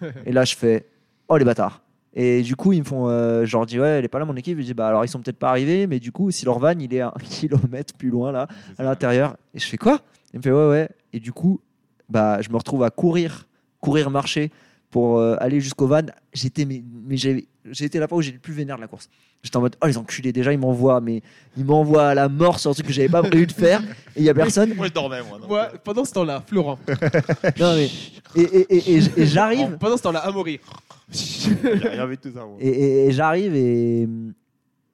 et là, je fais oh les bâtards. Et du coup, ils me font, euh, je leur dis ouais, elle est pas là mon équipe. Je dis bah alors ils sont peut-être pas arrivés, mais du coup, si leur van il est un kilomètre plus loin là, à l'intérieur. Et je fais quoi? Il me fait ouais ouais. Et du coup, bah je me retrouve à courir, courir marcher pour euh, aller jusqu'au van. J'étais mais, mais j'ai j'ai été la fois où j'ai le plus vénère de la course. J'étais en mode oh les enculés déjà ils m'envoient mais ils m'envoient à la mort sur un truc que j'avais pas prévu de faire et il y a personne. Moi, je dormais, moi. donc, Moi, euh, pendant ce temps-là, Florent. Non mais et, et, et, et- et j'arrive pendant ce temps-là, Amaury. J'ai rien vu de tout ça, moi. et, et- et j'arrive et,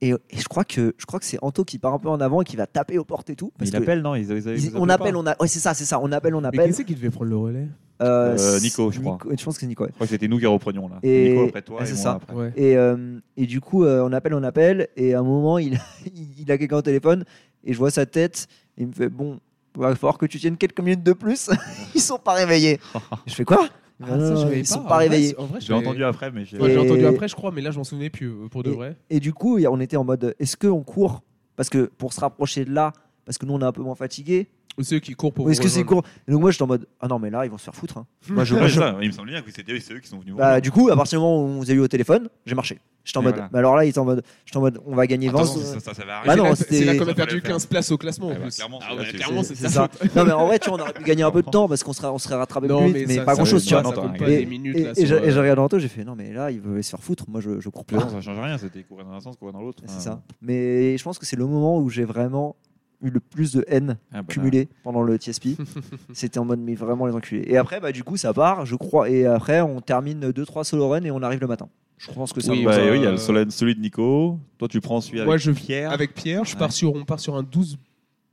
et et je crois que je crois que c'est Anto qui part un peu en avant et qui va taper aux portes et tout. Parce il que appelle, non ils, ils- ils- ils- ils on appelle, pas on a, ouais c'est ça, c'est ça, on appelle, on Mais appelle. qui c'est qui devait prendre le relais? Euh, Euh, Nico, je crois. je pense que c'est Nico. ouais. Je crois que c'était nous qui reprenions là. Et- Nico après toi et c'est moi ça. après. Ouais. Et, euh, et du coup, euh, on appelle, on appelle, et à un moment, il, il a quelqu'un au téléphone, et je vois sa tête, et il me fait Bon, il va falloir que tu tiennes quelques minutes de plus. ils sont pas réveillés. je fais quoi? Ah, non, ça, je Ils sont En pas réveillés. En vrai, je J'ai entendu après, mais j'ai. Ouais, entendu après, je crois, mais là, je m'en souvenais plus euh, pour de vrai. Et du coup, on était en mode Est-ce qu'on court? Parce que pour se rapprocher de là, parce que nous, on est un peu moins fatigués, Ou ceux qui courent pour ou est-ce que c'est court Et donc, moi, j'étais en mode Ah non, mais là, ils vont se faire foutre. hein. Moi, je, Ouais, moi, c'est je- ça, il me semble bien que c'était c'est eux qui sont venus. Bah, du coup, à partir du moment où on vous a eu au téléphone, j'ai marché. J'étais en Et mode. voilà. Mais alors là, il était en mode. J'étais en mode. On va gagner 20. Attention, ça, ça, ça va arriver. Bah non, C'est là- c'est qu'on a perdu fallait le 15 places au classement en Ouais, bah, plus. clairement, Ah c'est- ouais, c'est- clairement, C'est c'est ça. ça. Non, mais en vrai, tu vois, on aurait pu gagner un peu de temps parce qu'on serait, on serait rattrapé plus mais vite, mais ça- pas ça- grand chose, tu vois. ça vois. compte Et- pas Et, des minutes et- là. et sur, j'ai et j'ai euh, regardé Anto, j'ai fait non, mais là, il veut se faire foutre. Moi, je, je cours plus. Non, ça change rien, c'était courir dans un sens, courir dans l'autre. C'est ça. Mais je pense que c'est le moment où j'ai vraiment eu le plus de haine Ah, bah, cumulée pendant le TSP. C'était en mode, mais vraiment les enculés. Et après, bah, du coup, ça part, je crois. Et après, on termine 2-3 solo run et on arrive le matin. Je pense que c'est Oui, un Bah, peu ça. oui, il y a euh, celui de Nico. Toi, tu prends celui avec Moi, je- Pierre. Avec Pierre, je Ouais. pars sur, on part sur un 12.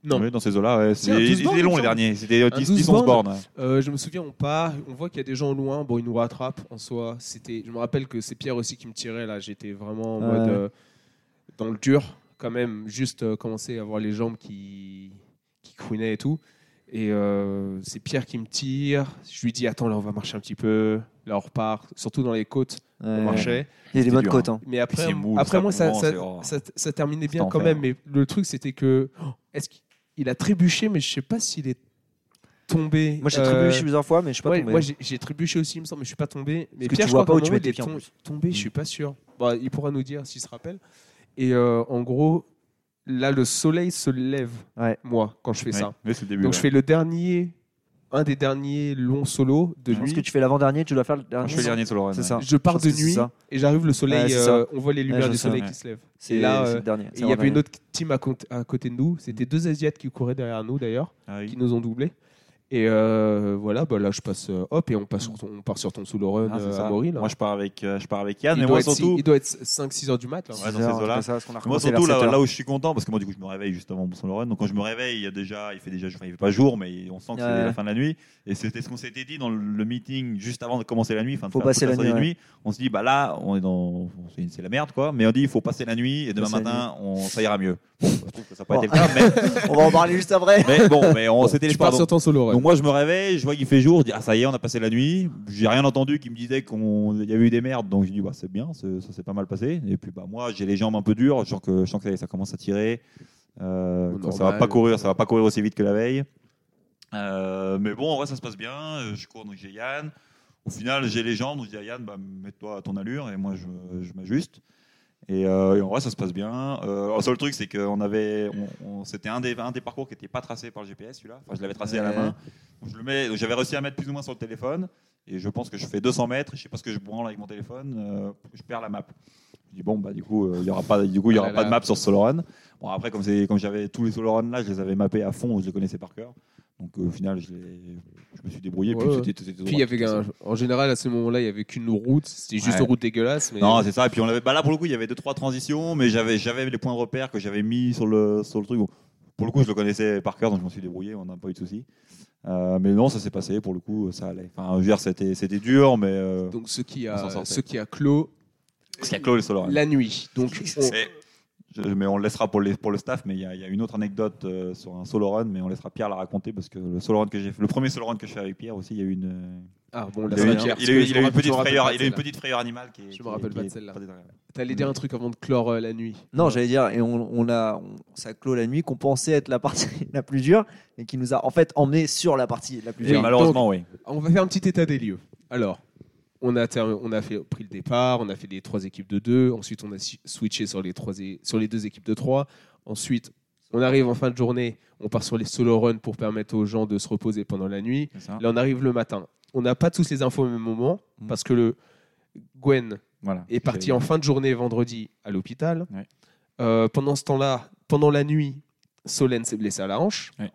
Non, Oui, dans ces eaux-là, ouais. C'est un C'est- 12 Ils bornes, étaient longs il les derniers. C'était Un 10, 12 11 bornes. Euh, je me souviens, on part, on voit qu'il y a des gens au loin. Bon, ils nous rattrapent en soi. C'était, je me rappelle que c'est Pierre aussi qui me tirait là. J'étais vraiment en Ouais. mode euh, dans le dur, quand même. Juste euh, commencer à avoir les jambes qui qui couinaient et tout. Et euh, c'est Pierre qui me tire. Je lui dis attends là, on va marcher un petit peu. Là, on repart. Surtout dans les côtes, on marchait. Il y a des bonnes côtes. hein. Mais après, après ça moi, ça, ça, c'est- ça- ça terminait bien quand enfer. même. Mais le truc, c'était que oh, est-ce qu'il a trébuché, mais je sais pas s'il est tombé. Moi, j'ai euh, trébuché plusieurs fois, mais je suis pas Ouais, tombé. moi j'ai trébuché aussi, il me semble, mais je suis pas tombé. Mais que Pierre, tu je vois crois pas où tu mets tes pieds, tombé, je suis pas sûr. Bah, il pourra nous dire s'il se rappelle. Et euh, en gros, là, le soleil se lève, Ouais. moi, quand je fais Ouais, ça. Mais c'est le début. Donc ouais. je fais le dernier, un des derniers longs solos de Je pense nuit. que tu fais l'avant-dernier, tu dois faire le dernier. Je fais le dernier solo run. C'est ouais. ça. Je pars pense de que c'est nuit ça. et j'arrive, le soleil, Ouais, c'est euh, on voit les lumières je du sais, soleil ouais. qui se lèvent. C'est Et là, c'est euh, le dernier. Et il y avait l'avant-dernier. une autre team à, côté- à côté de nous, c'était deux Asiates qui couraient derrière nous d'ailleurs, Ah oui. qui nous ont doublés. Et euh, voilà, bah là je passe euh, hop et on, passe sur ton- on part sur ton solo run Ah, euh, ça. à Maury. là. Moi, je pars avec, je pars avec Yann, il, mais doit moi être, surtout. il doit être 5-6 heures du mat. là. Ouais, dans ces c'est ça, parce qu'on a Moi surtout là, 7 heures. là où je suis content parce que moi du coup je me réveille justement pour son run donc quand je me réveille il y a déjà il fait déjà enfin, il fait pas jour mais on sent que Ouais. c'est la fin de la nuit et c'était ce qu'on s'était dit dans le meeting juste avant de commencer la nuit enfin de Faut passer la nuit, de on se dit bah là on est dans c'est la merde quoi mais on dit il faut passer la nuit et demain Passer matin on ça ira mieux bon, je trouve que ça n'a pas été le cas mais, On va en parler juste après. mais bon mais on pars sur ton solo run. Donc moi je me réveille je vois qu'il fait jour je dis ah ça y est on a passé la nuit. J'ai rien entendu qui me disait qu'on il y avait eu des merdes. Donc je dis bah c'est bien ça s'est pas mal passé. Et puis bah moi j'ai les jambes un peu dures. Je sens que je sens que ça, y est, ça commence à tirer. Euh, quand ça va pas courir ça va pas courir aussi vite que la veille. Euh, mais bon en vrai ça se passe bien. Je cours donc j'ai Yann. Au final j'ai les jambes. Donc je dis à Yann bah, mets-toi à ton allure et moi je, je m'ajuste et, euh, et en vrai ça se passe bien. Euh, le seul truc c'est que on avait on- on- c'était un des, un des parcours qui n'était pas tracé par le GPS celui-là. Enfin je l'avais tracé à la main. Donc, je le mets donc, j'avais réussi à mettre plus ou moins sur le téléphone. Et je pense que je fais 200 mètres. Je sais pas ce que je branle avec mon téléphone. Euh, je perds la map. Je dis bon bah du coup euh, il y aura pas du coup il y Ah aura là pas là. de map sur ce solo run bon après comme comme j'avais tous les solo runs là je les avais mappés à fond je les connaissais par cœur donc euh, au final je, me suis débrouillé Ouais, puis ouais. c'était c'était Puis il y avait un- en général à ce moment-là, il y avait qu'une route. C'était juste Ouais. une route dégueulasse. Mais Non, c'est ça. Et puis on avait, bah là pour le coup, il y avait deux trois transitions, mais j'avais, j'avais les points de repère que j'avais mis sur le, sur le truc. Bon, pour le coup, je le connaissais par cœur, donc je m'en suis débrouillé. On n'a pas eu de soucis. Euh, mais non, ça s'est passé. Pour le coup, ça allait. Enfin, je veux dire, c'était, c'était dur, mais euh, donc ce qui a, ce qui a clos parce qu'il y a Run. la nuit. Donc on- je- mais on le laissera pour, les, pour le staff. Mais il y, a, il y a une autre anecdote euh, sur un solo run, mais on laissera Pierre la raconter parce que le solo run que j'ai fait, le premier solo run que je fais avec Pierre aussi, il y a eu une, ah bon, il là, a eu, ça il a eu- il a me une petite me frayeur, pas de il a eu une celle-là. petite frayeur animale qui est. Je me qui est- rappelle qui pas de celle-là. T'allais dire un truc avant de clore euh, la nuit. Non, j'allais dire, et on, on a, on- ça clôt la nuit qu'on pensait être la partie la plus dure et qui nous a en fait emmené sur la partie la plus Et dure. donc- Malheureusement, oui. On va faire un petit état des lieux. Alors, on a, term- on a fait, pris le départ, on a fait les trois équipes de deux, ensuite on a switché sur les, trois é- sur les deux équipes de trois, ensuite on arrive en fin de journée, on part sur les solo runs pour permettre aux gens de se reposer pendant la nuit. Là on arrive le matin. On n'a pas tous les infos au même moment, Mm. parce que le Gwen Voilà. est parti en fin de journée vendredi à l'hôpital. Ouais. Euh, pendant ce temps-là, pendant la nuit, Solène s'est blessée à la hanche. Ouais.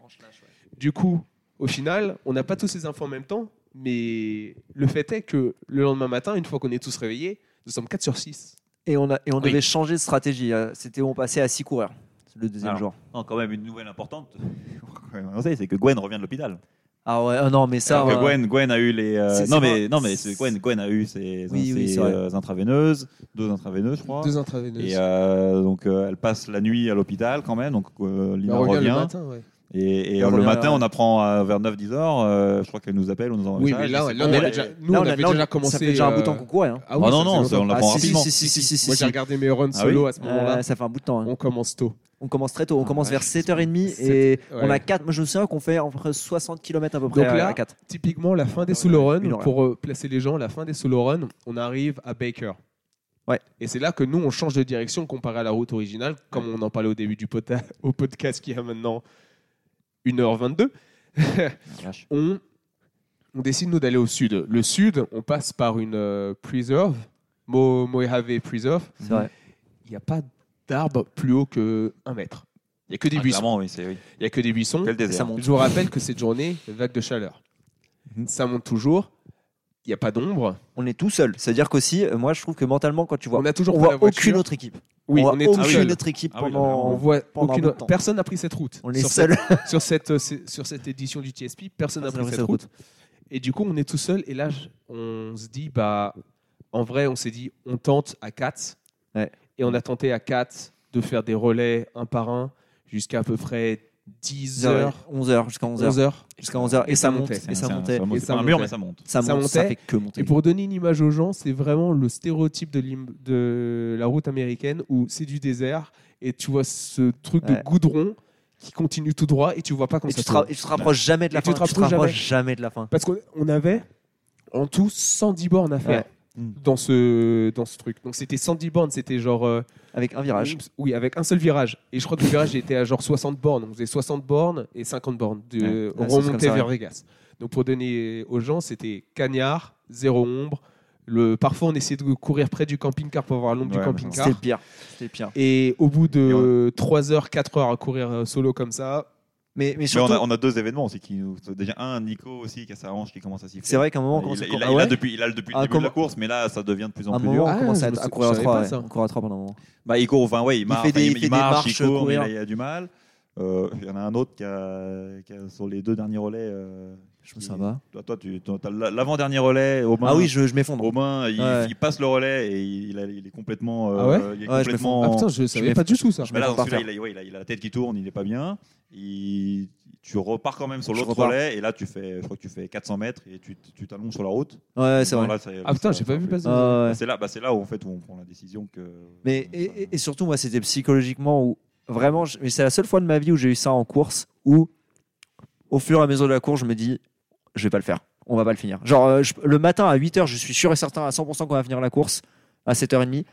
Du coup, au final, on n'a pas tous ces infos en même temps, mais le fait est que le lendemain matin, une fois qu'on est tous réveillés, nous sommes 4 sur 6. Et on, a, et on Oui. devait changer de stratégie. euh, C'était où on passait à 6 coureurs le deuxième Alors. jour. Non, quand même une nouvelle importante. C'est que Gwen revient de l'hôpital. Ah ouais, ah non, mais ça. Que euh, Gwen, Gwen a eu les. euh, non, mais, non, mais c'est- Gwen, Gwen a eu ses, Oui, euh, intraveineuses, deux intraveineuses, je crois. Deux intraveineuses. Et euh, donc, euh, elle passe la nuit à l'hôpital quand même. Donc, euh, Lina on revient revient. le matin, ouais. Et, euh, le matin, ouais. on apprend euh, vers 9-10 heures. euh, je crois qu'elle nous appelle ou nous envoie un Oui, message. mais là, on avait déjà, nous, là, on a- avait là, déjà commencé. Ça fait déjà un bout de temps euh, qu'on courait. hein. Ah oui, Ah non, ça non, ça, on l'apprend Ah, si, rapidement. si, si, si, si, si, Moi, si. j'ai regardé mes runs Ah solo oui à ce moment-là. Euh, ça fait un bout de temps. hein. On commence tôt. On commence très tôt. On Ah, commence ouais. vers 7h30 Sept- et ouais. on a 4. Moi, je me souviens qu'on fait entre 60 km à peu près Donc là, à 4. Typiquement, la fin des solo runs, pour euh, placer les gens, la fin des solo runs, on arrive à Baker. Ouais. Et c'est là que nous, on change de direction comparé à la route originale, comme on en parlait au début du pota- au podcast qui a maintenant 1h22. Ah, vache. On, on décide, nous, d'aller au sud. Le sud, on passe par une euh, preserve, Mo- Mojave Preserve. C'est vrai. Il n'y a pas d'arbre plus haut que 1 mètre. Il n'y a que des Ah, buissons. oui, c'est oui. Il n'y a que des buissons. Quel désert. ça monte. Je vous rappelle que cette journée, vague de chaleur. Mhm. Ça monte toujours. Il n'y a pas d'ombre. On est tout seul. C'est-à-dire qu'aussi, euh, moi, je trouve que mentalement, quand tu vois, On a toujours on pas voit aucune autre équipe. Oui, on, on, est aucune seul. autre équipe Ah oui, pendant. On voit pendant aucune. Personne n'a pris cette route. On est sur seul. Cette, sur, cette, euh, sur cette édition du TSP, personne n'a pris n'a cette pris cette route. Et du coup, on est tout seul. Et là, on se dit, bah, en vrai, on s'est dit, on tente à 4. Ouais. Et on a tenté à 4 de faire des relais un par un jusqu'à à peu près 10 heures, 11h jusqu'à 11h. 11 heures. Jusqu'à 11h. Et, Et ça montait. Et ça C'est un- montait. Et ça un mur, montait. mais ça monte. Ça Ça monte. Ça montait. fait que monter. Et pour donner une image aux gens, c'est vraiment le stéréotype de, de la route américaine où c'est du désert et tu vois ce truc de Ouais. goudron qui continue tout droit et tu vois pas quand Et ça tu, te et tu te rapproches jamais de la Et tu fin. te Tu te rapproches jamais. rapproches jamais de la fin. Parce qu'on on avait en tout 110 bornes à faire Ouais. Mm. dans, ce, dans ce truc. Donc c'était 110 bornes, c'était genre. euh, Avec un virage. Oui, avec un seul virage. Et je crois que le virage était à genre 60 bornes. Donc on faisait 60 bornes et 50 bornes. De, Ouais. on comme remontait vers. Vegas. Donc pour donner aux gens, c'était cagnard, zéro ombre. Le, parfois on essayait de courir près du camping-car pour avoir l'ombre Ouais, du camping-car. C'était pire. Pire. Et au bout de 3 heures, 4 heures à courir euh, solo comme ça, Mais, mais Mais surtout, on a, on a deux événements aussi. Qui nous... Déjà, un, Nico aussi, qui a sa hanche qui commence à siffler. c'est vrai qu'à un moment, il, il, il, a, ah il a ouais depuis, il a depuis le Ah, début comment- de la course, mais là, ça devient de plus en un plus moment, dur. on Ah, commence je à, me à courir à je savais 3. pas ça. On court à 3 pendant un moment. Bah, il court, enfin, ouais, il, marche, fait des- enfin, il fait des marche, marches, il court, mais il a, il a du mal. Euh, Il y en a un autre qui a, qui a- sur les deux derniers relais. euh, Je me ça va. Toi, toi tu as l'avant-dernier relais. Romain, Ah oui, je, je m'effondre. Romain, il, Ouais. il passe le relais et il, a- il est complètement. euh, Ah ouais il est Ouais, je complètement Ah putain, je savais pas du tout ça. Mais là, celui-là, il, a- ouais, il a, il a la tête qui tourne, il est pas bien. Il- tu repars quand même sur l'autre relais et là, tu fais, je crois que tu fais 400 mètres et tu tu t'allonges sur la route. Ouais, c'est vrai. là, Ah putain, j'ai pas vu passer. Ah ouais. Bah, C'est là, bah, c'est là où en fait où on prend la décision que. Mais et, et- et surtout, moi, c'était psychologiquement où vraiment, mais c'est la seule fois de ma vie où j'ai eu ça en course où, au fur et à mesure de la course, je me dis, je vais pas le faire, on va pas le finir. Genre, euh, je- le matin à 8h, je suis sûr et certain à 100% qu'on va finir la course à 7h30.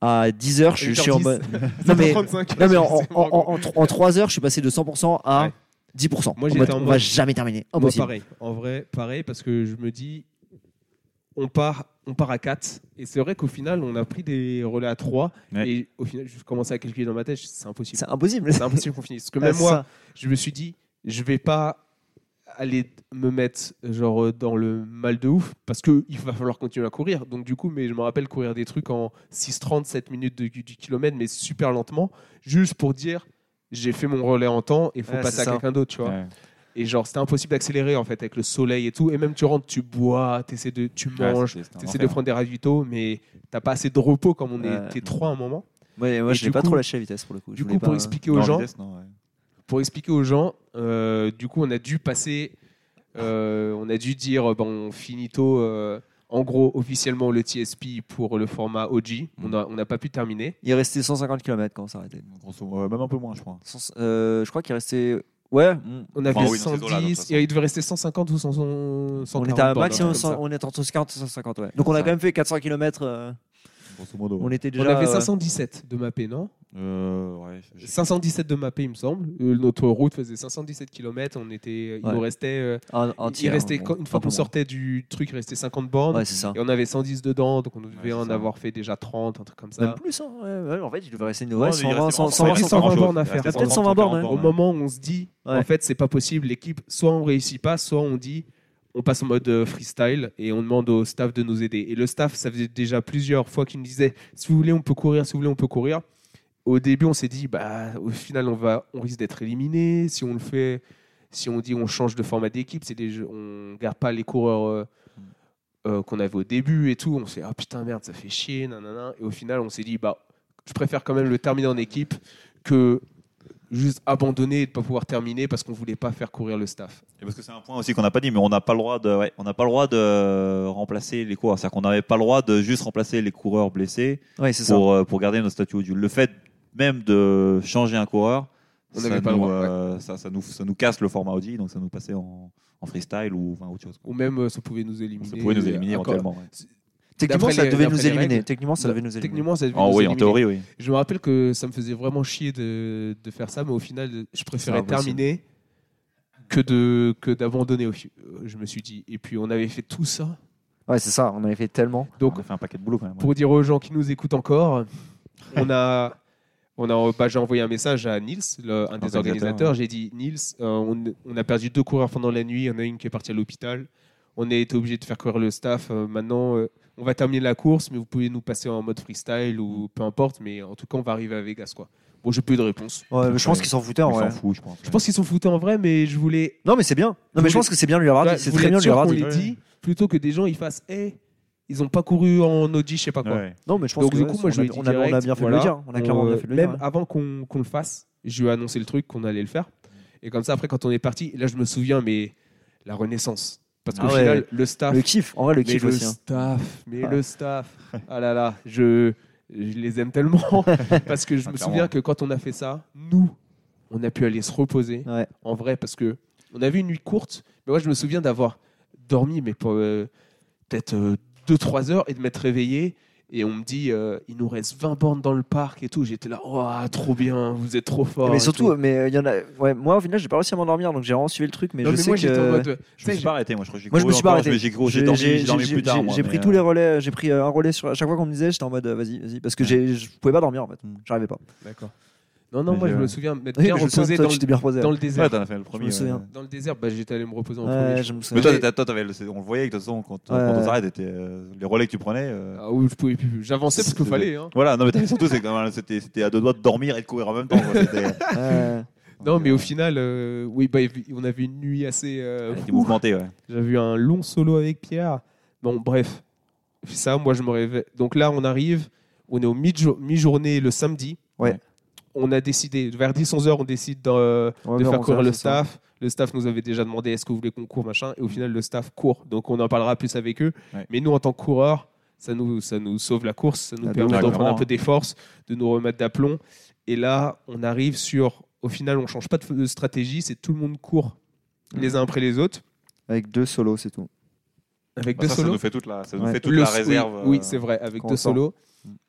À 10h, je, je suis en 8h10. mode. Non, mais, 35, non, mais en, en, en, en, 3 heures, je suis passé de 100% à Ouais. 10%. Moi, En j'étais mode, en on mode- va jamais terminer. Moi, Impossible. pareil. En vrai, pareil, parce que je me dis, on part, on part à 4. Et c'est vrai qu'au final, on a pris des relais à 3. Ouais. Et au final, je commençais à calculer dans ma tête, c'est impossible. C'est impossible. C'est impossible qu'on finisse. Parce que Ah, même moi, ça. je me suis dit, je vais pas aller me mettre genre euh, dans le mal de ouf parce que il va falloir continuer à courir. Donc du coup, mais je me rappelle courir des trucs en 6:30 7 minutes de, du kilomètre mais super lentement juste pour dire j'ai fait mon relais en temps et faut Ouais, passer à quelqu'un d'autre, tu vois. Ouais. Et genre c'était impossible d'accélérer en fait avec le soleil et tout et même tu rentres, tu bois, essaies de tu Ouais, manges, un tu essaies de prendre des ravitaux mais t'as pas assez de repos comme on Ouais. était trois à un moment. Ouais, moi, je l'ai pas coup- trop lâché la vitesse pour le coup. Du coup pour expliquer aux gens, vitesse, non, ouais. pour expliquer aux gens, du coup, on a dû passer, euh, on a dû dire, euh, bon, finito, euh, en gros, officiellement le TSP pour le format OG. On n'a on n'a pas pu terminer. Il restait 150 km quand on s'est arrêté. Grosso modo, ouais, même un peu moins, je crois. Euh, je crois qu'il restait. Ouais, mm, On avait Enfin, oui, dans ces eaux-là, de toute 110, façon. et il devait rester 150 ou 100, 140. on était à maximum, un 100 on était entre 140 et 150. Ouais. Donc on a Ça. quand même fait 400 km. Grosso modo. on était ça. On déjà. avait euh, 517 de mappé, non? Euh, ouais, j'ai- 517 de mappé, il me semble. Euh, notre route faisait 517 km. On était, il Ouais. nous restait, euh, un- un il restait une un fois qu'on sortait du truc, il restait 50 bornes. Ouais, c'est ça. Et on avait 110 dedans, donc on devait en ça. avoir fait déjà 30, un truc comme ça. Même plus, hein, en fait, il devait rester une ouais, il 120, restait 100, vraiment 120, 120 grand-chose. bornes à Il faire. Peut-être 130, 120 bornes, 40 Au moment où on se dit, Ouais. en fait, c'est pas possible, l'équipe, soit on réussit pas, soit on dit, on passe en mode euh, freestyle et on demande au staff de nous aider. Et le staff, ça faisait déjà plusieurs fois qu'il nous disait, si vous voulez, on peut courir, si vous voulez, on peut courir. Au début, on s'est dit, bah, au final, on, va, on risque d'être éliminé. Si on le fait, si on dit on change de format d'équipe, c'est des jeux- on garde pas les coureurs euh, euh, qu'on avait au début et tout. On s'est dit, ah putain, merde, ça fait chier, nanana. Et au final, on s'est dit, bah, je préfère quand même le terminer en équipe que juste abandonner et de pas pouvoir terminer parce qu'on voulait pas faire courir le staff. Et parce que c'est un point aussi qu'on n'a pas dit, mais on n'a pas le droit de, ouais, on n'a pas le droit de remplacer les coureurs. C'est-à-dire qu'on n'avait pas le droit de juste remplacer les coureurs blessés Ouais, pour, euh, pour garder notre statut au Le fait même de changer un coureur, On ça, pas nous, droit, euh, ça, ça nous, ça nous casse le format Audi, donc ça nous passait en, en freestyle ou enfin, autre chose. Ou même euh, ça pouvait nous éliminer. Ça pouvait nous éliminer Encore- éventuellement. ouais. Techniquement, ça les- devait nous éliminer. Techniquement, ça devait nous éliminer. Techniquement, ça devait Ah nous oui, en éliminer. théorie, oui. Je me rappelle que ça me faisait vraiment chier de, de faire ça, mais au final, je préférais terminer que de que d'abandonner. euh, Je me suis dit. Et puis on avait fait tout ça. Ouais, c'est ça. On avait fait tellement. Donc on a fait un paquet de boulot quand même. ouais. pour dire aux gens qui nous écoutent encore, on a, on a, bah, j'ai envoyé un message à Nils, le- un des Organisateur, organisateurs. J'ai dit Nils, euh, on, on a perdu deux coureurs pendant la nuit. Il y en a une qui est partie à l'hôpital. On a été obligé de faire courir le staff. Euh, maintenant, euh, on va terminer la course, mais vous pouvez nous passer en mode freestyle ou peu importe. Mais en tout cas, on va arriver à Vegas, quoi. Bon, j'ai plus de réponse. Ouais, mais je pense qu'ils s'en foutaient en vrai. s'en je pense. Je pense qu'ils sont foutés en vrai, mais je voulais. Non, mais c'est bien. Non, mais voulais- je pense que c'est bien de lui avoir Ouais, dit. C'est je très voulais bien être de lui sûr avoir qu'on dit. l'ait dit, plutôt que des gens ils fassent, hey, ils ont pas couru en Audi, je sais pas quoi. Ouais. Non, mais je pense Donc que du ouais, coup, moi, on je a- lui ai dit on a- on a direct, bien fait voilà, le dire. On a clairement euh, bien fait de le Même dire. avant qu'on qu'on le fasse, je lui ai annoncé le truc qu'on allait le faire. Et comme ça, après, quand on est parti, là, je me souviens, mais la renaissance. Parce qu'au Ah ouais. final, le staff, Le kiff, en vrai, le mais kiff le aussi. hein. staff, mais Ah. le staff, ah là là, je, je les aime tellement. parce que je Ah, me clairement. souviens que quand on a fait ça, nous, on a pu aller se reposer Ouais. en vrai parce que on avait une nuit courte mais moi je me souviens d'avoir dormi mais pour euh, peut-être 2-3 heures et de m'être réveillé et on me dit euh, il nous reste 20 bornes dans le parc et tout j'étais là oh trop bien vous êtes trop fort Mais surtout, mais euh, il y en a. Ouais, moi, au final, j'ai pas réussi à m'endormir, donc j'ai vraiment suivi le truc. Mais non, je mais sais moi que. j'étais en mode Je me suis pas arrêté, moi je crois que j'ai Moi, je me suis pas arrêté. mais J'ai dormi, dormi plus tard. j'ai- pris euh, tous les relais. J'ai pris un relais sur à chaque fois qu'on me disait, j'étais en mode vas-y, vas-y, parce que j'ai- je pouvais pas dormir en fait. Mm. J'arrivais pas. D'accord. Non, non, Mais moi je- je me souviens m'être Oui, bien mais je me souviens, reposé toi, dans tu le, t'es bien reposé. dans le Ouais, désert. t'en as fait le premier. me souviens. ouais. Dans le désert, bah, j'étais allé me reposer en Ouais, premier. je me Mais souviens. toi, t'étais- toi, t'avais le- on le voyait que de toute façon, quand, on s'arrête, t'étais, euh, les relais que tu prenais. euh, Ah oui, je pouvais plus. J'avançais parce qu'il fallait. Hein. Voilà, non, mais t'avais surtout, c'est quand même- c'était c'était à deux doigts de dormir et de courir en même temps. quoi. C'était- Ouais. Non, mais au final, euh, oui, bah, on avait une nuit assez. euh, C'était mouvementé, ouais. J'avais eu un long solo avec Pierre. Bon, bref. Ça, moi, je me réveille. Donc là, on arrive. On est au mi-jour- mi-journée le samedi. Ouais. On a décidé, vers 10-11 heures, on décide de, Ouais, de faire 11 courir le ça. staff. Le staff nous avait déjà demandé est-ce que vous voulez qu'on court, machin. Et au final, le staff court. Donc on en parlera plus avec eux. Ouais. Mais nous, en tant que coureurs, ça nous, ça nous sauve la course. Ça nous Ah, permet donc, d'en prendre un peu des forces, de nous remettre d'aplomb. Et là, on arrive sur. Au final, on change pas de de stratégie. C'est tout le monde court les uns après les autres. Avec deux solos, c'est tout. Avec Bah, deux ça, ça solos. nous fait toute la, ça nous Ouais. fait toute Le- la réserve. Oui, euh, c'est vrai, avec deux solos.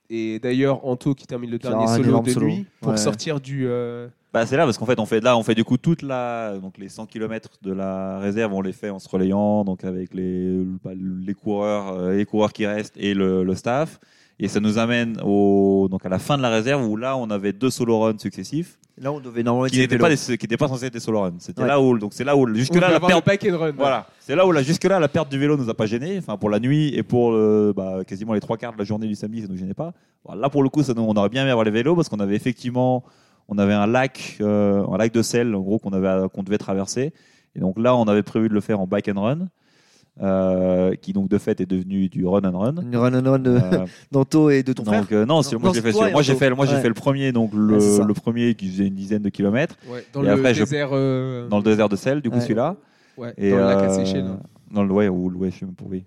Et d'ailleurs, Anto qui termine le dernier solo de solo. nuit pour Ouais. sortir du. euh, Bah, c'est là parce qu'en fait on fait là on fait du coup toute la donc les 100 km de la réserve on les fait en se relayant donc avec les bah, les coureurs euh, les coureurs qui restent et le, le staff et ça nous amène au donc à la fin de la réserve où là on avait deux solo runs successifs. Là, on devait normalement être qui des n'étaient pas des, qui n'étaient pas censés être des solo runs. C'était Ouais. là où donc c'est là où jusque on là la perte run. voilà. C'est là où la jusque là la perte du vélo nous a pas gêné enfin pour la nuit et pour le, bah, quasiment les trois quarts de la journée du samedi ça nous gênait pas. Bon, là pour le coup ça nous- on aurait bien aimé avoir les vélos parce qu'on avait effectivement on avait un lac euh, un lac de sel en gros qu'on avait qu'on devait traverser. Et donc là on avait prévu de le faire en bike and run euh, qui donc de fait est devenu du run and run Une run and run de- Euh, d'Anto et de ton frère. donc euh, non, c'est- moi j'ai fait toi moi j'ai fait moi j'ai Ouais. fait le premier donc le, Ouais, le premier qui faisait une dizaine de kilomètres Ouais, dans Et le après, je- désert. euh, dans le désert de sel du coup Ouais. celui-là et dans le lac euh. Là. Dans le ouais, ou ouais, je sais même pas, oui.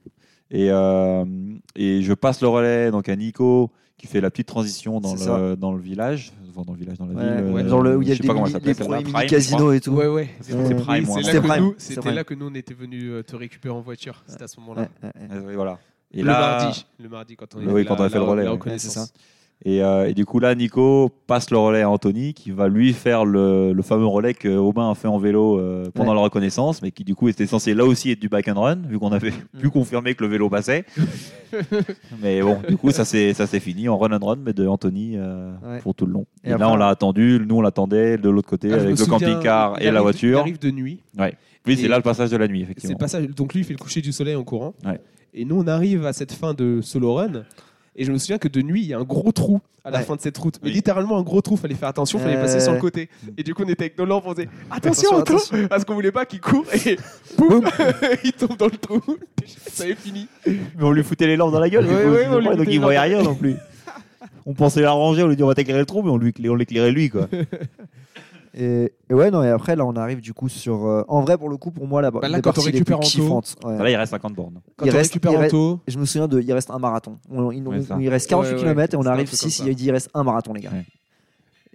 Et, euh, et je passe le relais donc à Nico qui fait la petite transition dans le, dans le village, enfin, dans le village, dans la Ouais, ville. ouais, euh, Genre le, où il y a des pas comment mini- les premiers mini casinos et tout. Ouais, ouais. C'était Ouais. Prime, C'était là, que nous- c'est c'était Prime. là que nous on était venus euh, te récupérer en voiture. C'était à ce moment-là. Ouais, ouais, ouais. Voilà. Et le là, mardi, le mardi quand on Oui, a oui, quand on a fait le la- relais, la ouais. reconnaissance. Ouais, c'est Et, euh, et du coup là, Nico passe le relais à Anthony qui va lui faire le, le fameux relais que Aubin a fait en vélo euh, pendant Ouais. la reconnaissance, mais qui du coup était censé là aussi être du back and run, vu qu'on avait pu confirmer que le vélo passait. mais bon, du coup ça s'est fini en run and run, mais de Anthony euh, Ouais. pour tout le long. Et Et, après, là on l'a attendu, nous on l'attendait de l'autre côté Ah, avec le camping-car et la arrive- Il voiture. arrive de nuit. Oui, c'est là le passage de la nuit effectivement. passage. Donc lui, il fait le coucher du soleil en courant. Ouais. Et nous, on arrive à cette fin de solo run. Et je me souviens que de nuit, il y a un gros trou à la Ouais. fin de cette route. Mais Oui. littéralement un gros trou. Fallait faire attention. Fallait passer sur le côté. Et du coup, on était avec nos lampes. On faisait attention, Attention, attention, parce qu'on voulait pas qu'il court et boum, il tombe dans le trou. Ça est fini. Mais on lui foutait les lampes dans la gueule, Ouais, coup, donc il voyait rien non plus. On pensait l'arranger, on lui dit on va t'éclairer le trou, mais on lui on l'éclairait lui quoi. Et, et ouais, non, et après, là, on arrive du coup sur. euh, en vrai, pour le coup, pour moi, la, Bah là, les quand on parties les récupère plus kiffantes, ouais. Là il reste 50 bornes. Quand Il on reste- récupère il reste- Anto, Je me souviens de. Il reste un marathon. On- il, Ouais, ça. il reste 48 Ouais, ouais, km et on un arrive truc 6. comme Il dit il reste un marathon, les gars. Ouais.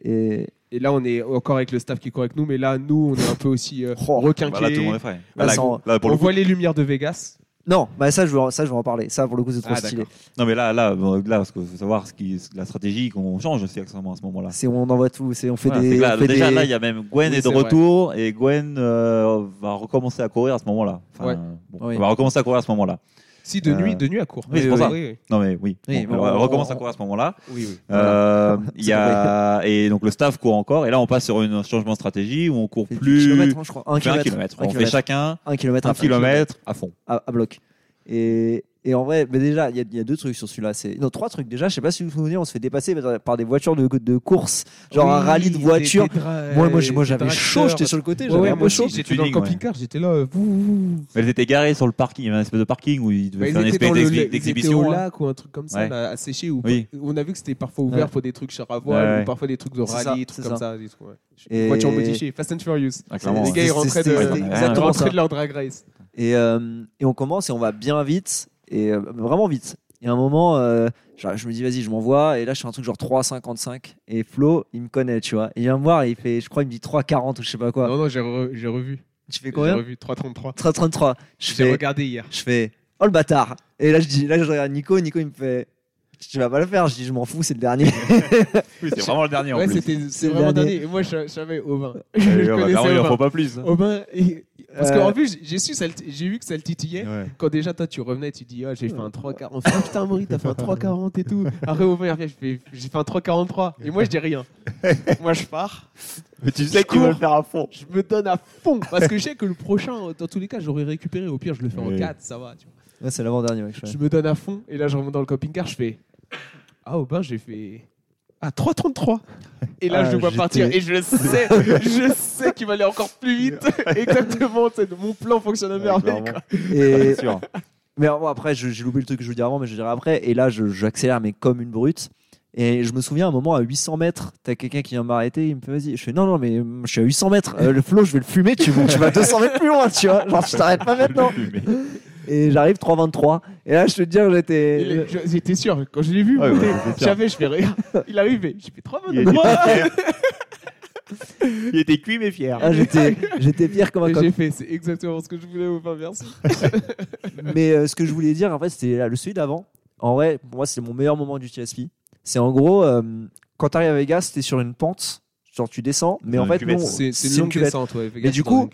Et et là, on est encore avec le staff qui court avec nous. Mais là, nous, on est un peu aussi euh, Oh. requinqués. Bah, là tout le monde est frais. Là, Là, sans- là, pour on le coup, voit les lumières de Vegas. Non, bah ça, je veux, ça, je veux en parler. Ça, pour le coup, c'est trop Ah, stylé. non mais là là bon, là parce qu'il faut savoir ce qui la stratégie qu'on change aussi accessoirement à ce moment-là. C'est on envoie tout. C'est on fait Voilà, des. là, on fait déjà des- là il y a même Gwen Oui, est de vrai. retour et Gwen euh, va recommencer à courir à ce moment-là. Enfin, Ouais. bon, Oui. Elle va recommencer à courir à ce moment-là. Si de Euh, nuit, de nuit à court. oui, c'est pour ça. Non mais oui. Bon, on- recommence on- à courir à ce moment-là. oui. oui. Euh, y a et donc le staff court encore et là on passe sur un changement de stratégie où on court plus kilomètres, hein, je crois. Un on fait un kilomètre. kilomètre. On fait kilomètre. chacun Un kilomètre un à fond. kilomètre à fond. à bloc. Et, et en vrai, mais déjà, il y, a- il y a deux trucs sur celui-là. C'est non trois trucs. Déjà, je sais pas si vous vous souvenez, on se fait dépasser par, des voitures de, de course, genre un rallye de voitures. Moi, moi, moi, j'avais chaud. J'étais sur le côté. J'avais ouais, un peu chaud. j'étais dans le camping-car, j'étais là. euh, elles étaient garées sur le parking, il y avait une espèce de parking où ils devaient faire une étaient espèce d'exhibition. au là. lac ou un truc comme ça, à sécher. On a vu que c'était parfois ouvert pour des trucs char à voile parfois des trucs de rallye, des trucs comme ça. Voiture modifiée, Fast and Furious. Ah, les gars, ils rentraient de, leur drag race. Et, euh, et on commence et on va bien vite. Et euh, vraiment vite. Et à un moment, euh, genre, je me dis, vas-y, je m'envoie. Et là, je fais un truc genre 3,55. Et Flo, il me connaît, tu vois. Et il vient me voir et il fait, je crois, il me dit 3,40 ou je sais pas quoi. Non, non, j'ai re- j'ai revu. Tu fais J'ai combien revu 3.33. 3,33. Je J'ai fais, regardé hier. je fais, oh le bâtard. Et là, je dis, là, je regarde Nico. Nico, il me fait, Tu vas pas le faire. Je dis, je m'en fous, c'est le dernier. Oui, c'est vraiment le dernier en Ouais, plus. c'était c'est C'est le vraiment dernier. Et moi, je, savais Aubin. Ouais, Je ouais, il en faut pas plus. hein. Aubin, il- parce Euh, qu'en plus, j'ai su, ça le- j'ai vu que ça le titillait. Ouais. Quand déjà, toi, tu revenais, tu dis, ah, j'ai fait un 3,40. On fait, ah, putain, Maurice, t'as fait un 3,40 et tout. Après, Aubin, il revient, je fais, j'ai fait un 3,43. Et moi, je dis rien. moi, je pars. Mais tu sais que tu veux le faire à fond. Je me donne à fond. Parce que je sais que le prochain, dans tous les cas, j'aurais récupéré. Au pire, je le fais en Oui. 4, ça va. Tu vois. Ouais, c'est l'avant-dernier, mec. je. Je me donne à fond. Et là, je remonte dans le camping-car, je fais, ah, Aubin, j'ai fait. Ah, 3,33. Et là, Ah, je le vois j'étais- partir. Et je sais, je sais qu'il va aller encore plus vite. Exactement. c'est- Mon plan fonctionne à merveille. quoi. Et, C'est sûr. Mais bon, après, je- j'ai loupé le truc que je vous dis avant, mais je dirai après. Et là, je- j'accélère, mais comme une brute. Et je me souviens à un moment, à 800 mètres, t'as quelqu'un qui vient m'arrêter, il me fait vas-y. Je fais non, non, mais euh, je suis à 800 mètres. Euh, le flow, je vais le fumer, tu, tu vas 200 mètres plus loin, tu vois. Genre, je t'arrête pas maintenant. Et j'arrive 3,23. Et là, je te dis, j'étais. J'étais sûr, quand je l'ai vu, Ouais, ouais, j'étais je sûr. savais, je fais rien. Il arrivait, j'ai fait 3 Il était fier. Il était cuit mais fier. Ah, j'étais j'étais fier comme un Et coq. j'ai fait, c'est exactement ce que je voulais, enfin, merci. Mais euh, ce que je voulais dire, en fait, c'était le celui d'avant. En vrai, pour moi, c'est mon meilleur moment du TSP. C'est en gros, euh, quand tu arrives à Vegas, t'es sur une pente, genre tu descends, mais en fait, nous, C'est une longue cuvette. descente, ouais. Mais du coup,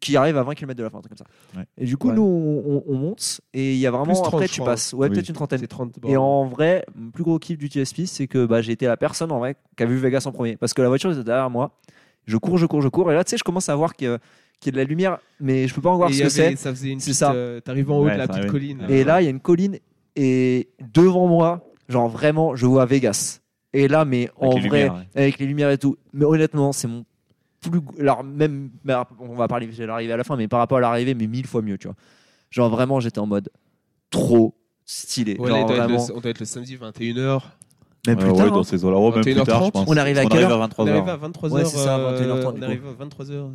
qui arrive à 20 km de la fin, comme ça. Ouais. Et du coup, Ouais. nous, on, on- on monte et il y a vraiment. Plus 30, après, tu passes. Ouais, Oui. peut-être une trentaine. C'est 30 Et en vrai, mon plus gros kiff du TSP, c'est que bah, j'ai été la personne en vrai qui a vu Vegas en premier. Parce que la voiture était derrière moi. Je cours, je cours, je cours. Et là, tu sais, je commence à voir qu'il y a qu'il y a de la lumière, mais je peux pas en voir Et ce que c'est. Ça faisait une C'est petite. ça. euh, T'arrives en haut Ouais, de la petite arrive. colline. Et Et là, il y a une colline. Et devant moi, genre vraiment, je vois Vegas. Et là, mais en vrai, lumières, ouais. avec les lumières et tout. Mais honnêtement, c'est mon plus. Alors, même. mais On va parler de l'arrivée à la fin, mais par rapport à l'arrivée, mais mille fois mieux, tu vois. Genre vraiment, j'étais en mode trop stylé. Ouais, Genre, doit le- on doit être le samedi 21h. Même plus Ouais, tard. ouais, dans hein. ces eaux-là. Ouais, même plus 21h30. tard, je pense. On arrive à On quelle arrive heure à On 23h. arrive à 23h. Ouais, c'est ça, 21h30, du On arrive à 23h.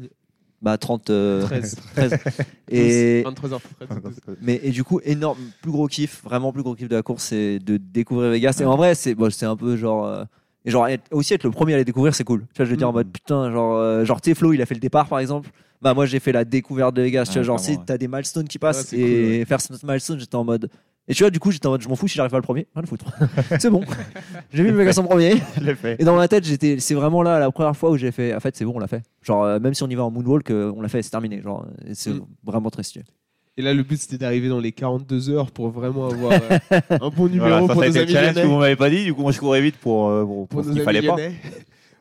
Bah, 30. euh, 13. 13. Et, 23h. mais, et du coup, énorme, plus gros kiff, vraiment plus gros kiff de la course, c'est de découvrir Vegas. Et en vrai, c'est bon, c'est un peu genre. euh, et genre, être- aussi être le premier à les découvrir, c'est cool. Tu vois, je veux dire en Mm. mode putain, genre, euh, genre, sais, Flo, il a fait le départ par exemple. Bah, moi, j'ai fait la découverte de Vegas. tu vois, Ouais, genre, clairement, si ouais. t'as des milestones qui passent Ouais, c'est et cool, ouais. faire ce milestone, j'étais en mode. Et tu vois, du coup, j'étais en mode, je m'en fous si j'arrive pas le premier. Rien à foutre. c'est bon. j'ai vu Vegas en premier. Je l'ai fait. Et dans ma tête, j'étais, c'est vraiment là la première fois où j'ai fait. En fait, c'est bon, on l'a fait. Genre, euh, même si on y va en moonwalk, euh, on l'a fait, c'est terminé. Genre, et c'est Mm. vraiment très stylé. Et là, le but, c'était d'arriver dans les 42 heures pour vraiment avoir euh, un bon numéro Voilà, ça, pour ça a nos été le amis challenge que vous lyonnais. m'avez pas dit, du coup moi je courais vite pour, euh, pour, Pour pour nos qu'il amis fallait pas. lyonnais.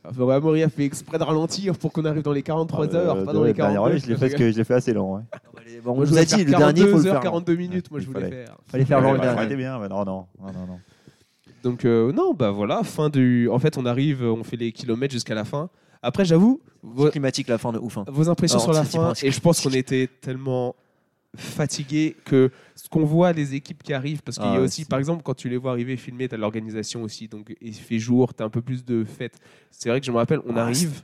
Enfin, ouais, Amaury a fait exprès de ralentir pour qu'on arrive dans les 43 Euh, heures, pas dans ouais, les le dernier 42. relais, je l'ai fait, parce que je l'ai fait assez long. Ouais. Bon, Moi, je nous a voulais dit, le dernier, il faut 42 le faire. 42 minutes, moi, je Il voulais fallait. faire. Fallait faire Ouais, le bah, dernier. arrêtez bien, mais non, non, non, non. Donc, euh, non, bah voilà, fin du. En fait, on arrive, on fait les kilomètres jusqu'à la fin. Après, j'avoue, vos, climatique la fin de ouf. hein. vos impressions Alors, sur la fin, et je pense qu'on était tellement fatigués que ce qu'on voit les équipes qui arrivent, parce qu'il Ah y a ouais, aussi, par exemple, quand tu les vois arriver filmer, tu as l'organisation aussi, donc il fait jour, tu as un peu plus de fête. C'est vrai que je me rappelle, on Ah, arrive,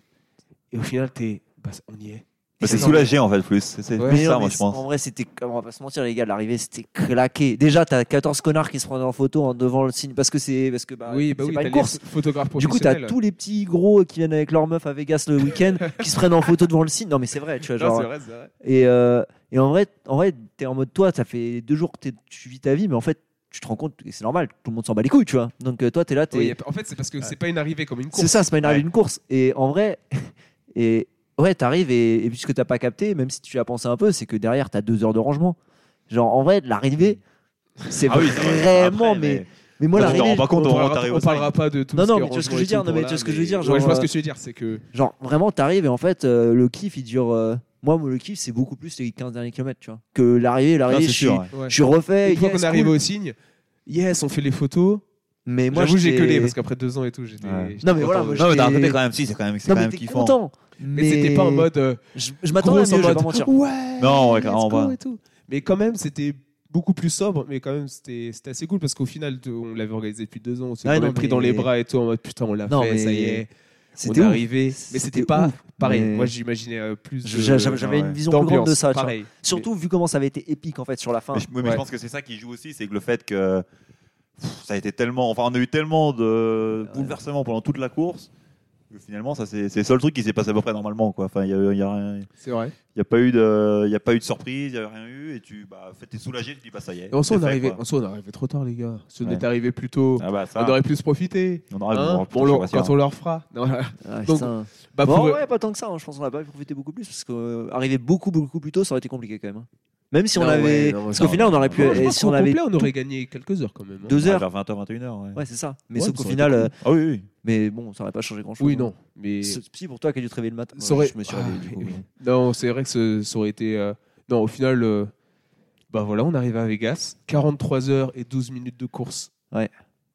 et au final, t'es, bah, on y est. Bah, C'est soulagé en fait plus. C'est Ouais. ça moi je pense. En vrai, c'était. On va pas se mentir, les gars, l'arrivée, c'était claqué. Déjà, t'as 14 connards qui se prenaient en photo en devant le signe parce que c'est. Parce que bah, oui, bah c'est oui, pas une course. Du coup, t'as tous les petits gros qui viennent avec leur meuf à Vegas le week-end qui se prennent en photo devant le signe. Non, mais c'est vrai, tu vois. Non, Genre, vrai, vrai. Et, euh, et en vrai, en vrai, t'es en mode toi, ça fait deux jours que tu vis ta vie, mais en fait, tu te rends compte, et c'est normal, tout le monde s'en bat les couilles, tu vois. Donc euh, toi, t'es là, t'es. Oui, en fait, c'est parce que c'est pas une arrivée comme une course. c'est ça, c'est pas une arrivée Ouais. d'une course. Et en vrai, et ouais, t'arrives et, et puisque t'as pas capté, même si tu as pensé un peu, c'est que derrière, t'as deux heures de rangement. Genre, en vrai, l'arrivée, c'est Ah oui, vraiment, Après, mais, mais moi, tu te l'arrivée, rends pas compte on t'arrives on au parlera pas de tout Non, non, mais tu vois ce que je veux dire, non, mais tu vois ce que je veux dire, genre, je vois ce euh, que tu veux dire, c'est que genre, vraiment, t'arrives et en fait, euh, le kiff, il dure. euh, moi, le kiff, c'est beaucoup plus les 15 derniers kilomètres, tu vois. Que l'arrivée, Non, l'arrivée, c'est je suis, sûr. ouais. je suis refait. une fois yes, qu'on est arrivé cool. au signe, yes, on fait les photos. Mais moi, J'avoue, j'ai gueulé parce qu'après deux ans et tout, j'étais. Non, mais voilà, moi, Non, mais d'un côté quand même si, c'est quand même, c'est Non, quand mais même kiffant. Content. Mais c'était pas en mode. euh, Je, je m'attendais à mieux, en je vais mode, pas mentir. Ouais. Non, ouais, go pas. et tout. Mais quand même, c'était beaucoup plus sobre, mais quand même, c'était c'était assez cool parce qu'au final, on l'avait organisé depuis deux ans, on s'est Ouais, quand même non, pris mais- dans les bras et tout, en mode putain, on l'a Non, fait, mais ça y est, on C'était arrivé. Mais C'était pas ouf. pareil. Mais- Moi, j'imaginais euh, plus J'avais une ouais. vision plus grande de ça. pareil. Surtout vu comment ça avait été épique en fait sur la fin. Mais je, oui, mais Ouais. je pense que c'est ça qui joue aussi, c'est que le fait que ça a été tellement, enfin on a eu tellement de bouleversements pendant toute la course Finalement, ça c'est c'est le seul truc qui s'est passé à peu près normalement. Quoi. Enfin, il y a, il y a rien- C'est vrai. il y a pas eu de, il y a pas eu de surprise, il y a rien eu, et tu, bah, en fait, t'es soulagé, tu dis bah ça y est. Et en soi, c'est on fait, arrivait, quoi. en soi, on arrivait trop tard, les gars. Si on Ouais. était arrivé plus tôt, Ah bah ça. on aurait plus profité. on aurait- Hein bon, Bon, putain, je le- suis pas sûr. quand on leur fera. Non, voilà. Ah, Donc, putain. Bah, Bon, pour- ouais, pas tant que ça. hein. Je pense qu'on n'a pas profité beaucoup plus parce qu'arriver beaucoup, beaucoup plus tôt, ça aurait été compliqué quand même. hein. Même si on avait. ouais, non, parce qu'au final, on aurait pu. Non, je pense si on avait. complet, on aurait gagné quelques heures quand même. hein. Deux heures. Vers 20h, 21h. Ouais. Ouais, c'est ça. Mais Ouais, sauf qu'au final. euh, Ah oui, oui. Mais bon, ça aurait pas changé grand chose. Oui, non. Mais Si pour toi qui as dû te réveiller le matin. Ça Ouais, aurait- Je me suis Ah, réveillé du coup. oui. mais- non, c'est vrai que ce- ça aurait été. euh, Non, au final, euh, bah voilà, on arrive à Vegas. 43 heures et 12 minutes de course. Ouais.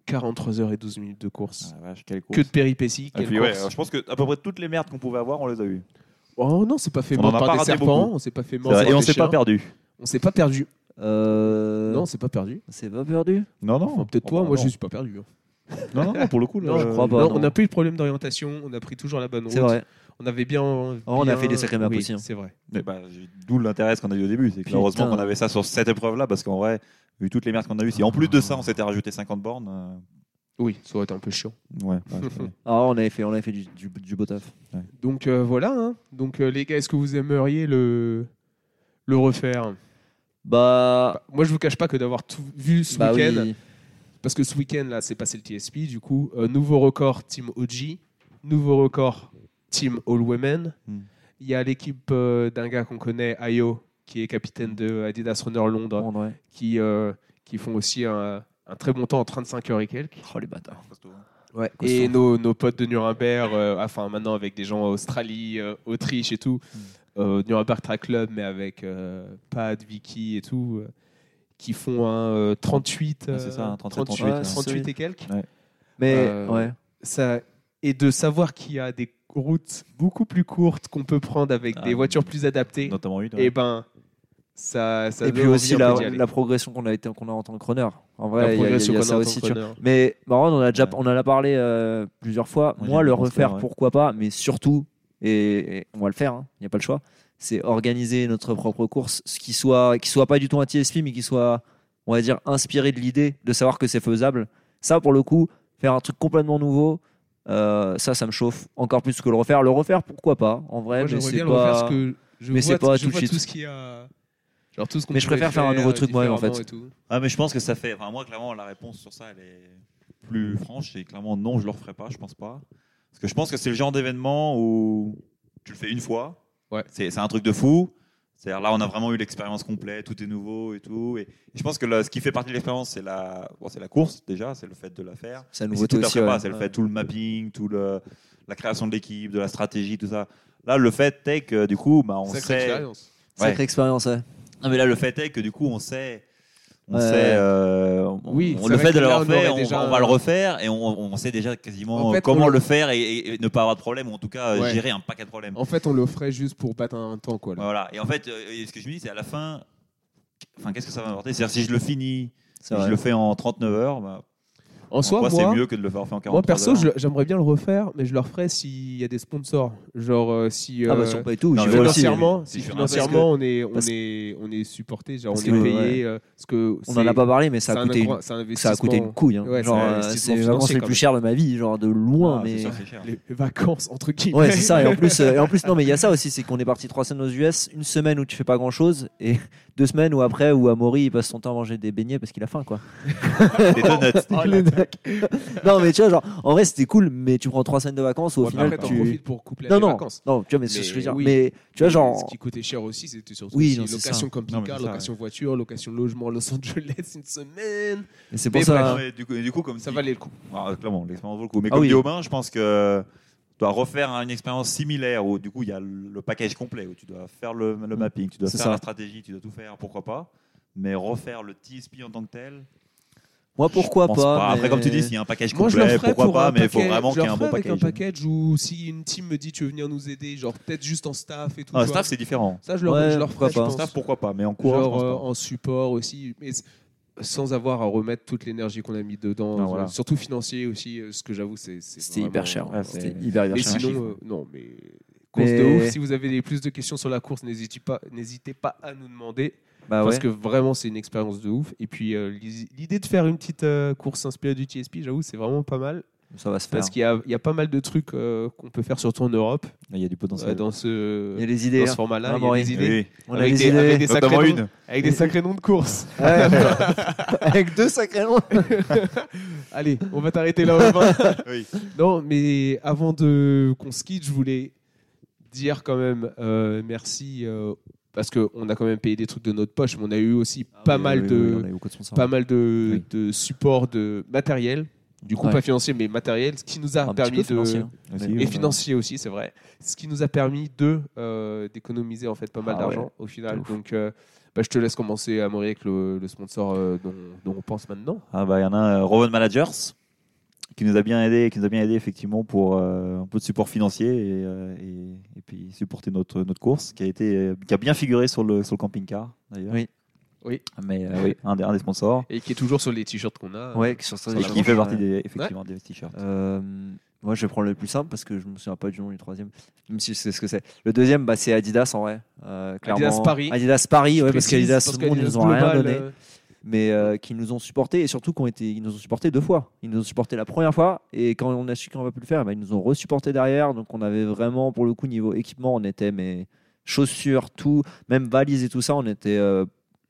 43 heures et 12 minutes de course. Ah, vache, quelle course. Que de péripéties. Et quelle puis, course. je pense que à peu près toutes les merdes qu'on pouvait avoir, on les a eues. Oh non, c'est pas fait a par pas des serpents. beaucoup. On s'est pas fait par Et on s'est pas perdu. On s'est pas perdu. Euh, Non, c'est pas perdu. c'est pas perdu. Non, non. Enfin, Peut-être Oh, toi, bah, moi non. je suis pas perdu. hein. Non, non, non, pour le coup, Non, là, je crois pas. Non, non. on n'a pas eu de problème d'orientation, on a pris toujours la bonne route. C'est vrai. On avait bien. Oh, on a fait des sacrés maps oui, aussi, hein. C'est vrai. Mais bah, j'ai- D'où l'intérêt qu'on a eu au début. C'est heureusement qu'on avait ça sur cette épreuve-là, parce qu'en vrai, vu toutes les merdes qu'on a eues, si en plus de ça, on s'était rajouté 50 bornes. euh, Oui, ça aurait été un peu chiant. Ouais. Ah, on avait fait, on avait fait du, du, du beau taf. Donc euh, voilà. hein. Donc euh, les gars, est-ce que vous aimeriez le le refaire? Bah. Bah, Moi, je vous cache pas que d'avoir tout vu ce bah week-end, oui. parce que ce week-end là, c'est passé le TSP. Du coup, euh, nouveau record Team OG, nouveau record Team All Women. Hmm. Il y a l'équipe euh, d'un gars qu'on connaît, Ayo, qui est capitaine de Adidas Runner Londres, Bon, ouais. qui euh, qui font aussi un, un très bon temps en 35 heures et quelques. Oh les bâtards. Ouais. Costaud. Et nos, nos potes de Nuremberg, euh, enfin maintenant avec des gens en Australie, euh, Autriche et tout, euh, Nuremberg Track Club, mais avec euh, Pat, Vicky et tout, euh, qui font un euh, 38, Ouais, c'est ça, un 37, 38, ouais. 38 et quelques. Mais Euh, ouais. Ça, et de savoir qu'il y a des routes beaucoup plus courtes qu'on peut prendre avec Ah, des voitures plus adaptées, Notamment une. et ben ça, ça Et puis aussi la, la progression qu'on a été qu'on a en tant que runner. En vrai, il y a- y a, y a ça aussi. tu vois. Mais marrant, on en a déjà, Ouais. on en a parlé euh, plusieurs fois. Ouais, Moi, le refaire, ouais. pourquoi pas, mais surtout, et, et on va le faire, hein, il n'y a pas le choix, c'est organiser notre propre course, ce qui soit, qui soit pas du tout un TSP, mais qui soit, on va dire, inspiré de l'idée de savoir que c'est faisable. Ça, pour le coup, faire un truc complètement nouveau, euh, ça, ça me chauffe encore plus que le refaire. Le refaire, pourquoi pas En vrai, Moi, mais c'est bien le refaire pas. parce que je mais c'est pas je tout de vois suite. tout ce qu'il y a. Genre tout ce qu'on Mais je préfère faire un nouveau truc moi-même, en fait. Ah, mais je pense que ça fait. Enfin, moi, clairement, la réponse sur ça, elle est plus franche. Et clairement, non, je le referai pas, je pense pas. Parce que je pense que c'est le genre d'événement où tu le fais une fois. Ouais. C'est un truc de fou. C'est-à-dire là, on a vraiment eu l'expérience complète, tout est nouveau et tout. Et, et je pense que ce qui fait partie de l'expérience, c'est la, bon, c'est la course déjà, c'est le fait de la faire. C'est la nouveauté aussi. ouais. c'est le Ouais. fait tout le mapping, tout le, la création de l'équipe, de la stratégie, tout ça. Là, le fait est que du coup, bah, on Sacrée sait. expérience. Sacrée expérience, ouais. Non, mais là, le fait est que du coup, on sait. On sait, euh, on- Oui, on- le fait de que le là, on refaire, aurait on, déjà va- on va le refaire et on, on sait déjà quasiment En fait, comment on le le- faire et, et- et ne pas avoir de problème, ou en tout cas Ouais. gérer un paquet de problèmes. En fait, on le ferait juste pour battre un temps, quoi. là. Voilà. Et en fait, euh, ce que je me dis, c'est à la fin, enfin, qu'est-ce que ça va m'apporter? C'est-à-dire, si je le finis, si je le fais en 39 heures, bah, En soi, moi, c'est mieux que de le faire en 43 moi perso, j'aimerais bien le refaire, mais je le referais s'il y a des sponsors. Genre, euh, si. Ah bah euh, sur pas et tout, non, j'y mais vais voilà, aussi. financièrement, si on est, on est, on est supporté, genre parce on est que, payé. euh, parce que On en a pas parlé, mais ça a coûté une ça a coûté une couille. hein. Ouais, genre, c'est les vacances les plus chères de ma vie, genre de loin. Ah, mais sûr, cher. Les vacances entre guillemets. ouais, c'est ça. Et en plus, et en plus, non, mais il y a ça aussi, c'est qu'on est parti trois semaines aux US, une semaine où tu fais pas grand chose, et deux semaines où après, où Amaury il passe son temps à manger des beignets parce qu'il a faim, quoi. Des donuts. Non, mais tu vois, genre, en vrai, c'était cool, mais tu prends trois semaines de vacances au Ouais, mais final, après, tu. profites pour coupler Non, les non, vacances. non, tu vois, mais c'est ce que je veux Mais dire. oui. Mais tu vois, Mais genre. Ce qui coûtait cher aussi, c'était surtout Oui, non, location mais c'est ça, location voiture, location logement à Los Angeles une semaine. mais C'est Mais pour ça. Mais du coup, du coup, comme Ça dit- valait le coup. Ah, clairement, l'expérience vaut le coup. Mais Ah comme oui. dit Aubin, je pense que tu dois refaire une expérience similaire où du coup il y a le package complet où tu dois faire le, le mapping, tu dois faire ça. la stratégie, tu dois tout faire, pourquoi pas. Mais refaire le TSP en tant que tel, Moi, pourquoi pas, Après, mais- comme tu dis, s'il y a un package Moi, je le complet, pourquoi pour pas, mais il faut package- vraiment qu'il y ait un bon ferais avec package. un package où si une team me dit tu veux venir nous aider, genre peut-être juste en staff et tout. Ah, staff, c'est différent. Ça, je leur, Ouais, je leur je pas. pense. Staff, pourquoi pas, mais en cours, je Genre euh, en support aussi, mais sans avoir à remettre toute l'énergie qu'on a mis dedans, Ah, euh, voilà. surtout financier aussi, euh, ce que j'avoue, c'est C'était vraiment- hyper cher. Ouais, C'était hyper, hyper cher. sinon, euh, non, mais course Mais- de ouf. Si vous avez plus de questions sur la course, n'hésitez pas, n'hésitez pas à nous demander. Bah parce ouais. que vraiment, c'est une expérience de ouf. Et puis, euh, l'idée de faire une petite euh, course inspirée du TSP, j'avoue, c'est vraiment pas mal. Ça va se faire. Parce qu'il y a, y a pas mal de trucs euh, qu'on peut faire surtout en Europe Il y a du potentiel. dans ce, Il y a les dans idées. ce hein. format-là. Ah, il y a des idées. Oui. On a avec, les des, idées. avec des sacrés noms, une. avec des sacrés noms de course. Ouais. Avec deux sacrés noms. Allez, on va t'arrêter là. Oui. Non, mais avant de qu'on se quitte, je voulais dire quand même euh, merci euh, parce qu'on a quand même payé des trucs de notre poche, mais on a eu aussi pas Oui, mal oui, de oui, pas mal de, de support de matériel. Du coup, Ouais. pas financier, mais matériel, ce qui nous a Un permis de financier, hein. Aussi, et financier aussi, c'est vrai. Ce qui nous a permis de euh, d'économiser en fait pas mal Ah ouais. d'argent au final. Donc, euh, bah, je te laisse commencer à avec le, le sponsor euh, dont, dont on pense maintenant. Ah bah il y en a Rowan Managers qui nous a bien aidé, qui nous a bien aidé effectivement pour euh, un peu de support financier et, euh, et, et puis supporter notre notre course qui a été euh, qui a bien figuré sur le sur le camping-car d'ailleurs. Oui. Oui. Mais euh, oui, un des, un des sponsors Et qui est toujours sur les t-shirts qu'on a. Ouais, sur ça, et les qui fait partie des effectivement des t-shirts. Euh, moi, je vais prendre le plus simple parce que je me souviens pas du nom du troisième, même si je sais ce que c'est. Le deuxième, bah, c'est Adidas en vrai. Euh, clairement. Adidas Paris. Adidas Paris, ouais, parce qu'Adidas, monde, ils nous ont rien donné, euh, mais euh, qui nous ont supportés et surtout qui ont été, ils nous ont supportés deux fois. Ils nous ont supportés la première fois et quand on a su qu'on va plus le faire, bah, ils nous ont resupporté derrière. Donc on avait vraiment, pour le coup, niveau équipement, on était mais chaussures, tout, même valises et tout ça, on était. euh,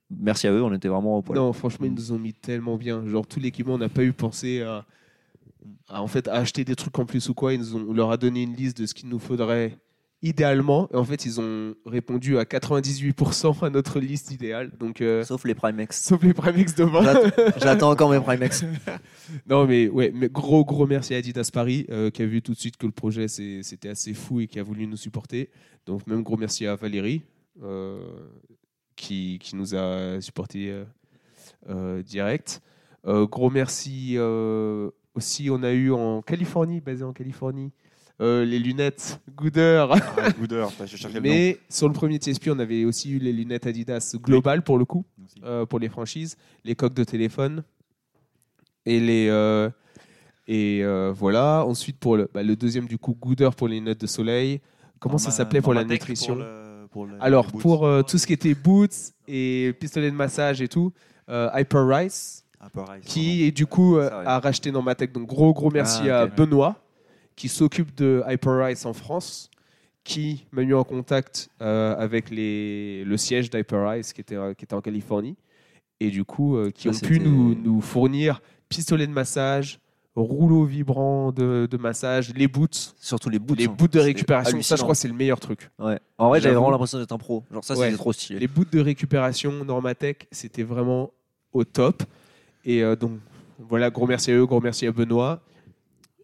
merci à eux, on était vraiment au poil. Non, franchement, ils nous ont mis tellement bien. Genre, tout l'équipement, on n'a pas eu pensé à, en fait, acheter des trucs en plus ou quoi. Ils nous ont, on leur a donné une liste de ce qu'il nous faudrait idéalement. Et en fait, ils ont répondu à 98% à notre liste idéale. Donc, euh, Sauf les Primex. sauf les Primex demain. J'attends- encore mes Primex. Non, mais ouais, mais gros, gros merci à Adidas Paris euh, qui a vu tout de suite que le projet c'était assez fou et qui a voulu nous supporter. Donc, même gros merci à Valérie euh, qui, qui nous a supporté direct. Gros merci aussi, on a eu en Californie, basé en Californie, euh, les lunettes Gooder. Ah, Goodeur, je cherchais le mais sur le premier TSP, on avait aussi eu les lunettes Adidas Global pour le coup euh, pour les franchises, les coques de téléphone et les euh, et voilà. Ensuite pour le, bah, le deuxième du coup Gooder pour les lunettes de soleil. Comment ça s'appelait pour la nutrition pour le- pour le- Alors les pour tout ce qui était boots et pistolet de massage et tout, Hyper Rice qui et du coup a racheté. Donc gros gros merci Ah, à. Benoît qui s'occupe de Hyper Rice en France, qui m'a mis en contact euh, avec les, le siège d'Hyper Rice qui était, qui était en Californie et du coup euh, qui ont pu nous, nous fournir pistolet de massage, rouleau vibrant de, de massage, les boots, Surtout les boots. les hein. boots de récupération. Ça, je crois, c'est le meilleur truc. Ouais. En vrai, j'avais vraiment l'impression d'être un pro. Genre ça, Ouais. c'était trop stylé. Les boots de récupération Normatec, c'était vraiment au top. Et euh, donc, voilà, gros merci à eux, gros merci à Benoît.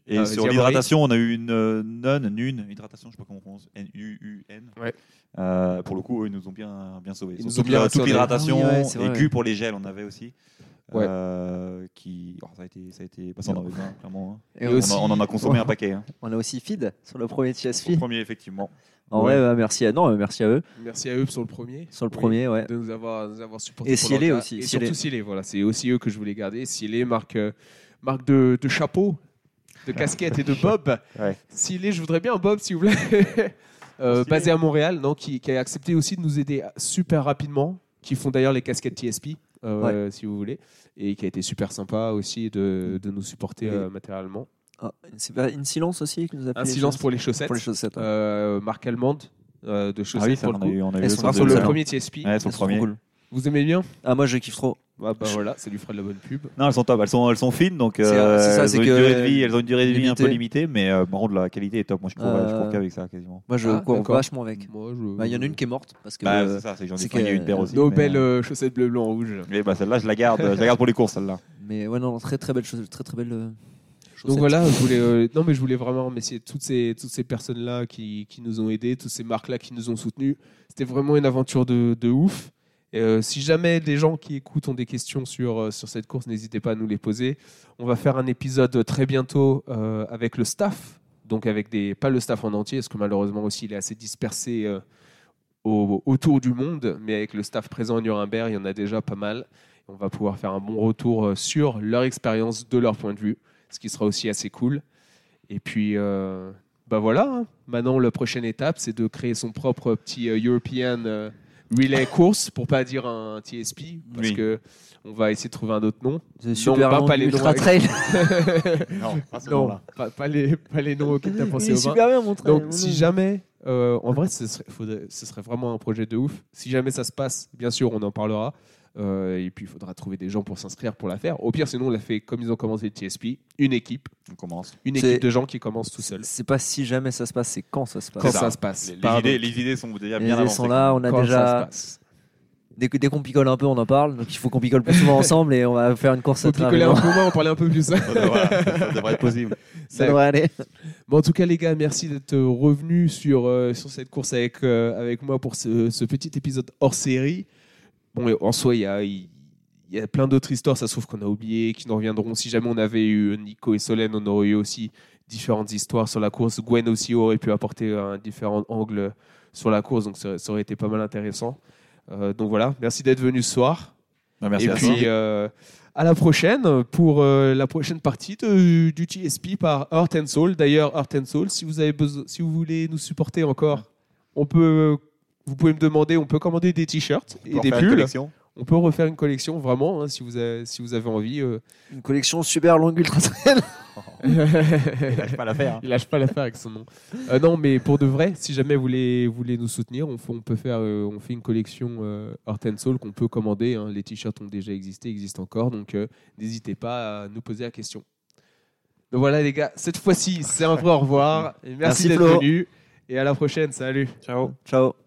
Et Ah, sur l'hydratation, on a eu une euh, NUN, NUN, hydratation, je sais pas comment on prononce, N-U-U-N. Ouais. Euh, pour le coup, eux, ils nous ont bien, bien sauvés. Ils nous ont bien rassurés. toute l'hydratation, Ah oui, ouais, pour les gels, on avait aussi. Ouais. Euh, qui, oh, ça a été, ça a été, bah, ça, on en avait besoin, clairement. hein. Et On, aussi- a- on en a consommé un paquet. Hein. On a aussi Feed sur le premier Sur le TSP. premier, effectivement. En Ouais. vrai, bah, merci à non, merci à eux Merci à eux sur le premier. sur le Oui. premier, ouais. de nous avoir, nous avoir supporté. Et Cielé le aussi, Et Cielé. surtout Cielé, voilà. C'est aussi eux que je voulais garder. Cielé, marque, euh, marque de, de chapeau, de casquette et de bob. Ouais. Cielé, je voudrais bien un bob, s'il vous plaît. Euh, basé à Montréal, non, qui, qui a accepté aussi de nous aider super rapidement, qui font d'ailleurs les casquettes TSP, euh, si vous voulez, et qui a été super sympa aussi de, de nous supporter Oui. euh, matériellement. Ah, c'est pas une silence aussi qui nous Un silence pour les chaussettes, pour les chaussettes. ouais. euh, marque allemande euh, de Ah chaussettes oui, ça, pour on le a coup. eu, on a eu Elles le sont Sur premier TSP. Ouais, Elles sont trop premier. cool. Vous aimez bien? Ah, moi je kiffe trop. Bah, bah voilà, ça lui fera de la bonne pub. Non, elles sont top, elles sont, elles sont fines, donc C'est- euh, ça, elles, c'est ont une que- durée de vie, elles ont une durée de vie un peu limitée. mais euh, par contre la qualité est top. Moi, je cours, Euh, je cours qu'avec ça quasiment. Moi je Ah, cours vachement avec. Moi, je... Bah, Il y en a une qui est morte parce que Bah, euh, c'est ça, c'est que j'en ai une paire aussi. Nos mais, belles euh, euh, chaussettes bleu, blanc, rouge. mais bah, celle-là, je la garde, je la garde pour les courses, celle-là. mais ouais non très très belle chose, très très belle. euh, Donc voilà, je voulais, euh, non mais je voulais vraiment remercier toutes ces, toutes ces personnes-là qui, qui nous ont aidés, toutes ces marques-là qui nous ont soutenus. C'était vraiment une aventure de, de ouf. Euh, si jamais des gens qui écoutent ont des questions sur, euh, sur cette course, n'hésitez pas à nous les poser. On va faire un épisode très bientôt euh, avec le staff, donc avec des, pas le staff en entier, parce que malheureusement aussi il est assez dispersé au- autour du monde, mais avec le staff présent à Nuremberg, il y en a déjà pas mal. On va pouvoir faire un bon retour sur leur expérience de leur point de vue, ce qui sera aussi assez cool. Et puis, bah voilà, hein. maintenant la prochaine étape, c'est de créer son propre petit European relay course pour pas dire un TSP parce Oui. que on va essayer de trouver un autre nom. C'est super pas- pas les ultra noms trail. Non, pas ce non, pas, pas les pas les noms auxquels tu as Il pensé est au vin. super bien mon trail. Donc, mon si jamais, euh, en vrai, ce serait, faudrait- ce serait vraiment un projet de ouf. Si jamais ça se passe, bien sûr, on en parlera. Euh, et puis, il faudra trouver des gens pour s'inscrire pour la faire. Au pire, sinon, on l'a fait comme ils ont commencé le TSP, une équipe, On commence. une équipe de gens qui commencent tout seuls. C'est pas si jamais ça se passe, c'est quand ça se passe. Quand ça. ça se passe. Les, idées, les idées sont déjà Les bien idées avancées. sont là, on a Quand ça se déjà. passe. Dès, qu'on picole un peu, on en parle. Donc il faut qu'on picole plus souvent ensemble et on va faire une course à picoler un peu moins, on parlait un peu plus. Ça devrait, ça devrait être possible. Ça devrait aller. Bon, en tout cas, les gars, merci d'être revenus sur, euh, sur cette course avec, euh, avec moi pour ce, ce petit épisode hors série. Bon, en soi, il y a, il il y a plein d'autres histoires, ça se trouve qu'on a oublié, qui nous reviendront. Si jamais on avait eu Nico et Solène, on aurait eu aussi différentes histoires sur la course. Gwen aussi aurait pu apporter un différent angle sur la course, donc ça, ça aurait été pas mal intéressant. Euh, donc voilà, merci d'être venu ce soir. Bah, merci et à puis, euh, à la prochaine pour euh, la prochaine partie de- du TSP par Heart and Soul. D'ailleurs, Heart and Soul, si vous, avez besoin, si vous voulez nous supporter encore, on peut, vous pouvez me demander, on peut commander des t-shirts et des pulls. collection. On peut refaire une collection, vraiment, hein, si, vous avez, si vous avez envie. euh. Une collection super longue ultra trail. Lâche pas l'affaire. hein. Il lâche pas l'affaire avec son nom. Euh, non, mais pour de vrai, si jamais vous voulez, vous voulez nous soutenir, on fait, on peut faire, euh, on fait une collection euh, Heart and Soul qu'on peut commander. hein. Les t-shirts ont déjà existé, existent encore, donc euh, n'hésitez pas à nous poser la question. Donc voilà les gars, cette fois-ci c'est un vrai au revoir. Et merci, Merci, d'être Flo. venus et à la prochaine. Salut. Ciao. Ciao.